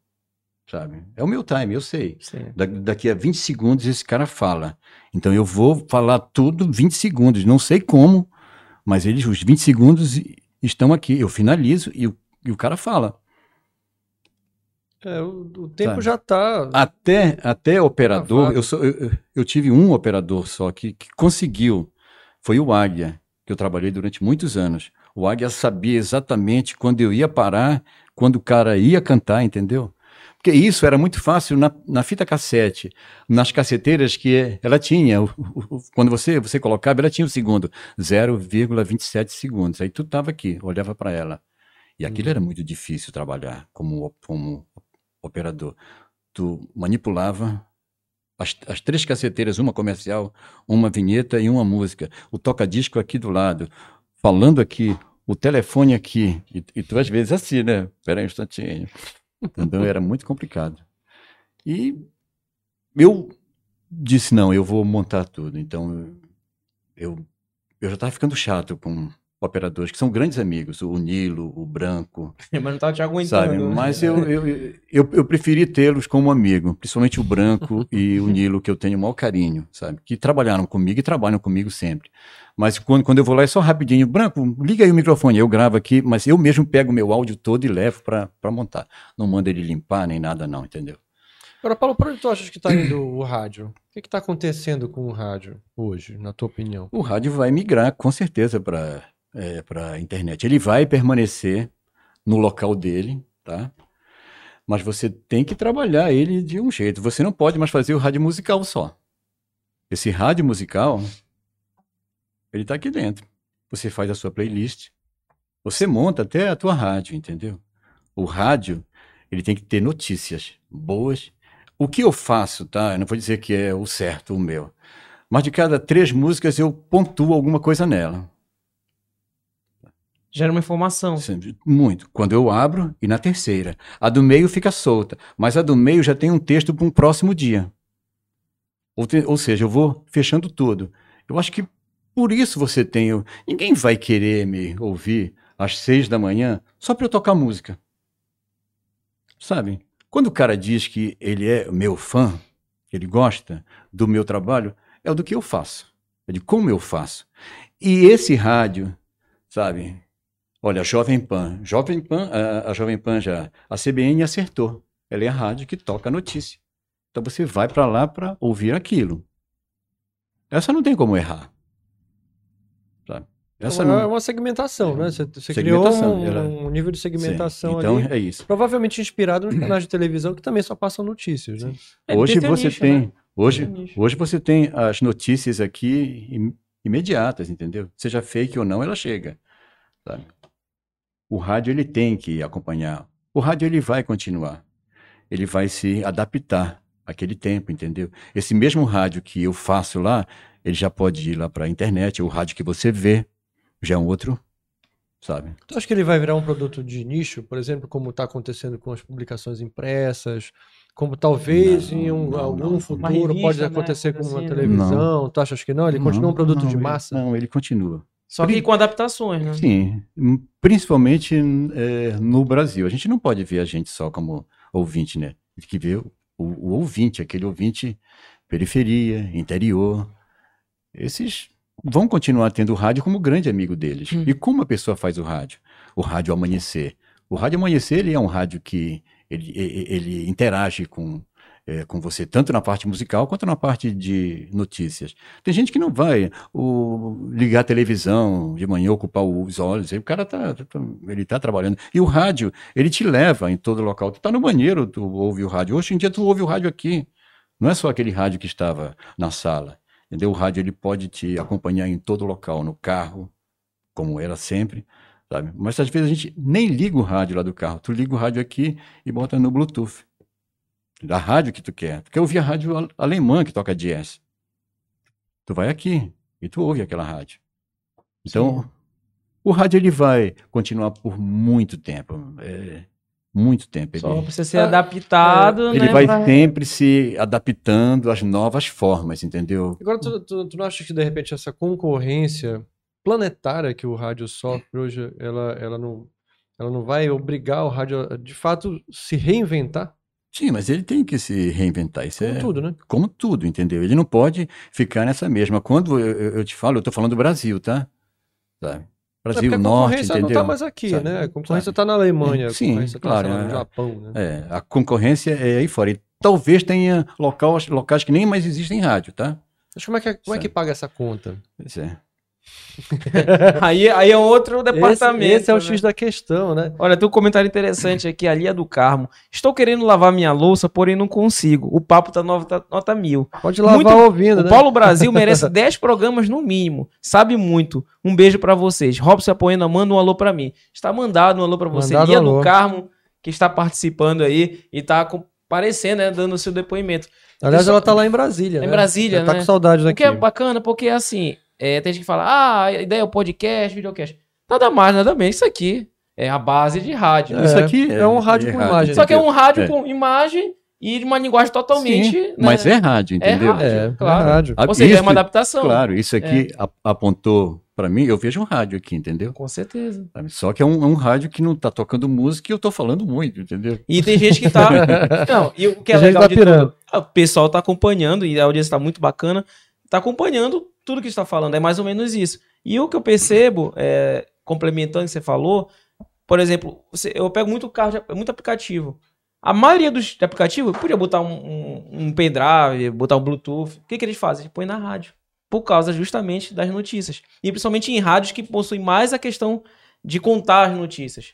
Sabe? É o meu time, eu sei. Da- daqui a 20 segundos esse cara fala. Então eu vou falar tudo 20 segundos. Não sei como, mas eles, os 20 segundos estão aqui. Eu finalizo e o, e o cara fala.
É, o, o tempo
Sabe?
já tá.
Até, até operador,
vago.
eu, sou, eu, eu- tive um operador só que, que conseguiu. Foi o Águia, que eu trabalhei durante muitos anos. O Águia sabia exatamente quando eu ia parar, quando o cara ia cantar, entendeu? Porque isso era muito fácil na, na fita cassete, nas caceteiras que ela tinha. o- o- quando você, você colocava, ela tinha o segundo, 0,27 segundos. Aí tu estava aqui, olhava para ela. E aquilo era muito difícil trabalhar como, como operador. Tu manipulava as, as três caceteiras, uma comercial, uma vinheta e uma música. O toca-disco aqui do lado, falando aqui, o telefone aqui. E, e tu às vezes assim, né? Espera aí um instantinho. Então era muito complicado. E eu disse, não, eu vou montar tudo. Então eu, eu já estava ficando chato com operadores que são grandes amigos, o Nilo, o Branco, [LAUGHS]
Mas não tava te aguentando.
sabe?
né?
Mas [LAUGHS] eu, eu, eu, eu preferi tê-los como amigo, principalmente o Branco [LAUGHS] e o Nilo, que eu tenho o maior carinho, sabe? Que trabalharam comigo e trabalham comigo sempre. Mas quando, quando eu vou lá é só rapidinho, Branco, liga aí o microfone, eu gravo aqui, mas eu mesmo pego o meu áudio todo e levo para montar. Não mando ele limpar nem nada não, entendeu?
Agora, Paulo, por onde tu achas que tá indo o rádio? O que que tá acontecendo com o rádio hoje, na tua opinião?
O rádio vai migrar com certeza para é, a internet. Ele vai permanecer no local dele, tá? Mas você tem que trabalhar ele de um jeito. Você não pode mais fazer o rádio musical só. Esse rádio musical, ele está aqui dentro. Você faz a sua playlist, você monta até a tua rádio, entendeu? O rádio, ele tem que ter notícias boas. O que eu faço, tá? Eu não vou dizer que é o certo, o meu. Mas de cada três músicas eu pontuo alguma coisa nela.
Gera uma informação.
Sempre- Muito. Quando eu abro e na terceira. A do meio fica solta, mas a do meio já tem um texto para um próximo dia. Ou, te- ou seja, eu vou fechando tudo. Eu acho que por isso você tem. o- Ninguém vai querer me ouvir às seis da manhã só para eu tocar música. Sabe? Quando o cara diz que ele é meu fã, ele gosta do meu trabalho, é do que eu faço, é de como eu faço. E esse rádio, sabe? Olha, a Jovem Pan. Jovem Pan, a, a Jovem Pan já. A CBN acertou. Ela é a rádio que toca a notícia. Então você vai para lá para ouvir aquilo. Essa não tem como errar. Sabe? Essa
é
não.
uma segmentação, né? Você, você
Segmentação,
criou um,
ela-
um nível de
Sim,
segmentação
Então
ali.
é isso.
Provavelmente inspirado nos canais de televisão que também só passam notícias, né?
É,
hoje você
nicho,
tem.
né?
Hoje,
Tem
hoje você tem as notícias aqui im- imediatas, entendeu? Seja fake ou não, ela chega. Sabe? O rádio ele tem que acompanhar. O rádio ele vai continuar. Ele vai se adaptar àquele tempo, entendeu? Esse mesmo rádio que eu faço lá, ele já pode ir lá para a internet, o rádio que você vê já é um outro, sabe?
Tu acha que ele vai virar um produto de nicho, por exemplo, como está acontecendo com as publicações impressas, como talvez
Não,
em um,
não,
algum
não.
Futuro
revista,
pode
né,
acontecer com
coisa
uma
né?
televisão? Tu achas que não? Ele continua um produto
não,
de
ele-
massa?
Não, ele continua.
Só que com adaptações, né?
Sim, hum, principalmente é, no Brasil. A gente não pode ver a gente só como ouvinte, né? Tem que ver o, o ouvinte, aquele ouvinte periferia, interior. Esses vão continuar tendo o rádio como grande amigo deles.
Hum.
E como a pessoa faz o rádio? O rádio amanhecer. O rádio amanhecer ele é um rádio que ele, ele interage com é, com você, tanto na parte musical quanto na parte de notícias. Tem gente que não vai o, ligar a televisão de manhã, ocupar os olhos, aí o cara tá, tá- ele tá trabalhando. E o rádio, ele te leva em todo local. Tu tá no banheiro, tu ouve o rádio. Hoje em dia tu ouve o rádio aqui. Não é só aquele rádio que estava na sala. Entendeu? O rádio ele pode te acompanhar em todo local, no carro, como era sempre, sabe? Mas às vezes a gente nem liga o rádio lá do carro. Tu liga o rádio aqui e bota no Bluetooth. Da rádio que tu quer. Tu quer ouvir a rádio al- alemã que toca jazz. Tu vai aqui e tu ouve aquela rádio. Então, o rádio ele vai continuar por muito tempo. é, muito tempo. Ele,
Só precisa ser adaptado,
ele
né?
vai
pra-
sempre se adaptando às novas formas, entendeu?
Agora, tu, tu, tu não acha que de repente essa concorrência planetária que o rádio sofre hoje, ela, ela, não, ela não vai obrigar o rádio a, de fato, se reinventar?
Sim, mas ele tem que se reinventar. Isso
Como
é
tudo, né?
como tudo, entendeu? Ele não pode ficar nessa mesma. Quando eu, eu- te falo, eu tô falando do Brasil, tá? Sabe?
É
Brasil,
a
Norte,
concorrência
entendeu?
não está mais aqui,
Sabe?
né? A concorrência está na Alemanha, a
Sim,
concorrência está
claro,
no
é.
Japão, né?
É, a concorrência é aí fora. E talvez tenha local, locais que nem mais existem rádio, tá?
Mas como é que, como é que paga essa conta?
Pois é. [LAUGHS]
Aí, aí é outro departamento.
Esse, esse é o
né?
X da questão, né?
Olha, tem um comentário interessante aqui, ali é do Carmo. Estou querendo lavar minha louça, porém não consigo. O papo tá nota, nota mil.
Pode lavar
Muito-
ouvindo,
O
né?
Paulo Brasil merece [LAUGHS] 10 programas no mínimo. Sabe muito. Um beijo pra vocês. Robson Apoena, manda um alô pra mim. Está mandado um alô pra você.
Mandado
Lia
alô.
do Carmo, que está participando aí e tá comparecendo, né, dando o seu depoimento.
Aliás, ela tá lá em Brasília,
Em
né?
Brasília,
Tá
né?
com saudade
O
daqui.
que é bacana, porque assim, é, tem gente que fala, ah, a ideia é o podcast, videocast. Nada mais, nada menos. Isso aqui é a base de rádio.
É,
Isso aqui
é um rádio com
rádio,
imagem.
Só que é um rádio
É.
com imagem e uma linguagem totalmente.
Sim,
né,
mas é rádio, entendeu?
rádio.
É,
claro.
é rádio.
Ah,
Ou seja, é
isso-
uma adaptação.
Claro, isso aqui a- apontou pra mim, eu vejo um rádio aqui, entendeu?
Com certeza.
Só que é um, é um rádio que não tá tocando música e eu tô falando muito, entendeu?
E tem gente que tá. [LAUGHS] Não, e o que é legal
tá
de tudo, o pessoal tá acompanhando e a audiência tá muito bacana, tá acompanhando tudo que está falando, é mais ou menos isso. E o que eu percebo, é, complementando o que você falou, por exemplo, você- eu pego muito carro, de- muito aplicativo. A maioria dos aplicativos podia botar um, um, um pendrive, botar um Bluetooth. O que, que eles fazem? Eles põem na rádio. Por causa justamente das notícias. E principalmente em rádios que possuem mais a questão de contar as notícias.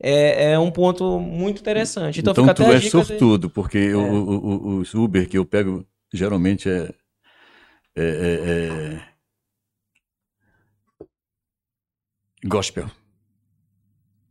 É, é um ponto muito interessante. Então,
Então,
fica
tu é
dica de-
sortudo, porque
É.
o- o- o- os Uber que eu pego geralmente é. É- é- é gospel.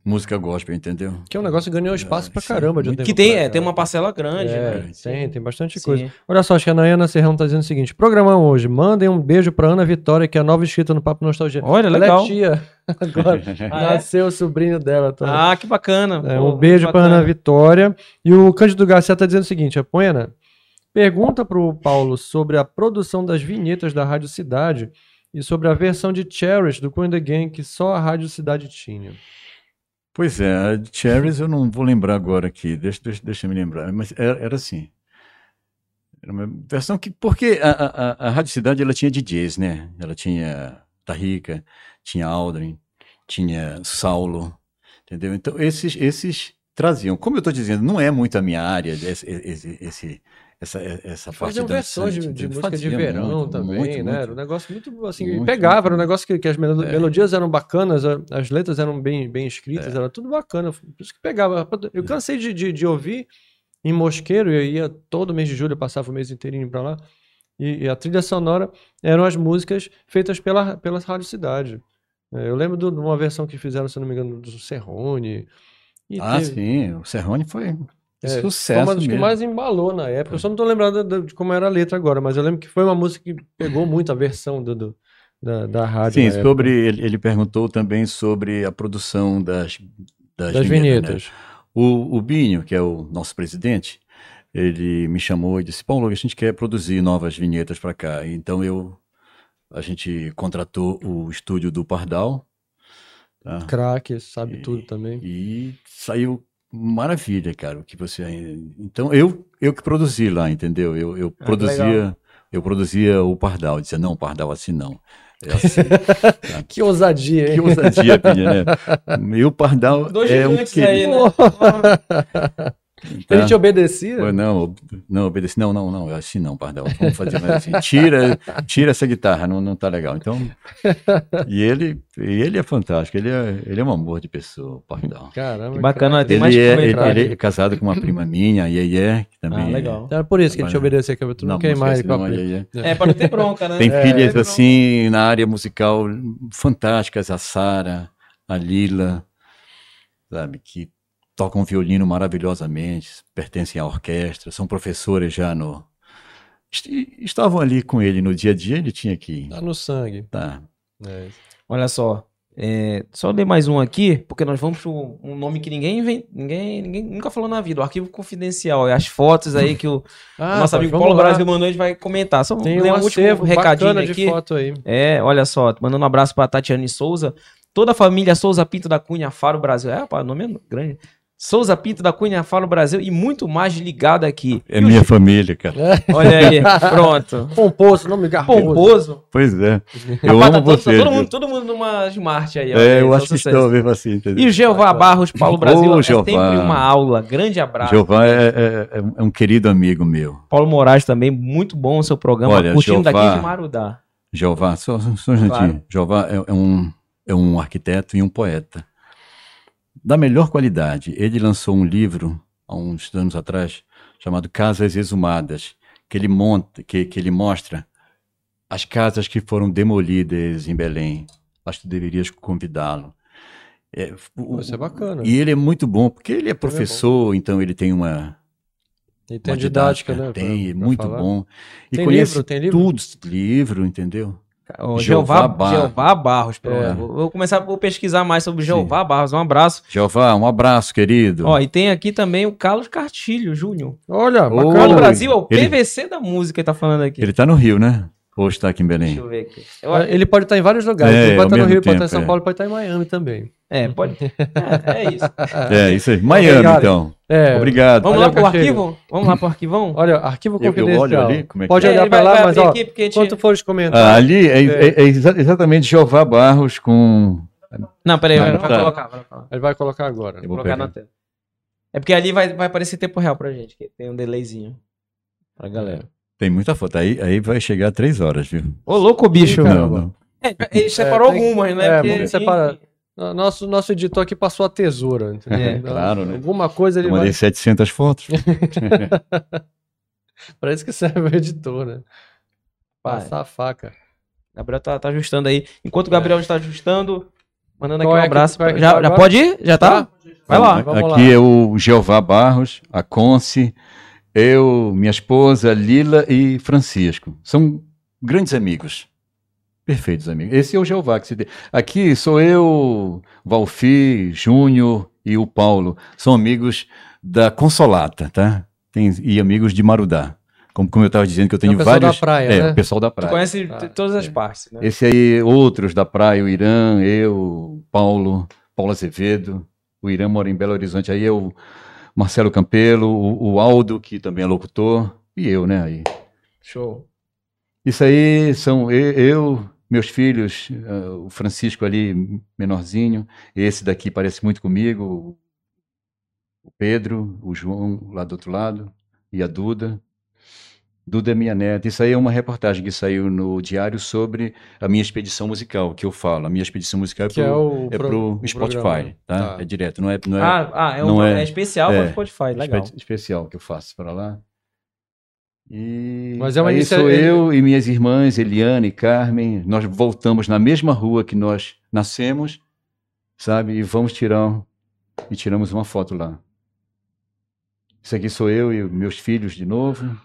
Música gospel, entendeu?
Que é um negócio que ganhou espaço pra
Sim,
caramba de um
Que tem,
pra
é, tem uma parcela grande.
É,
né?
tem, tem bastante
Sim.
coisa. Olha só, acho que a Nayana Serrão tá dizendo o seguinte: programão hoje. Mandem um beijo pra Ana Vitória, que é a nova inscrita no Papo Nostalgia.
Olha,
Ela
legal.
é tia. [LAUGHS] Agora [LAUGHS]
Ah, é?
nasceu o sobrinho dela. Tá?
Ah, que bacana.
É,
Pô,
um beijo
muito
pra Ana. Vitória. E o Cândido Garcia tá dizendo o seguinte: Apoena, pergunta pro Paulo sobre a produção das vinhetas da Rádio Cidade e sobre a versão de Cherish do Coin the Gang que só a Rádio Cidade tinha.
Pois é, a Cherries eu não vou lembrar agora aqui, deixa, deixa, deixa me lembrar, mas era, era assim. Era uma versão que. Porque a, a, a- a Rádio Cidade ela tinha DJs, né? Ela tinha Tarrica, tinha Aldrin, tinha Saulo, entendeu? Então esses, esses traziam. Como eu estou dizendo, não é muito a minha área, esse, esse, esse- essa, essa parte
Faziam versões de, de música de verão
muito,
também,
muito,
né? Era um
muito.
negócio muito assim,
Muito,
pegava,
muito,
era um negócio que, que as
É.
melodias eram bacanas, as letras eram bem, bem escritas,
É.
era tudo bacana. Por isso que pegava. Eu cansei de, de, de ouvir em Mosqueiro, eu ia todo mês de julho, eu passava o mês inteirinho pra lá, e, e a trilha sonora eram as músicas feitas pela, pela Rádio Cidade. É, eu lembro de uma versão que fizeram, se não me engano, do Serrone.
Ah,
teve-
sim, o Serrone foi
é, Foi
sucesso
uma das que
mesmo.
mais embalou na época. Eu só não tô lembrando de como era a letra agora, mas eu lembro que foi uma música que pegou muito a versão do, do- da, da rádio.
Sim, sobre ele, ele perguntou também sobre a produção das, das,
das
vinhetas, né?
vinhetas.
O, o Binho, que é o nosso presidente, ele me chamou e disse: Paulo, a gente quer produzir novas vinhetas para cá. Então eu a gente contratou o estúdio do Pardal tá?
Craque, sabe
E-
tudo também.
e saiu maravilha, cara. O que você então eu eu que produzi lá, entendeu? Eu, eu
Ah,
produzia
legal.
eu produzia o Pardal, eu dizia não, Pardal assim não. É assim. [LAUGHS]
Que ousadia, hein?
Que ousadia, Pinha, né? Meu Pardal
Dois
é um
aí,
querido. [LAUGHS] [LAUGHS]
né?
Ele
tá?
te obedecia?
Não, não, obedeci. Não, não, não, assim não, Pardal. Vamos fazer mais assim. Tira, tira essa guitarra, não, não tá legal. Então, e ele, e ele é fantástico, ele é, ele é um amor de pessoa, Pardal.
Caramba.
Que bacana, tem
Ele
mais
é, ele, ele é casado com uma prima minha, a Yeye, que também
Ah,
é-
legal.
Era por isso que ele te obedecia, que tu não,
Não,
queimar ele
esquece,
com a
não, a
prima.
Yeye.
É, pra não ter bronca, né?
Tem
É,
filhas
tem
assim na área musical fantásticas, a Sara, a Lila, sabe, que tocam violino maravilhosamente, pertencem à orquestra, são professores já no est- estavam ali com ele no dia a dia, ele tinha que
Tá no sangue.
tá.
É.
Olha só. é, só ler mais um aqui, porque nós vamos para um nome que ninguém, inven- ninguém, ninguém nunca falou na vida, o arquivo confidencial. É as fotos aí que o [LAUGHS]
Ah,
nosso
pai,
amigo Paulo
lá.
Brasil mandou, a gente vai comentar. Só
Tem
ler
um
um último recadinho aqui.
foto aí.
É, olha só, mandando um abraço para Tatiane Souza, toda a família Souza Pinto da Cunha Faro Brasil. É, rapaz, o nome é grande. Souza Pinto da Cunha Faro Brasil e muito mais ligado aqui.
É minha família, cara.
Olha aí, [LAUGHS] pronto.
Pomposo, nome garboso.
Pomposo.
Pois é. Eu
Rapaz, tá
amo
todo,
você.
todo mundo, todo mundo numa Smart aí.
É,
aí,
eu acho que estão mesmo assim, entendeu?
E o Jeová Barros, Paulo Brasil,
Ô,
é
Jeová.
sempre uma aula. Grande abraço.
Jeová é, é- é um querido amigo meu.
Paulo Moraes também, muito bom o seu programa.
Olha,
curtindo
Jeová-
daqui de Marudá.
Jeová, só, só um.
Claro.
Jeová é, é um, é um arquiteto e um poeta. Da melhor qualidade. Ele lançou um livro, há uns anos atrás, chamado Casas Exumadas, que ele monta, que, que ele mostra as casas que foram demolidas em Belém. Acho que deverias convidá-lo. É, o-
Isso é bacana.
E ele é muito bom, porque ele é professor, então ele tem uma,
tem
uma
didática, né? pra-
Tem,
pra
muito
falar.
bom. E
Tem
conhece
livro? Tem livro?
tudo, livro, entendeu?
O
Jeová
Jeová,
Barros.
Jeová Barros. pronto.
É.
Vou começar a pesquisar mais sobre o Jeová Barros. Um abraço.
Jeová, um abraço, querido.
Ó, e tem aqui também o Carlos Cartilho Júnior.
Olha,
Oi.
Brasil é o
Ele-
PVC da música que tá falando aqui.
Ele tá no Rio, né? Ou está aqui em Belém?
Deixa eu ver aqui. Eu-
Ah, Ele pode estar em vários lugares.
É,
ele pode estar no Rio, pode estar em
tempo,
São
é.
Paulo, pode estar em Miami também.
É, pode. É, é isso. [LAUGHS]
É, isso aí. Miami,
Obrigado.
então.
É,
Obrigado.
Vamos
Olha,
lá pro
Castilho.
arquivo? Vamos lá pro arquivão?
Olha, arquivo
Eu- eu olho
confidencial.
ali, como é que
pode
é?
olhar
vai-
lá, mas ó,
aqui, porque a gente-
quando for os
Ah,
comentários.
ali é, é- é exa- exatamente Jeová Barros com.
Não, peraí, vai,
Não,
vai
tá.
colocar. Vai colocar.
Ele vai colocar agora.
Eu vou
colocar na tela. É porque ali vai, vai aparecer tempo real pra gente, que tem um delayzinho pra galera.
Tem muita foto. Aí, aí vai chegar a três horas, viu?
Ô, louco, bicho.
Não, não.
É, ele separou
tem-
algumas, né?
é,
Porque.
No- Nosso, nosso editor aqui passou a tesoura. entendeu?
É,
Então,
claro, né?
Alguma coisa ele
Eu mandei
vai.
700 fotos. [LAUGHS]
Pra isso que serve o editor, né? Passar a faca.
Gabriel tá, tá ajustando aí. Enquanto o Gabriel está ajustando, mandando aqui
Qual
um
é que-
abraço.
é que
já,
tá
já
agora?
pode ir? Já tá? Vai lá.
Vamos
Aqui é o Jeová Barros, a Conce, eu, minha esposa, Lila e Francisco. São grandes amigos. Perfeitos amigos. Esse é o Jeová que se dê. Aqui sou eu, Valfi, Júnior e o Paulo. São amigos da Consolata, tá? Tem, e amigos de Marudá. Como, como eu estava dizendo, que eu tenho
É o pessoal
vários.
da praia,
é,
né?
o pessoal da
Tu
praia.
conhece
Ah,
todas as
sim.
partes, né?
Esse aí, outros da praia, o Irã, eu, Paulo, Paulo Azevedo. O Irã mora em Belo Horizonte. Aí eu, Marcelo Campelo, o, o Aldo, que também é locutor, e eu, né? Aí.
Show.
Isso aí são eu, meus filhos, ah, o Francisco ali, menorzinho. Esse daqui parece muito comigo. O Pedro, o João lá do outro lado, e a Duda. Duda é minha neta. Isso aí é uma reportagem que saiu no diário sobre a minha expedição musical, que eu falo. A minha expedição musical é
Que é
pro,
o,
é
pro- o
Spotify,
programa.
tá?
Tá.
É direto, não é, não é
Ah, ah é, um,
não
é,
é-
especial
é,
para Spotify. Legal.
espe- especial que eu faço para lá. E
Mas é uma
aí sou
é-
eu e minhas irmãs, Eliane e Carmen, nós voltamos na mesma rua que nós nascemos, sabe? E vamos tirar e tiramos uma foto lá. Isso aqui sou eu e meus filhos de novo.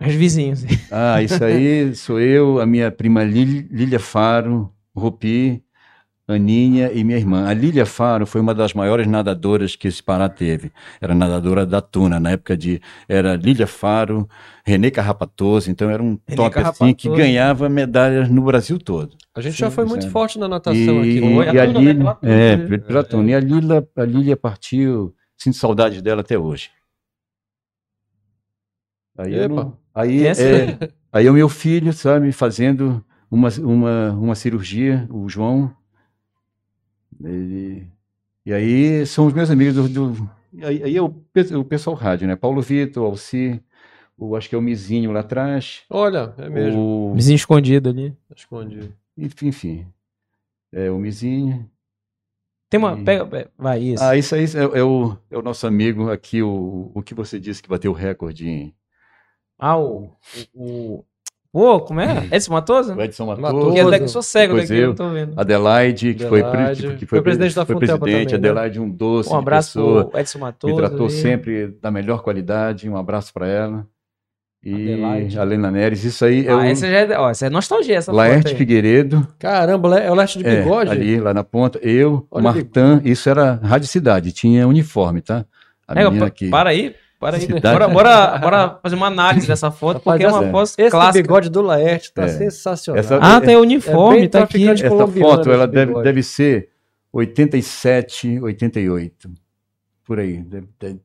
Os vizinhos.
Ah, isso aí sou eu, a minha prima Lí- Lília Faro, Rupi, Aninha e minha irmã. A Lília Faro foi uma das maiores nadadoras que esse Pará teve. Era nadadora da Tuna, na época de. Era Lília Faro, Renê Carrapatoso, então era um
Renê
top assim que ganhava medalhas no Brasil todo.
A gente já foi muito
é.
forte na natação
E,
aqui.
A
e a
Tuna, né?
Lília,
Pela Tuna,
é,
né?
pela Tuna. E a Lília, a Lília partiu, sinto saudades dela até hoje. Aí, eu
Epa.
não- aí,
Essa-
é, aí é o meu filho, sabe, fazendo uma, uma, uma cirurgia, o João. Ele- e aí são os meus amigos do. do- aí, aí é o, o pessoal rádio, né? Paulo Vitor, Alci, o, acho que é o Mizinho lá atrás.
Olha, é mesmo.
O,
Vizinho escondido ali.
Escondi.
enfim, enfim. É o Mizinho.
Tem uma.
E-
Pega, pega- vai, isso.
Ah, isso aí é, é o, é o nosso amigo aqui, o, o que você disse que bateu o recorde em.
Ah, o. o, Pô, como é? Edson Matoso?
O Edson
Matoso.
Matoso.
Que é daqui, sou cego daqui, eu não tô vendo.
Adelaide, que foi,
Adelaide.
que
Foi presidente da
foi presidente,
também, né?
Adelaide, um doce
Um
de
abraço
pessoa,
pro Edson Matoso.
me tratou
aí.
sempre da melhor qualidade, um abraço para ela. E
Adelaide.
a Lena Neres, isso aí é
Ah,
o
essa já é, ó, essa é nostalgia, essa
Laerte
aí.
Figueiredo,
Caramba, é o leste de
é,
bigode?
ali, lá na ponta, eu,
Olha
o Martã, isso era Rádio Cidade, tinha uniforme, tá? A
É,
menina aqui.
Para aí, para aí.
Cidade.
Bora, bora, bora fazer uma análise dessa [LAUGHS] foto,
Rapaz,
porque é uma
essa-
foto
Esse
clássica.
bigode do Laerte tá
É.
sensacional.
Essa-
Ah, tem o
É
uniforme,
bem
tá aqui.
Essa foto, ela
esse
deve,
bigode.
deve ser 87, 88. Por aí. deve- deve-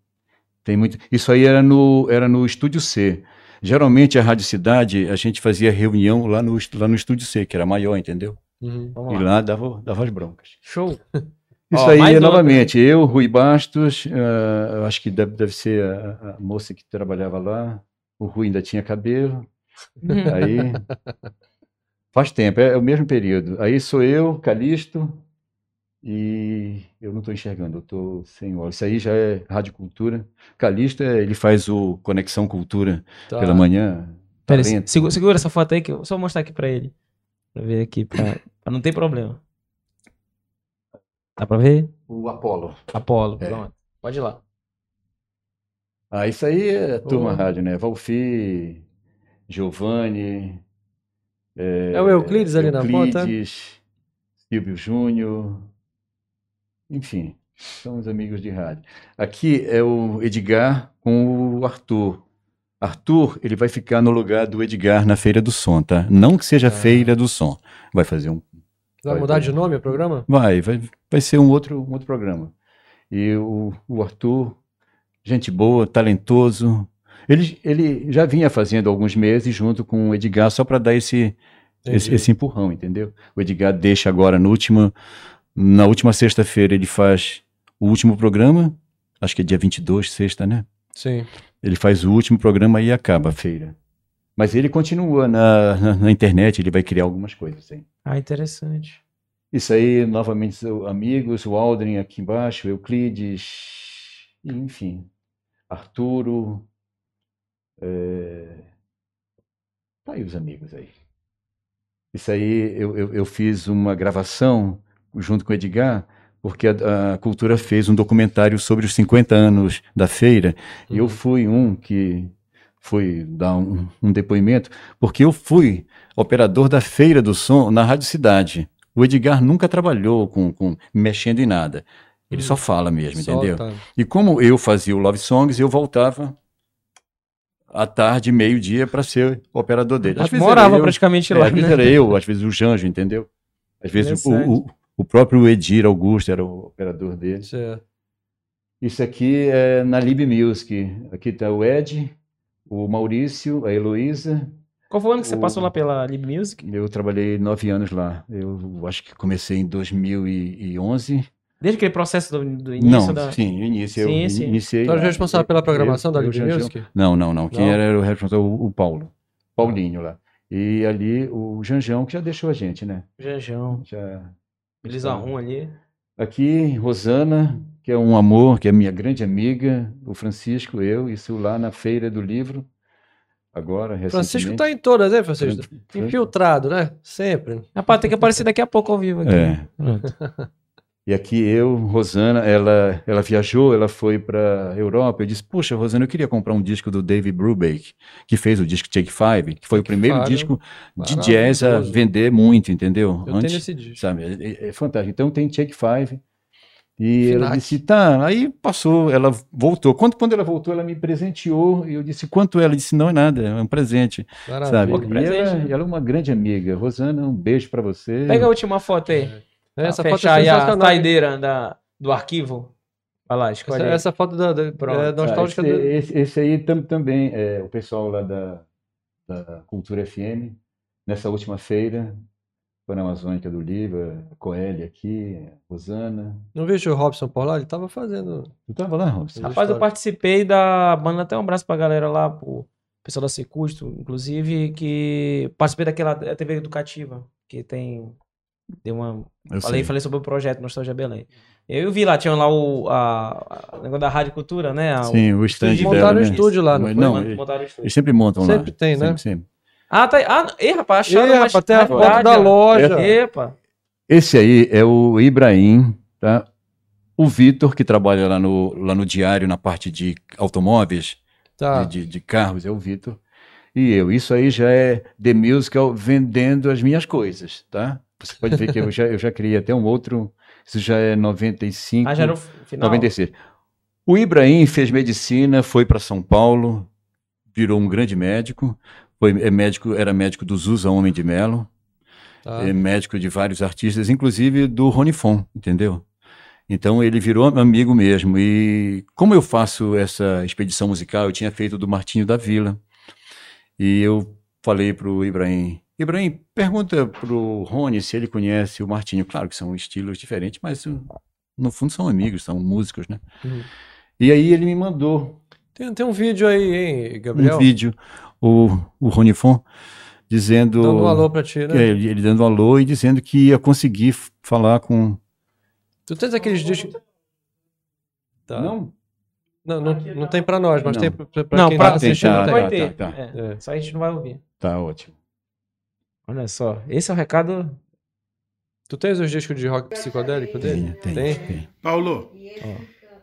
tem muito. Isso aí era no, era no Estúdio C. Geralmente a Rádio Cidade, a gente fazia reunião lá no, lá no Estúdio C, que era maior, entendeu?
Uhum.
Vamos
E
lá.
lá dava, dava as broncas.
Show. [LAUGHS]
Isso
Ó,
aí,
outra.
novamente, eu, Rui Bastos, eu acho que deve, deve ser a, a moça que trabalhava lá. O Rui ainda tinha cabelo. [LAUGHS] Aí. Faz tempo, é, é o mesmo período. Aí sou eu, Calixto, e eu não estou enxergando, eu estou sem olhos. Isso aí já é Rádio Cultura. Calixto, é, ele faz o Conexão Cultura
Tá.
pela manhã.
Pera aí, segura, segura essa foto aí que eu só vou mostrar aqui pra ele. Pra ver aqui, pra não ter problema. Dá pra ver?
O Apolo.
Apolo,
É.
pronto. Pode ir lá.
Ah, isso aí é turma
Oh.
rádio, né? Valfi, Giovanni.
É o Euclides ali na ponta?
Euclides, Silvio Júnior. Enfim, são os amigos de rádio. Aqui é o Edgar com o Arthur. Arthur, ele vai ficar no lugar do Edgar na Feira do Som, tá? Não que seja
Ah.
Feira do Som. Vai fazer um
Vai
Vai
mudar de nome o programa?
Vai, vai, vai ser um outro, um outro programa. E o, o Arthur, gente boa, talentoso. Ele, ele já vinha fazendo alguns meses junto com o Edgar, só para dar esse, esse, esse empurrão, entendeu? O Edgar deixa agora no último, na última sexta-feira ele faz o último programa, acho que é dia 22, sexta, né?
Sim.
Ele faz o último programa e acaba a feira. Mas ele continua na, na, na internet, ele vai criar algumas coisas, sim.
Ah, interessante.
Isso aí, novamente, amigos, o Aldrin aqui embaixo, Euclides, enfim, Arturo. É... Tá aí os amigos aí. Isso aí, eu, eu, eu fiz uma gravação junto com o Edgar, porque a, a Cultura fez um documentário sobre os 50 anos da feira, e eu
Uhum.
fui um que foi dar um, um depoimento, porque eu fui operador da Feira do Som na Rádio Cidade. O Edgar nunca trabalhou com, com mexendo em nada. Ele
Hum.
só fala mesmo,
Só
entendeu?
tá.
E como eu fazia o Love Songs, eu voltava à tarde, meio-dia, para ser operador dele. Às vezes
Morava
eu,
praticamente
é,
lá,
às vezes
né?
era eu, às vezes o Janjo, entendeu? Às vezes o, o, o próprio Edir Augusto era o operador dele.
Certo.
Isso aqui é na Lib Music. Aqui está o Ed, o Maurício, a Heloísa.
Qual foi o ano que você
O-
passou lá pela Lib Music?
Eu trabalhei nove anos lá. Eu acho que comecei em 2011.
Desde aquele processo do, do início
Não,
da...
sim, início.
Sim,
eu
sim.
iniciei.
Tu era responsável pela programação
Eu-
da Lib. Music?
Não, não, não. Quem
Não?
era o responsável? O, o Paulo. Paulinho lá. E ali o Janjão, que já deixou a gente, né?
Janjão.
Já.
Eles arrumam ali.
Aqui, Rosana, que é um amor, que é minha grande amiga, o Francisco, eu, isso lá na feira do livro, agora,
Francisco
recentemente.
tá em todas, né, Francisco?
Fran-
Infiltrado, né? Sempre.
Rapaz, tem que aparecer daqui a pouco ao vivo aqui.
É.
Pronto.
E aqui eu, Rosana, ela, ela viajou, ela foi para Europa. Eu disse, poxa, Rosana, eu queria comprar um disco do David Brubeck, que fez o disco Take Five, que foi o primeiro
Five,
disco de jazz a vender muito, entendeu?
Eu tenho esse disco.
sabe, é, é- é fantástico. Então tem Take Five. E ela
Finac.
disse, tá, aí passou, ela voltou. Quando, quando ela voltou, ela me presenteou, e eu disse, quanto é? Ela disse, não é nada, é um presente,
Maravilha.
sabe?
Pô, que
E
presente,
ela,
né?
ela é uma grande amiga. Rosana, um beijo para você.
Pega a última foto aí.
Essa
pra
foto
fechar
é
aí a saideira da, do arquivo. Vai lá, escolhe
Essa, essa foto da, da,
Pronto.
é
Ah,
nostálgica
esse,
do...
esse- esse aí tam- também, é, o pessoal lá da, da Cultura FM, nessa última feira, Pan Amazônica do Livro, a Coelho aqui, a Rosana.
Não vejo o Robson por lá? Ele tava fazendo.
Tu tava lá, Robson?
Rapaz, eu participei da banda, até um abraço pra galera lá, pro pessoal da Secusto, inclusive, que participei daquela TV educativa, que tem. Deu uma.
Eu
Falei,
sei.
falei sobre o projeto Nostalgia Belém. Eu vi lá, tinha lá o, a, a- o negócio da Rádio Cultura, né? A-
Sim, o stand
Eles
dela,
montaram o
né?
estúdio lá, não
Mas
foi?
Não, eles,
montaram o estúdio.
eles sempre montam lá.
Sempre tem, né?
Sempre, sempre.
Ah, tá aí. Ah, ei, rapaz, acharam mais-
rapaz, tem a foto da loja.
Epa.
Esse aí é o Ibrahim, tá? O Vitor, que trabalha lá no, lá no diário, na parte de automóveis,
Tá.
de, de- de carros, é o Vitor. E eu. Isso aí já é The Musical vendendo as minhas coisas, tá? Você pode ver que eu já, eu já criei até um outro. Isso já é 95,
Ah, já era o final.
96. O Ibrahim fez medicina, foi para São Paulo, virou um grande médico. Foi, é médico, era médico do Zusa Homem de Melo
tá.
é médico de vários artistas, inclusive do Rony Fon, entendeu? Então ele virou amigo mesmo. E como eu faço essa expedição musical, eu tinha feito do Martinho da Vila. E eu falei para o Ibrahim, Ibrahim, pergunta para o Rony se ele conhece o Martinho. Claro que são estilos diferentes, mas no fundo são amigos, são músicos, né?
Uhum.
E aí ele me mandou
Tem, tem um vídeo aí, hein, Gabriel?
um vídeo, o, o Rony Fon, dizendo...
Dando um alô pra ti,
É,
né?
ele, ele dando um alô e dizendo que ia conseguir falar com.
Tu tens aqueles discos. Tá.
Não?
Não, não, não tem pra nós, mas
Não.
tem pra, pra- pra
Não,
quem
pra
tá assistindo. tem.
vai
tá,
ter.
tá, tá.
É,
É.
Só a gente não vai ouvir.
Tá ótimo.
Olha só, esse é o recado.
Tu tens os discos de rock psicodélico dele?
Tem, tem,
Tem?
tem.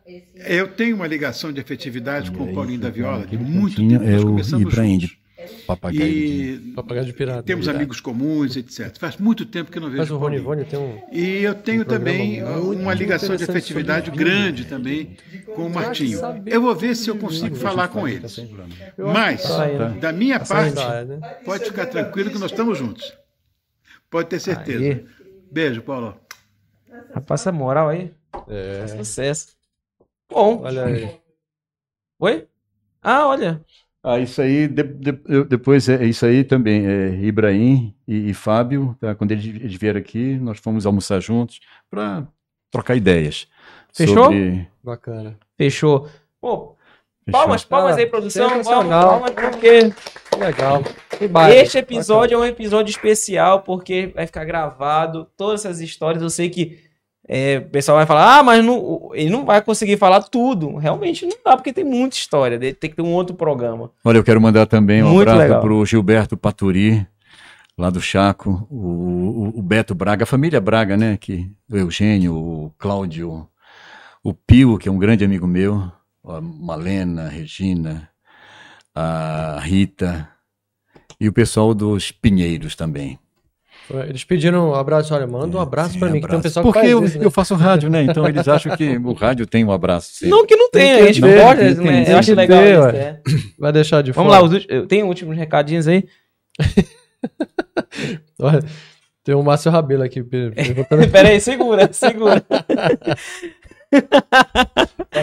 Paulo, eu tenho uma ligação de afetividade com o Paulinho da Viola de muito tempo.
é
Nós começamos
Ibrahim
juntos.
de Papagaio de...
E
Papagaio de pirata.
temos
Pirata.
amigos comuns, etc. Faz muito tempo que eu não
Mas
vejo
o
o
Rony
Paulinho.
Rony tem um.
E eu tenho
Um
também uma ligação de afetividade grande também com o Martinho. Eu vou ver se eu consigo falar com eles. Mas,
Tá aí, né?
da minha parte,
Tá, né?
pode ficar tranquilo que nós estamos juntos. Pode ter certeza.
Aí.
Beijo, Paulo.
Rapaz, essa moral aí.
É.
Sucesso. Bom.
Olha aí.
Oi? Ah, olha.
Ah, isso aí, de- de- depois, é isso aí também, é Ibrahim e, e Fábio, tá? quando eles, eles vieram aqui, nós fomos almoçar juntos para trocar ideias.
Fechou?
Sobre...
Bacana.
Fechou. Pô,
Fechou?
palmas, palmas
Ah,
aí, produção. Palmas, porque
Que legal. Que baita.
este episódio é um episódio especial, porque vai ficar gravado todas essas histórias. Eu sei que é, o pessoal vai falar, ah, mas não, ele não vai conseguir falar tudo. Realmente não dá, porque tem muita história. Tem que ter um outro programa.
Olha, eu quero mandar também um
Muito
abraço para o Gilberto Paturi, lá do Chaco, o, o- o Beto Braga, a família Braga, né? Que, o Eugênio, o Cláudio, o Pio, que é um grande amigo meu, a Malena, a Regina, a Rita, e o pessoal dos Pinheiros também.
Eles pediram um abraço. Olha, manda um abraço
Sim,
pra mim, que tem um
abraço.
pessoal
Porque
que faz
eu,
isso, né?
eu faço rádio, né? Então eles acham que o [LAUGHS] rádio tem um abraço. sempre.
Não que não tenha, a gente pode,
tem,
né?
tem,
eu
tem
acho legal
ter,
isso. é.
Vai deixar de
Vamos
fora.
lá, os últimos, tem últimos recadinhos aí? [LAUGHS]
Olha, tem o Márcio Rabelo aqui per- perguntando. [LAUGHS]
Pera aí, segura, segura.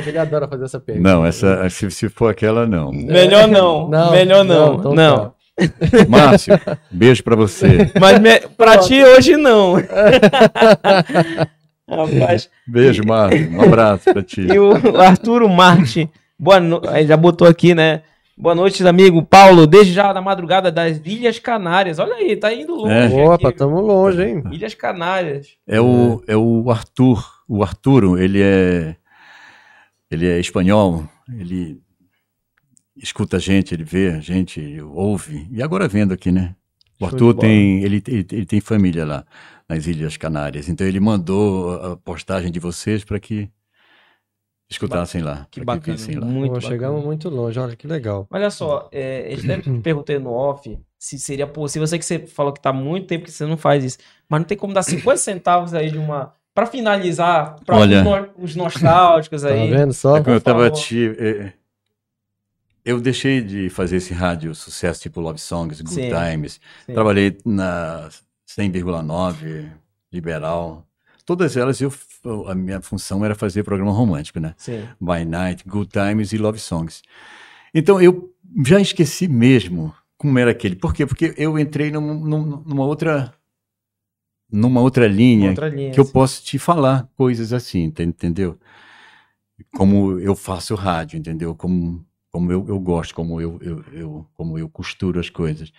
Ele adora fazer essa pergunta.
Não, essa, se, se for aquela, não.
Melhor não, melhor não,
então
não.
Márcio, beijo pra você.
Mas me, pra ti hoje não. Rapaz,
Beijo, Márcio. Um abraço pra ti.
e o Arturo Marte, boa no... já botou aqui, né? Boa noite, amigo Paulo, desde já na madrugada das Ilhas Canárias. Olha aí, tá indo longe.
É.
aqui.
Opa, tamo longe, hein?
Ilhas Canárias.
É o, é o Arthur. O Arturo, ele é ele é espanhol, ele escuta a gente, ele vê a gente, ouve. E agora vendo aqui, né? O Arthur tem, ele, ele, ele, tem família lá nas Ilhas Canárias, então ele mandou a postagem de vocês para que escutassem lá.
Que bacana,
que
lá. muito
Pô, Chegamos muito longe, olha que legal.
Olha só, é, eu até perguntei no off se seria possível, eu sei que você falou que tá muito tempo que você não faz isso, mas não tem como dar 50 centavos aí de uma... Para finalizar, para os, os, nostálgicos aí.
Tá vendo só?
É como eu tava te, é, eu deixei de fazer esse rádio sucesso tipo Love Songs, Good sim, Times. Sim. Trabalhei na 100,9, Liberal. Todas elas eu, a minha função era fazer programa romântico, né?
Sim.
By Night, Good Times e Love Songs. Então eu já esqueci mesmo como era aquele. Por quê? Porque eu entrei num, num, numa outra numa outra linha, outra linha que eu posso te falar coisas assim, entendeu? Como eu faço rádio, entendeu? Como como eu, eu gosto, como eu, eu, eu, como eu costuro as coisas.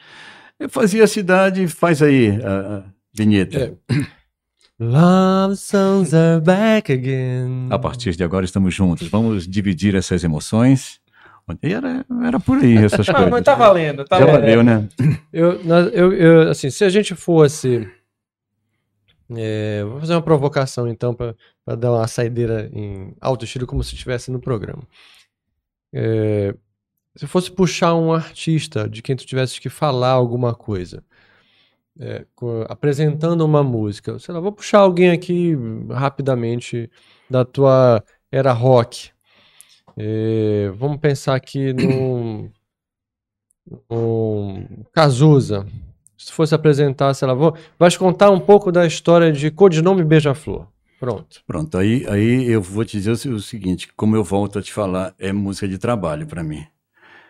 Eu fazia a cidade, faz aí a, a vinheta. É.
Love songs are back again.
A partir de agora estamos juntos. Vamos dividir essas emoções. E era, era por aí essas [LAUGHS] coisas.
Mas tá valendo, tá
Já valeu, né?
Eu, eu, eu, assim, se a gente fosse. É, vou fazer uma provocação então para dar uma saideira em alto estilo, como se estivesse no programa. É, se fosse puxar um artista de quem tu tivesse que falar alguma coisa, é, apresentando uma música, sei lá, vou puxar alguém aqui rapidamente da tua era rock. É, vamos pensar aqui no, Cazuza. Se fosse apresentar, sei lá, vou, vais contar um pouco da história de Codinome Beija-Flor. Pronto.
Pronto, aí, aí eu vou te dizer o, seguinte, como eu volto a te falar, é música de trabalho para mim.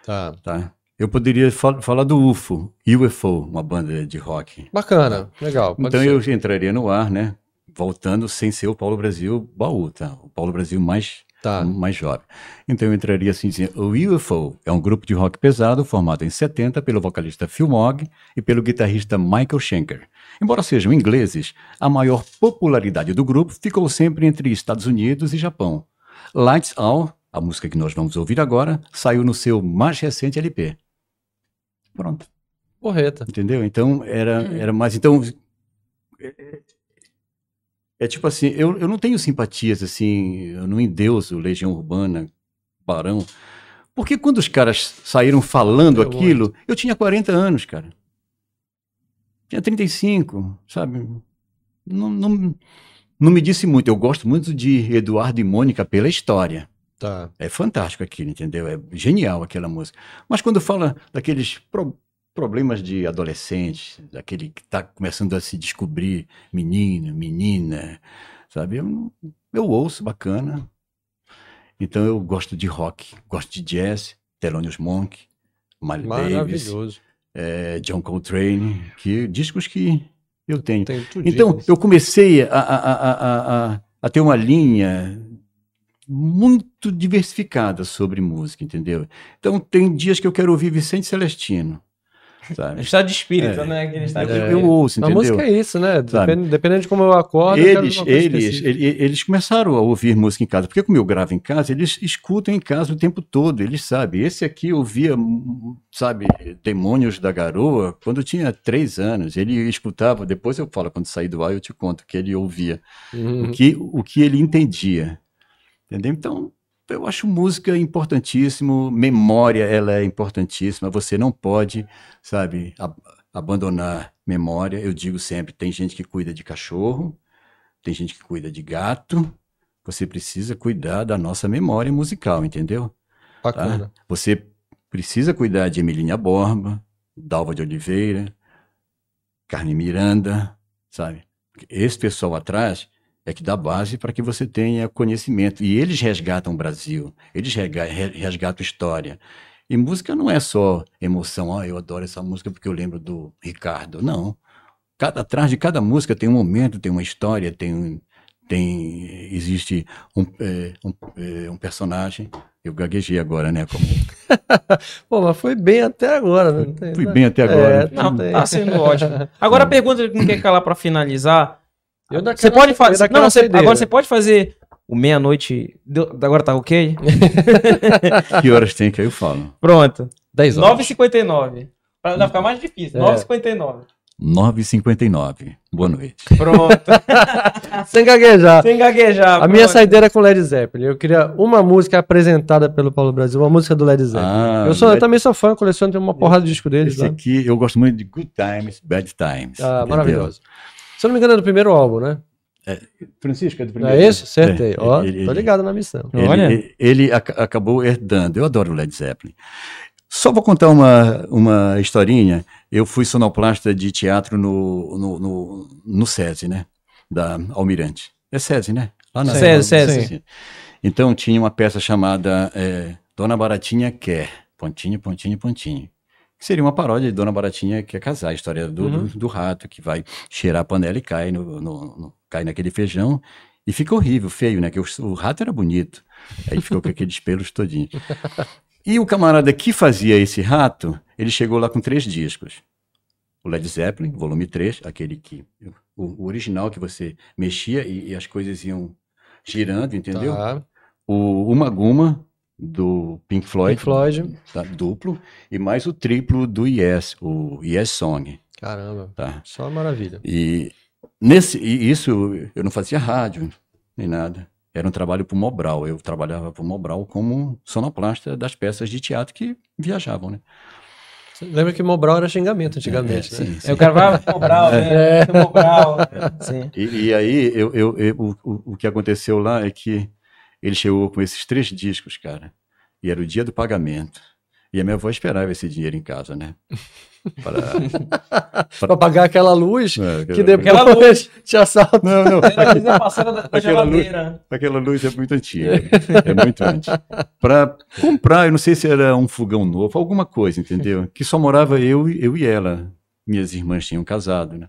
Tá.
Tá? Eu poderia fal falar do UFO, UFO, uma banda de rock.
Bacana, legal.
Então ser. eu entraria no ar, né? Voltando sem ser o Paulo Brasil baú, tá? O Paulo Brasil mais Tá. mais jovem. Então eu entraria assim dizendo, o UFO é um grupo de rock pesado formado em 70 pelo vocalista Phil Mogg e pelo guitarrista Michael Schenker. Embora sejam ingleses, a maior popularidade do grupo ficou sempre entre Estados Unidos e Japão. Lights Out, a música que nós vamos ouvir agora, saiu no seu mais recente LP. Pronto.
Correta.
Entendeu? Então era, era mais. Então é tipo assim, eu, eu não tenho simpatias assim, eu não endeuso Legião Urbana, Barão. Porque quando os caras saíram falando aquilo, eu tinha 40 anos, cara. Tinha 35, sabe? Não, não, não me disse muito. Eu gosto muito de Eduardo e Mônica pela história.
Tá.
É fantástico aquilo, entendeu? É genial aquela música. Mas quando fala daqueles pro, problemas de adolescente, daquele que está começando a se descobrir menino, menina, sabe? Eu, eu ouço bacana. Então eu gosto de rock, gosto de jazz, Thelonious Monk, Miles Davis, é, John Coltrane, que discos que eu tenho. Então eu comecei a, a, a, a ter uma linha muito diversificada sobre música, entendeu? Então tem dias que eu quero ouvir Vicente Celestino.
Sabe? Estado de espírito, é. né? Que está
é. Eu ouço, entendeu?
A música é isso, né? Depende, dependendo de como eu acordo.
Eles, eu eles, eles, eles começaram a ouvir música em casa, porque como eu gravo em casa, eles escutam em casa o tempo todo, eles sabem. Esse aqui ouvia, sabe, Demônios da Garoa, quando tinha três anos. Ele escutava, depois eu falo, quando sair do ar, eu te conto que ele ouvia. Uhum. O, que, o que ele entendia. Entendeu? Então, eu acho música importantíssimo, memória ela é importantíssima. Você não pode, sabe, ab abandonar memória. Eu digo sempre, tem gente que cuida de cachorro, tem gente que cuida de gato. Você precisa cuidar da nossa memória musical, entendeu?
Bacana.
Tá? Você precisa cuidar de Emilínia Borba, Dalva de Oliveira, Carne Miranda, sabe? Esse pessoal atrás é que dá base para que você tenha conhecimento. E eles resgatam o Brasil, eles resgatam história. E música não é só emoção, ah, eu adoro essa música porque eu lembro do Ricardo. Não. Cada, atrás de cada música tem um momento, tem uma história, tem, tem existe um, é, um, é, um personagem. Eu gaguejei agora, né? Como... [LAUGHS]
Pô, mas foi bem até agora. Né?
Fui bem até agora.
É, não, tá sendo ótimo. [LAUGHS] Agora a pergunta que não quer calar para finalizar você pode fazer. Não, você, agora você pode fazer o meia-noite. Agora tá ok? [LAUGHS]
Que horas tem que aí eu falo?
Pronto.
10 horas.
9h59. Pra não ficar mais difícil.
É.
9h59.
9h59. Boa noite.
Pronto. [LAUGHS]
Sem gaguejar.
Sem gaguejar.
A minha
pronto.
saideira é com Led Zeppelin. Eu queria uma música apresentada pelo Paulo Brasil, uma música do Led Zeppelin.
Ah,
eu, sou, eu
Led-
também sou fã, coleciono, tenho uma porrada de disco deles.
Esse
Lá.
aqui eu gosto muito de Good Times, Bad Times.
Ah,
entendeu?
maravilhoso. Se eu não me engano, é do primeiro álbum, né?
Francisco é do
Não
primeiro.
é esse? Acertei.
É,
Ó,
ele-
tô
ele-
ligado na missão.
Ele,
Olha.
ele, ac- acabou herdando. Eu adoro o Led Zeppelin. Só vou contar uma, uma historinha. Eu fui sonoplasta de teatro no, no, no, no SESI, né? Da Almirante. É SESI, né? Lá na
SESI, SESI.
Então tinha uma peça chamada é, Dona Baratinha Quer. Pontinho, pontinho, pontinho. Que seria uma paródia de Dona Baratinha Quer Casar. A história do,
Uhum.
do, do rato que vai cheirar a panela e cai, no, no- no- cai naquele feijão. E fica horrível, feio, né? Que o, o rato era bonito. Aí ficou com aqueles pelos todinhos. E o camarada que fazia esse rato, ele chegou lá com três discos. O Led Zeppelin, volume 3, aquele que. O, o original que você mexia e, e as coisas iam girando, entendeu?
Tá.
O Uma Guma, do Pink Floyd,
Pink Floyd.
tá, duplo, e mais o triplo do Yes, o Yes Song.
Caramba.
Tá?
Só maravilha.
E, nesse, e isso eu não fazia rádio, nem nada. Era um trabalho para o Mobral. Eu trabalhava para o Mobral como sonoplasta das peças de teatro que viajavam, né?
Lembra que Mobral era xingamento antigamente,
É,
né?
sim, sim.
É, o cara vai Mobral, né? [LAUGHS] Mobral. Sim.
E, e aí, eu, eu- eu- o- o que aconteceu lá é que ele chegou com esses três discos, cara. E era o dia do pagamento. E a minha avó esperava esse dinheiro em casa, né? [LAUGHS] Para...
Pra pagar aquela luz
É,
que
aquela-
depois
Aquela luz. [LAUGHS]
te assalta.
Não, não.
Era a parceira da, da
Aquela luz.
geladeira.
Aquela luz é muito antiga. É muito antiga. Para comprar, eu não sei se era um fogão novo, alguma coisa, entendeu? Que só morava eu, e- eu e ela. Minhas irmãs tinham casado, né?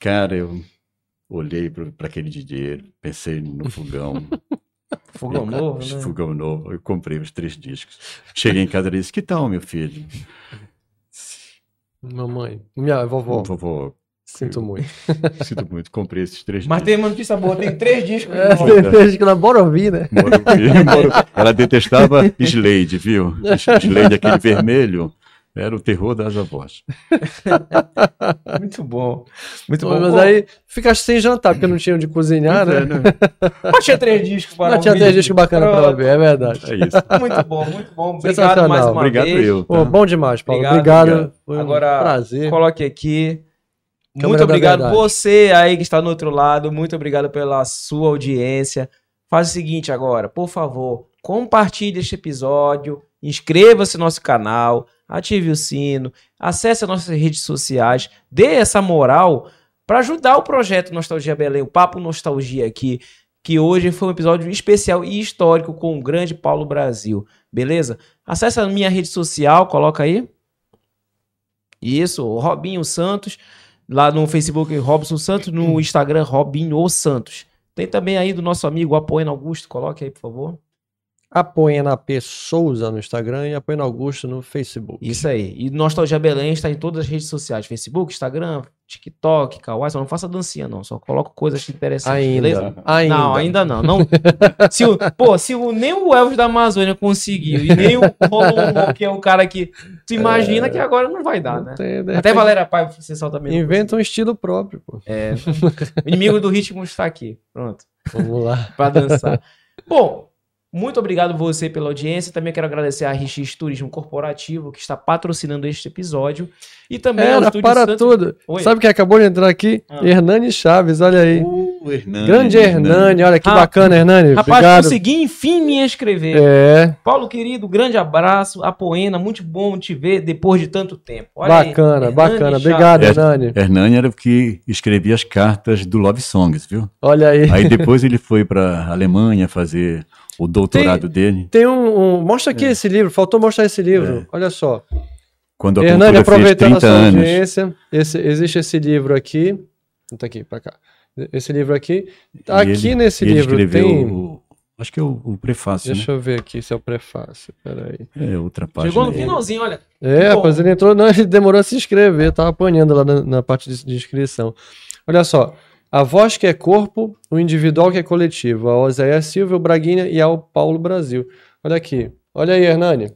Cara, eu olhei para aquele dinheiro, pensei no fogão. [LAUGHS]
Fogão novo, né?
Fogão novo. Eu comprei os três discos. Cheguei em casa e disse: Que tal, meu filho?
Mamãe. Minha vovó.
Vovó,
Sinto muito.
sinto muito, comprei esses três
Mas
discos.
tem uma notícia boa, tem três discos
É,
novos.
desde que na bora ouvir, né?
Moro- Ela detestava Slade, viu? [LAUGHS] Slade, aquele vermelho, era o terror das avós. [LAUGHS]
Muito bom. Muito
Pô,
bom.
Mas
Pô,
aí ficaste sem jantar, porque não tinha onde cozinhar, né? [LAUGHS]
Mas tinha três discos para
Não tinha três discos bacanas
Pronto.
ouvir, é verdade.
É isso. [LAUGHS]
Muito bom, muito bom. Obrigado mais uma
Obrigado
vez.
eu.
Pô,
tá?
bom demais, Paulo.
Obrigado,
Obrigado. Foi um
Agora,
prazer.
Coloque aqui.
Câmera
Muito obrigado você aí que está no outro lado. Muito obrigado pela sua audiência. Faz o seguinte agora, por favor, compartilhe este episódio, inscreva-se no nosso canal, ative o sino, acesse as nossas redes sociais, dê essa moral para ajudar o projeto Nostalgia Belém, o Papo Nostalgia aqui, que hoje foi um episódio especial e histórico com o grande Paulo Brasil, beleza? Acesse a minha rede social, coloca aí. Isso, o Robinho Santos, lá no Facebook Robson Santos, no Instagram Robinho Santos. Tem também aí do nosso amigo Apoiano Augusto, coloque aí, por favor.
Apoia na P Souza no Instagram e apoia na Augusto no Facebook.
Isso aí. E Nostalgia Belém está em todas as redes sociais: Facebook, Instagram, TikTok, Kawaii. Só não faça dancinha, não. Só coloco coisas interessantes. beleza?
Ainda. Ainda.
Não, ainda não. não. se o, pô, se o, nem o Elvis da Amazônia conseguiu e nem o Rolon, que é o cara que. Tu imagina que agora não vai dar, né?
Tem,
Até
repente,
Valéria Paiva, você solta mesmo.
Inventa um estilo próprio, pô.
É. O inimigo do ritmo está aqui. Pronto.
Vamos lá.
Pra dançar. [LAUGHS] Bom, muito obrigado você pela audiência. Também quero agradecer a RX Turismo Corporativo, que está patrocinando este episódio. E também ao
Era para
Santos-
tudo.
Oi.
Sabe quem acabou de entrar aqui?
Ah.
Hernani Chaves, olha aí.
Uh, Hernani,
Grande Hernani, olha que
Ah,
bacana, Hernani.
Rapaz,
Obrigado.
consegui enfim me inscrever.
É,
Paulo, querido, grande abraço. Apoena, muito bom te ver depois de tanto tempo. Olha aí,
bacana,
Hernani
bacana.
Chaves.
Obrigado,
É.
Hernani.
Hernani era o que escrevia as cartas do Love Songs, viu?
Olha aí.
Aí depois ele foi para Alemanha fazer o doutorado dele.
Tem um, um- Mostra
É.
aqui esse livro, faltou mostrar esse livro. Olha só.
Quando a
Hernani, aproveitando a
30
sua
anos.
audiência, esse- existe esse livro aqui. Tá aqui, pra cá. Esse livro aqui.
E
Aqui
ele-
nesse
ele
livro
escreveu
tem.
o- acho que é o, o prefácio,
Deixa eu ver aqui se é o prefácio. Peraí.
né? É outra página.
Chegou no finalzinho, olha.
É,
Bom.
rapaz, ele entrou. Não, ele demorou a se inscrever, tava apanhando lá na, na parte de, de inscrição. Olha só. A voz que é corpo, o individual que é coletivo. Ao Oséias Silva, o Braguinha e ao Paulo Brasil. Olha aqui. Olha aí, Hernani.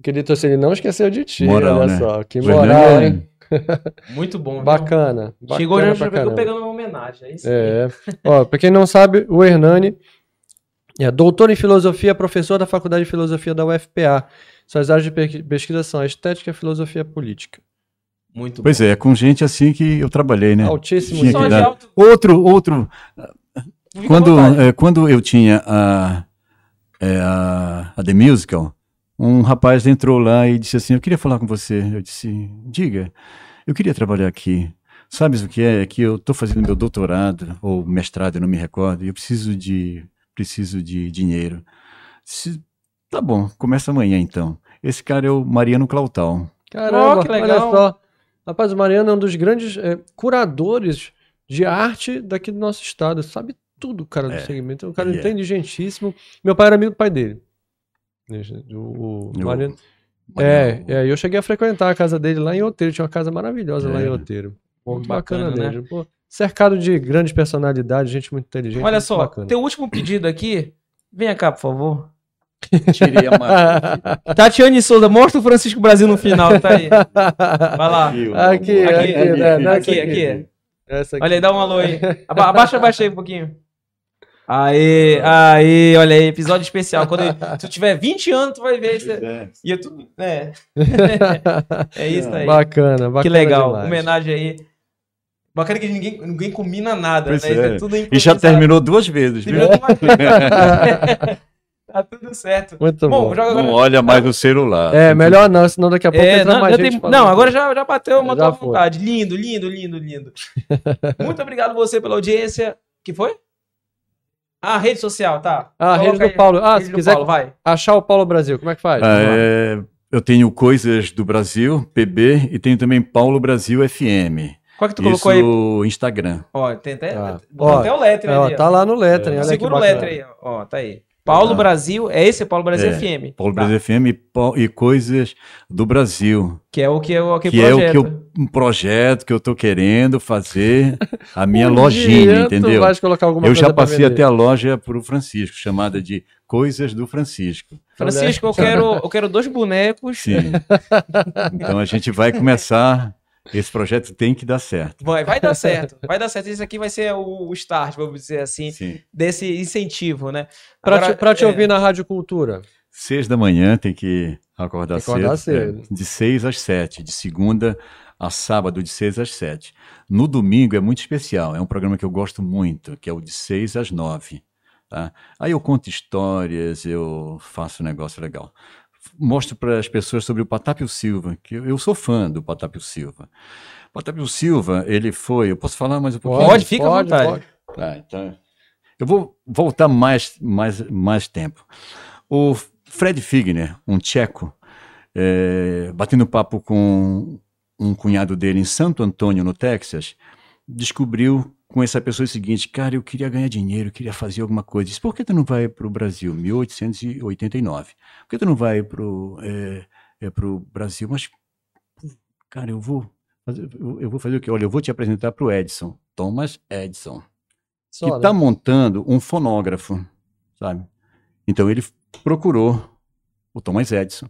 Querido torcedor, ele não esqueceu de ti,
Moral,
olha
né?
só. Que moral,
Hernani
hein?
Muito bom.
Bacana. bacana
Chegou já,
pra
já pegando uma homenagem. É isso.
É. Ó, pra quem não sabe, o Hernani é doutor em filosofia, professor da Faculdade de Filosofia da UFPA. Suas áreas de pe- pesquisa são a estética e a filosofia política.
Muito
Pois é, com gente assim que eu trabalhei, né?
Altíssimo
Tinha
bom.
que dar-
alto.
Outro, outro.
Fica
Quando, eh, quando eu tinha a, eh, a, a The Musical, um rapaz entrou lá e disse assim: Eu queria falar com você. Eu disse: Diga, eu queria trabalhar aqui. Sabes o que é? É que eu estou fazendo meu doutorado ou mestrado, eu não me recordo, e eu preciso de, preciso de dinheiro. Disse, tá bom, começa amanhã então. Esse cara é o Mariano Clautal.
Caramba,
Ó, que legal.
olha só. Rapaz, o Mariano é um dos grandes é, curadores de arte daqui do nosso estado. Sabe tudo, cara, do
É,
segmento. É um cara
ele é.
inteligentíssimo. Meu pai era amigo do pai dele. O, o Mariano. É, é, eu cheguei a frequentar a casa dele lá em Outeiro. Tinha uma casa maravilhosa lá
É.
em Outeiro. Pô,
Muito
bacana,
bacana, né?
mesmo. Pô, cercado de grandes personalidades, gente muito inteligente.
Olha
muito
só,
bacana.
teu último pedido aqui. Venha cá, por favor.
Tirei a marca. [LAUGHS]
Tatiane Souza, mostra o Francisco Brasil no final, tá aí. Vai lá.
Aqui,
Aqui, aqui, né,
Aqui,
aqui.
aqui.
Essa aqui.
Olha aí, dá um alô aí. Aba- Abaixa, abaixa aí um pouquinho. Aê, [LAUGHS] aê, olha aí, episódio especial. Quando tu tiver 20 anos, tu vai ver isso.
É.
E é tudo. É, é isso aí.
Bacana, bacana.
que legal.
demais.
Homenagem aí. Bacana que ninguém, ninguém combina nada,
Pois
né?
é.
Isso é tudo
E já terminou duas vezes. viu?
Terminou com uma- Tá tudo certo.
Muito
Bom,
bom.
joga agora.
Não olha mais no celular.
É, melhor não, senão daqui a pouco
É,
entra
não,
mais gente
tem- não, agora já, já bateu uma
Já
vontade. Lindo, lindo, lindo, lindo. [LAUGHS] Muito obrigado você pela audiência. Que foi? Ah, rede social, tá.
Ah, a rede
Coloca
do
aí.
Paulo. Ah,
Rede
se quiser
Paulo, vai.
achar o Paulo Brasil, como é que faz?
Ah, é, eu tenho Coisas do Brasil, PB, e tenho também Paulo Brasil FM.
Qual que tu
Isso,
colocou aí?
Instagram.
Ó, tem até,
Tá.
botou
Ó,
até o
É, ó,
ali. ó.
tá lá no lettering, olha
Segura o
bacana.
letre aí. Ó, tá aí. Paulo
Tá.
Brasil, é esse Paulo Brasil
É,
FM.
Paulo
Tá.
Brasil FM e e Coisas do Brasil.
Que é o que, é o que,
que é o que eu, um projeto que eu tô querendo fazer, a [LAUGHS] minha
Um
lojinha, entendeu? Eu já passei até a loja pro Francisco, chamada de Coisas do Francisco.
Francisco, eu quero, eu quero dois bonecos.
Sim. [LAUGHS] então a gente vai começar. Esse projeto tem que dar certo.
Vai, vai dar certo. Vai dar certo. Esse aqui vai ser o, o start, vamos dizer assim,
Sim.
desse incentivo, né?
Pra,
Agora,
te, pra te
é,
ouvir na Rádio Cultura.
Seis da manhã tem que acordar,
Tem que acordar
cedo.
cedo.
é, de seis às sete, de segunda a sábado, de seis às sete. No domingo é muito especial, é um programa que eu gosto muito, que é o de seis às nove. Tá? Aí eu conto histórias, eu faço um negócio legal. Mostro para as pessoas sobre o Patápio Silva, que eu, eu sou fã do Patápio Silva. Patápio Silva, ele foi, eu posso falar mais um pouquinho?
Pode, fica à vontade.
Tá, então, eu vou voltar mais, mais, mais tempo. O Fred Figner, um tcheco, é, batendo papo com um cunhado dele em Santo Antônio, no Texas, descobriu com essa pessoa o seguinte: cara, eu queria ganhar dinheiro, eu queria fazer alguma coisa. Disse, por que tu não vai para o Brasil? 1889. Por que tu não vai para o é, é pro Brasil? Mas, cara, eu vou. fazer- Eu vou fazer o quê? Olha, eu vou te apresentar para o Edson, Thomas Edison
Só,
que
né?
está montando um fonógrafo, sabe? Então ele procurou o Thomas Edison.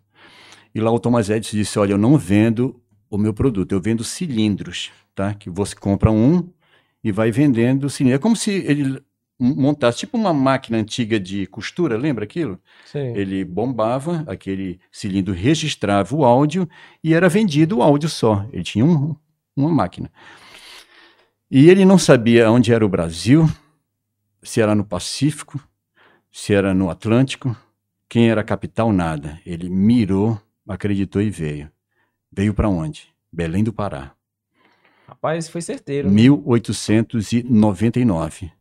E lá o Thomas Edison disse: Olha, eu não vendo o meu produto, eu vendo cilindros, tá? Que você compra um e vai vendendo cilindros. É como se ele montasse tipo uma máquina antiga de costura, lembra aquilo?
Sim.
Ele bombava, aquele cilindro registrava o áudio e era vendido o áudio só. Ele tinha um- uma máquina. E ele não sabia onde era o Brasil, se era no Pacífico, se era no Atlântico, quem era a capital, nada. Ele mirou, acreditou e veio. Veio para onde? Belém do Pará.
Rapaz, foi certeiro.
1899.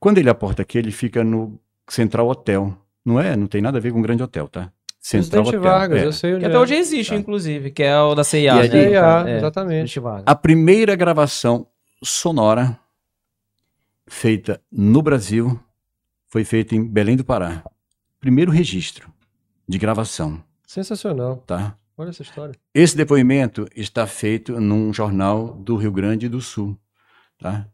Quando ele aporta aqui, ele fica no Central Hotel. Não é? Não tem nada a ver com um grande hotel, tá? Central Hotel.
Vargas,
é.
eu sei onde
Que
é.
até hoje existe,
Tá.
inclusive, que é o da CIA. Né?
CIA,
É,
exatamente.
A primeira gravação sonora feita no Brasil foi feita em Belém do Pará. Primeiro registro de gravação,
Sensacional.
tá?
Olha essa história.
Esse depoimento está feito num jornal do Rio Grande do Sul, tá?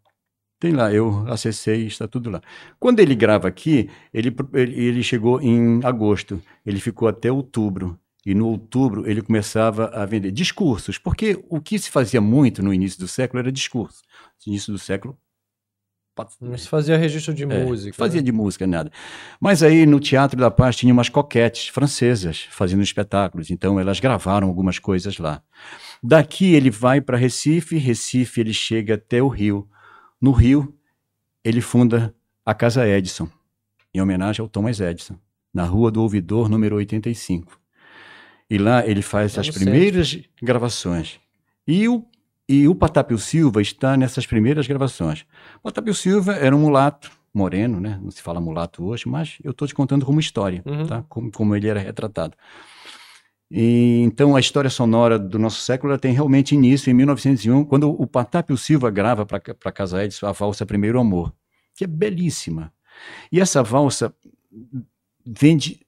Tem lá, eu acessei, está tudo lá. Quando ele grava aqui, ele, ele, chegou em agosto, ele ficou até outubro. E no outubro ele começava a vender discursos, porque o que se fazia muito no início do século era discurso. No início do século.
Não se fazia registro de é, música.
Fazia né? de música, nada. Mas aí no Teatro da Paz tinha umas coquetes francesas fazendo espetáculos, então elas gravaram algumas coisas lá. Daqui ele vai para Recife, Recife ele chega até o Rio. No Rio, ele funda a Casa Edison, em homenagem ao Thomas Edison, na Rua do Ouvidor, número 85. E lá ele faz as primeiras gravações. E o, e o Patápio Silva está nessas primeiras gravações. O Patápio Silva era um mulato, moreno, né? Não se fala mulato hoje, mas eu estou te contando como história, uhum. tá? Como, como ele era retratado. E, então, a história sonora do nosso século tem realmente início em 1901, quando o Patápio Silva grava para Casa Edson a valsa Primeiro Amor, que é belíssima. E essa valsa vende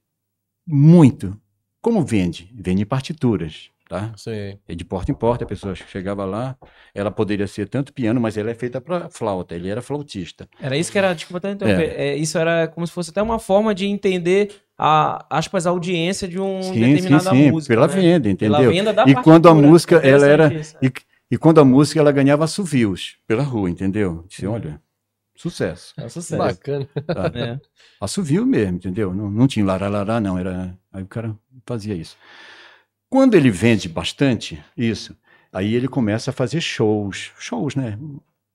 muito. Como vende? Vende partituras tá?
Sim.
E de porta em porta, a pessoa chegava lá, ela poderia ser tanto piano, mas ela é feita para flauta, ele era flautista.
Era isso que era, desculpa até interromper, é. é. isso era como se fosse até uma forma de entender a, aspas, a audiência de um
sim, determinada sim, sim, música. Pela né? venda, entendeu? Pela venda da e quando a música, ela era... E, e, quando a música, ela ganhava assovios pela rua, entendeu? Disse, olha... Sucesso.
É um sucesso.
Bacana.
Tá. [LAUGHS] É. Assovio mesmo, entendeu? Não, não tinha larará, não. Era... Aí o cara fazia isso. Quando ele vende bastante isso, aí ele começa a fazer shows, shows, né?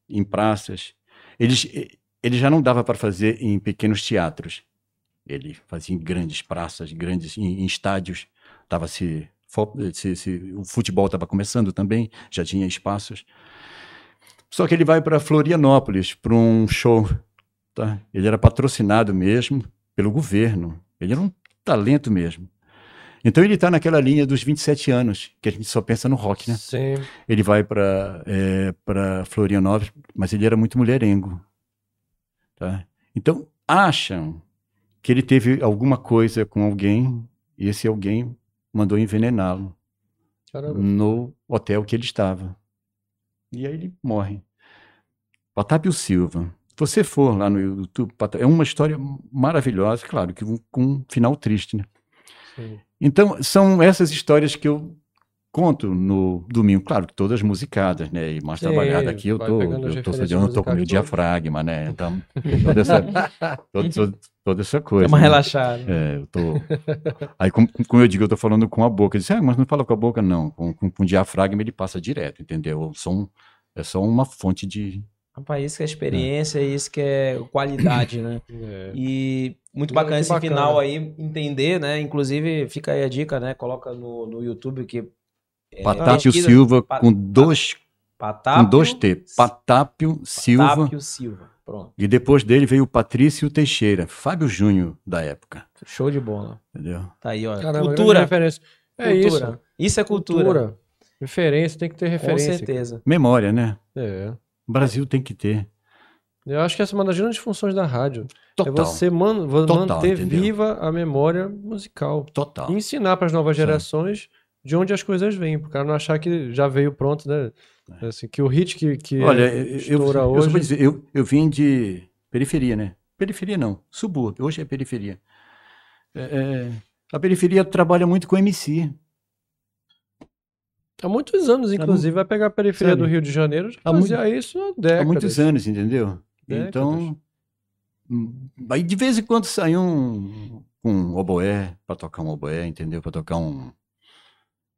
Em praças. Ele, ele já não dava para fazer em pequenos teatros. Ele fazia em grandes praças, grandes em, em estádios. Tava se, se, se o futebol estava começando também, já tinha espaços. Só que ele vai para Florianópolis para um show. Tá? Ele era patrocinado mesmo pelo governo. Ele era um talento mesmo. Então ele está naquela linha dos 27 anos, que a gente só pensa no rock, né?
Sim.
Ele vai para é, para Florianópolis, mas ele era muito mulherengo. Tá? Então acham que ele teve alguma coisa com alguém e esse alguém mandou envenená-lo no hotel que ele estava. E aí ele morre. Otávio Silva. Se você for lá no YouTube, é uma história maravilhosa, claro, que com um final triste, né? Sim. Então, são essas histórias que eu conto no domingo, claro que todas musicadas, né? E mais trabalhada aqui eu tô, eu tô, eu tô com o meu diafragma, né? Então, toda essa, [LAUGHS] toda, toda essa coisa.
Dá uma né? relaxada.
É, eu tô. Aí, como, como, eu digo, eu tô falando com a boca. Eu disse, ah, mas não fala com a boca, não. Com, com, com o diafragma ele passa direto, entendeu? O som é só uma fonte de.
Rapaz, isso que é experiência, é. isso que é qualidade, né? É. E muito bacana muito esse bacana. final aí, entender, né? Inclusive, fica aí a dica, né? Coloca no, no YouTube que.
É, Patápio Silva Pat, com dois.
Patápio,
com dois T. Patápio Silva. Patápio
Silva. Pronto.
E depois dele veio o Patrício Teixeira, Fábio Júnior da época.
Show de bola.
Entendeu?
Tá aí, ó. Caramba, cultura. Referência.
É cultura. isso.
Isso é cultura. cultura.
Referência, tem que ter referência.
Com certeza.
Memória, né?
É.
O Brasil tem que ter.
Eu acho que essa é uma das grandes funções da rádio.
É Total.
É você man Total, manter entendeu? viva a memória musical.
Total.
E ensinar para as novas gerações Sim. de onde as coisas vêm, para o cara não achar que já veio pronto, né? É. Assim, que o hit que, que
Olha, eu, eu, hoje... Eu, dizer, eu, eu vim de periferia, né? Periferia não, subúrbio. Hoje é periferia. É, é, a periferia trabalha muito com MC.
Há muitos anos, inclusive, vai pegar a periferia Sabe? do Rio de Janeiro, já fazia muito, isso há décadas.
Há muitos anos, entendeu? Décadas. Então, aí de vez em quando sai um, um oboé, para tocar um oboé, entendeu? Para tocar um...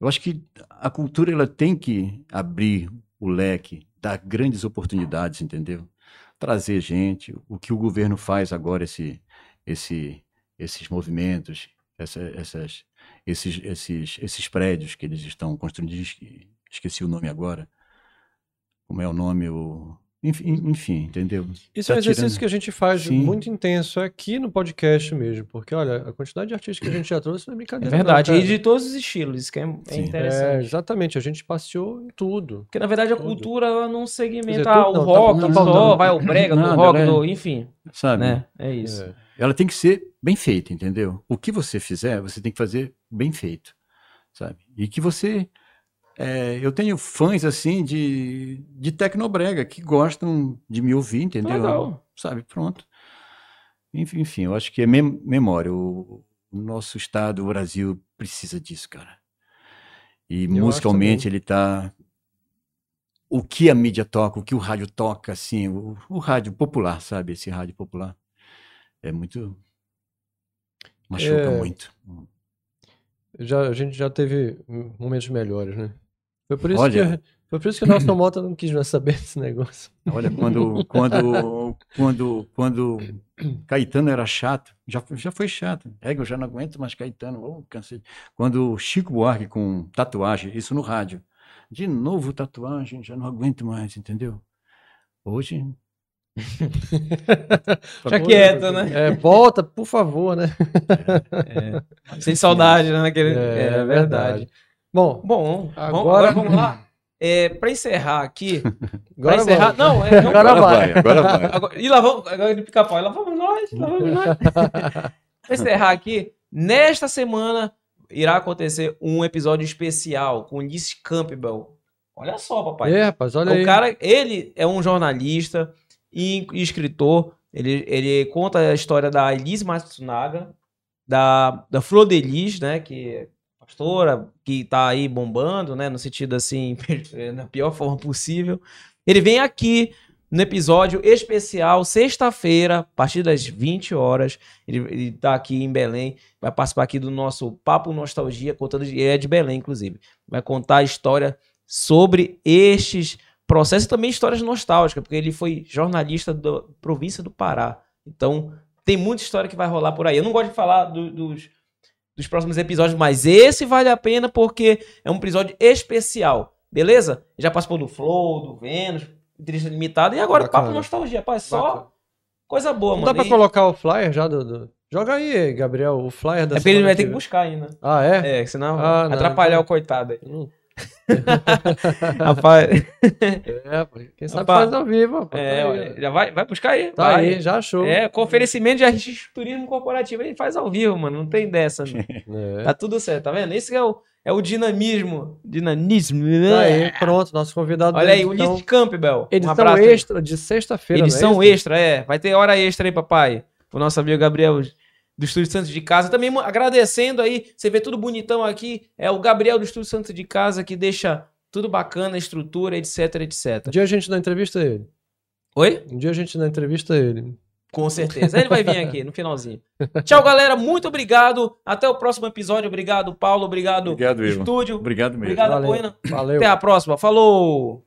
Eu acho que a cultura ela tem que abrir o leque, dar grandes oportunidades, entendeu? Trazer gente, o que o governo faz agora, esse, esse, esses movimentos, essa, essas esses, esses, esses prédios que eles estão construindo, esqueci o nome agora, como é o nome, o... Enfim, enfim, entendeu?
Isso tá é um exercício tirando... que a gente faz Sim. muito intenso aqui no podcast mesmo, porque olha, a quantidade de artistas que a gente já trouxe não é brincadeira.
É verdade, não, e de todos os estilos, isso que é, é interessante. É,
exatamente, a gente passeou em tudo.
Porque na verdade a tudo. cultura ela não segmenta dizer, ah, o não, rock, tá, só, vai o brega do rock, é, do, enfim.
Sabe?
Né? É isso. É.
Ela tem que ser bem feita, entendeu? O que você fizer, você tem que fazer bem feito, sabe? E que você é, eu tenho fãs assim de, de Tecnobrega que gostam de me ouvir, entendeu?
Legal.
Sabe, pronto. Enfim, enfim, eu acho que é mem memória. O, o nosso estado, o Brasil, precisa disso, cara. E
acho
musicalmente ele tá. O que a mídia toca, o que o rádio toca, assim, o, o rádio popular, sabe? Esse rádio popular. É muito. Machuca
É.
muito.
Já, a gente já teve momentos melhores, né? Foi por isso
Olha.
que [LAUGHS] foi por isso que o Nelson Mota não quis mais saber desse negócio.
Olha, quando, quando, quando, quando Caetano era chato, já, já foi chato. É que eu já não aguento mais Caetano, oh, cansei. Quando Chico Buarque com tatuagem, isso no rádio. De novo tatuagem, já não aguento mais, entendeu? Hoje. [LAUGHS]
Fica quieto, né?
É, volta, por favor, né? [LAUGHS]
Sem saudade, né? Naquele...
É,
É,
é
verdade.
Bom,
Bom,
Agora-
agora, vamos lá. É, para encerrar aqui. [LAUGHS]
agora
encerrar. Não, é, não,
Agora vai.
agora vai.
Agora, e lá vamos, agora de pica-pau, lá vamos nós, lá vamos nós. Pra encerrar aqui, nesta semana irá acontecer um episódio especial com Liz Campbell. Olha só, papai.
É, rapaz, olha aí.
o cara, ele é um jornalista e e escritor. Ele, ele conta a história da Elise Matsunaga, da, da Flor de Lis, né, que é pastora, que tá aí bombando, né, no sentido assim, [LAUGHS] na pior forma possível. Ele vem aqui no episódio especial, sexta-feira, a partir das 20 horas. Ele, ele tá aqui em Belém, vai participar aqui do nosso Papo Nostalgia, contando, ele é de Belém, inclusive. Vai contar a história sobre estes processos e também histórias nostálgicas, porque ele foi jornalista da província do Pará. Então, tem muita história que vai rolar por aí. Eu não gosto de falar do- dos, dos próximos episódios, mas esse vale a pena porque é um episódio especial, beleza? Já participou do Flow, do Vênus, entrevista limitada, e agora
Bacana.
Papo Nostalgia, rapaz, só
Bacana.
coisa boa,
Não
mano.
dá pra
E-
colocar o flyer já do. Joga aí, Gabriel, o flyer da
É porque ele vai ter que buscar ainda.
Ah, é?
É, senão
Ah,
vai
não,
atrapalhar
então-
o coitado aí.
Hum. [LAUGHS]
Rapaz,
É, quem sabe
Rapaz,
faz ao vivo, pô.
é,
tá
já vai, vai buscar aí.
tá
vai.
aí, já achou.
É, com oferecimento de de turismo corporativo, ele faz ao vivo, mano. Não tem dessa, não. [LAUGHS]
É.
Tá tudo certo, tá vendo? Esse é o, é o dinamismo. Dinamismo.
Tá aí, pronto, nosso convidado.
Olha aí,
dele, então,
Ulisses Campbell. Um
Edição
aí.
extra de sexta-feira. é
Edição
isso?
extra, é. Vai ter hora extra aí, papai. O nosso amigo Gabriel do Estúdio Santos de Casa. Também mo- agradecendo aí, você vê tudo bonitão aqui. É o Gabriel do Estúdio Santos de Casa que deixa tudo bacana, estrutura, etc, etc.
Um dia a gente dá entrevista a ele.
Oi?
Um dia a gente dá entrevista a ele.
Com certeza. Ele vai vir aqui no finalzinho. Tchau, galera. Muito obrigado. Até o próximo episódio. Obrigado, Paulo. Obrigado,
Obrigado,
estúdio.
Obrigado mesmo.
Obrigado,
Valeu.
Poena.
Valeu.
Até a próxima. Falou!